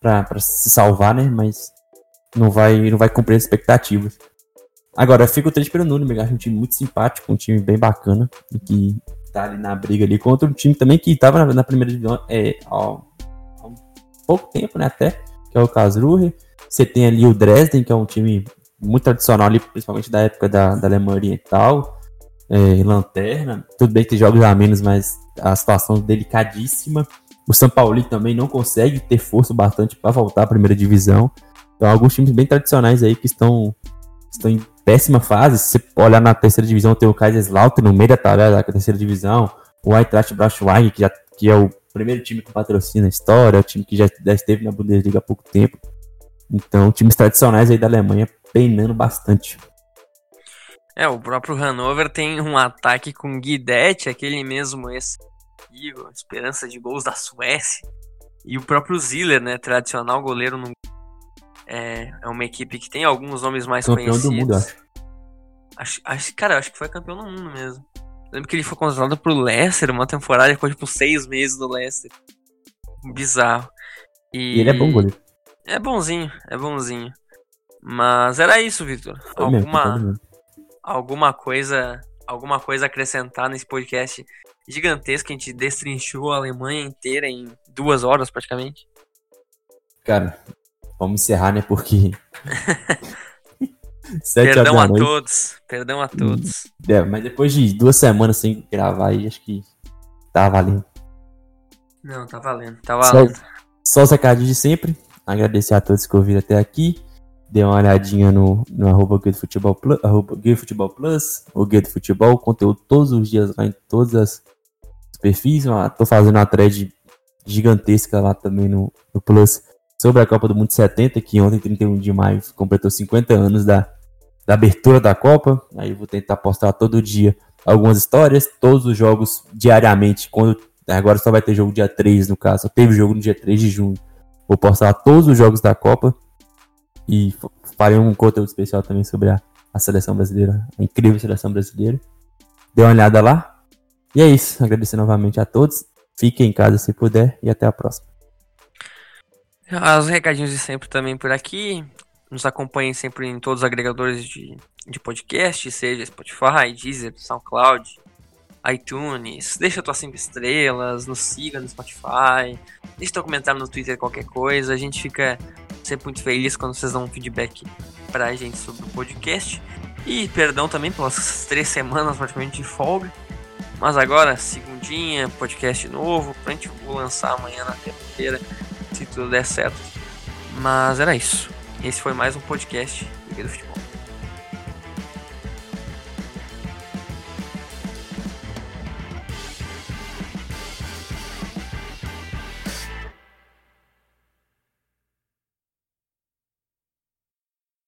para se salvar, né, mas não vai, não vai cumprir as expectativas. Agora, eu fico triste pelo Nuno, acho um time muito simpático, um time bem bacana, e que tá ali na briga ali contra um time também que estava na, na, primeira divisão é, há, há pouco tempo, né, até, que é o Karlsruhe. Você tem ali o Dresden, que é um time muito tradicional ali, principalmente da época da, da Alemanha Oriental, é, Lanterna. Tudo bem que tem jogos a menos, mas a situação delicadíssima. O São Paulo também não consegue ter força bastante para voltar à primeira divisão. Então, alguns times bem tradicionais aí que estão, estão em péssima fase. Se você olhar na terceira divisão, tem o Kaiserslautern no meio da tabela da terceira divisão, o Eintracht Braunschweig, que, já, que é o primeiro time que patrocina a história, o time que já, já esteve na Bundesliga há pouco tempo. Então, times tradicionais aí da Alemanha penando bastante. É, o próprio Hannover tem um ataque com Guidetti, aquele mesmo esse esperança de gols da Suécia. E o próprio Ziller, né, tradicional goleiro no é, é uma equipe que tem alguns nomes mais campeão conhecidos. Do mundo, acho. Acho. Cara, acho que foi campeão do mundo mesmo. lembro que ele foi contratado pro Leicester, uma temporada, ficou tipo seis meses do Leicester. Bizarro. E, e ele é bom goleiro. É bonzinho, é bonzinho. Mas era isso, Victor. Alguma, alguma coisa, alguma coisa a acrescentar nesse podcast gigantesco que a gente destrinchou a Alemanha inteira em duas horas praticamente? Cara, Vamos encerrar, né? Porque. [laughs] Perdão a todos. Perdão a todos. É, mas depois de duas semanas sem gravar aí, acho que tá valendo. Não, tá valendo, tá valendo. Só, só os recadinhos de sempre. Agradecer a todos que ouviram até aqui. Dê uma olhadinha no, no arroba Guia do Futebol Plus, arroba Guia Futebol Plus, o Guia do Futebol, conteúdo todos os dias lá em todas as perfis. Tô fazendo uma thread gigantesca lá também no, no Plus sobre a Copa do Mundo 70, que ontem, 31 de maio, completou 50 anos da, da abertura da Copa. Aí eu vou tentar postar todo dia algumas histórias, todos os jogos diariamente, quando Agora só vai ter jogo dia 3, no caso. Só teve jogo no dia 3 de junho. Vou postar todos os jogos da Copa. E farei um conteúdo especial também sobre a, a seleção brasileira. A incrível seleção brasileira. Dê uma olhada lá. E é isso. Agradecer novamente a todos. Fiquem em casa se puder. E até a próxima. Os recadinhos de sempre também por aqui. Nos acompanhem sempre em todos os agregadores de, de podcast, seja Spotify, Deezer, SoundCloud, iTunes. Deixa tuas 5 estrelas, nos siga no Spotify. Deixa teu comentário no Twitter, qualquer coisa. A gente fica sempre muito feliz quando vocês dão um feedback pra gente sobre o podcast. E perdão também pelas três semanas praticamente de folga. Mas agora, segundinha, podcast novo. Pra gente lançar amanhã na terça-feira se tudo der certo. Mas era isso. Esse foi mais um podcast do Futebol.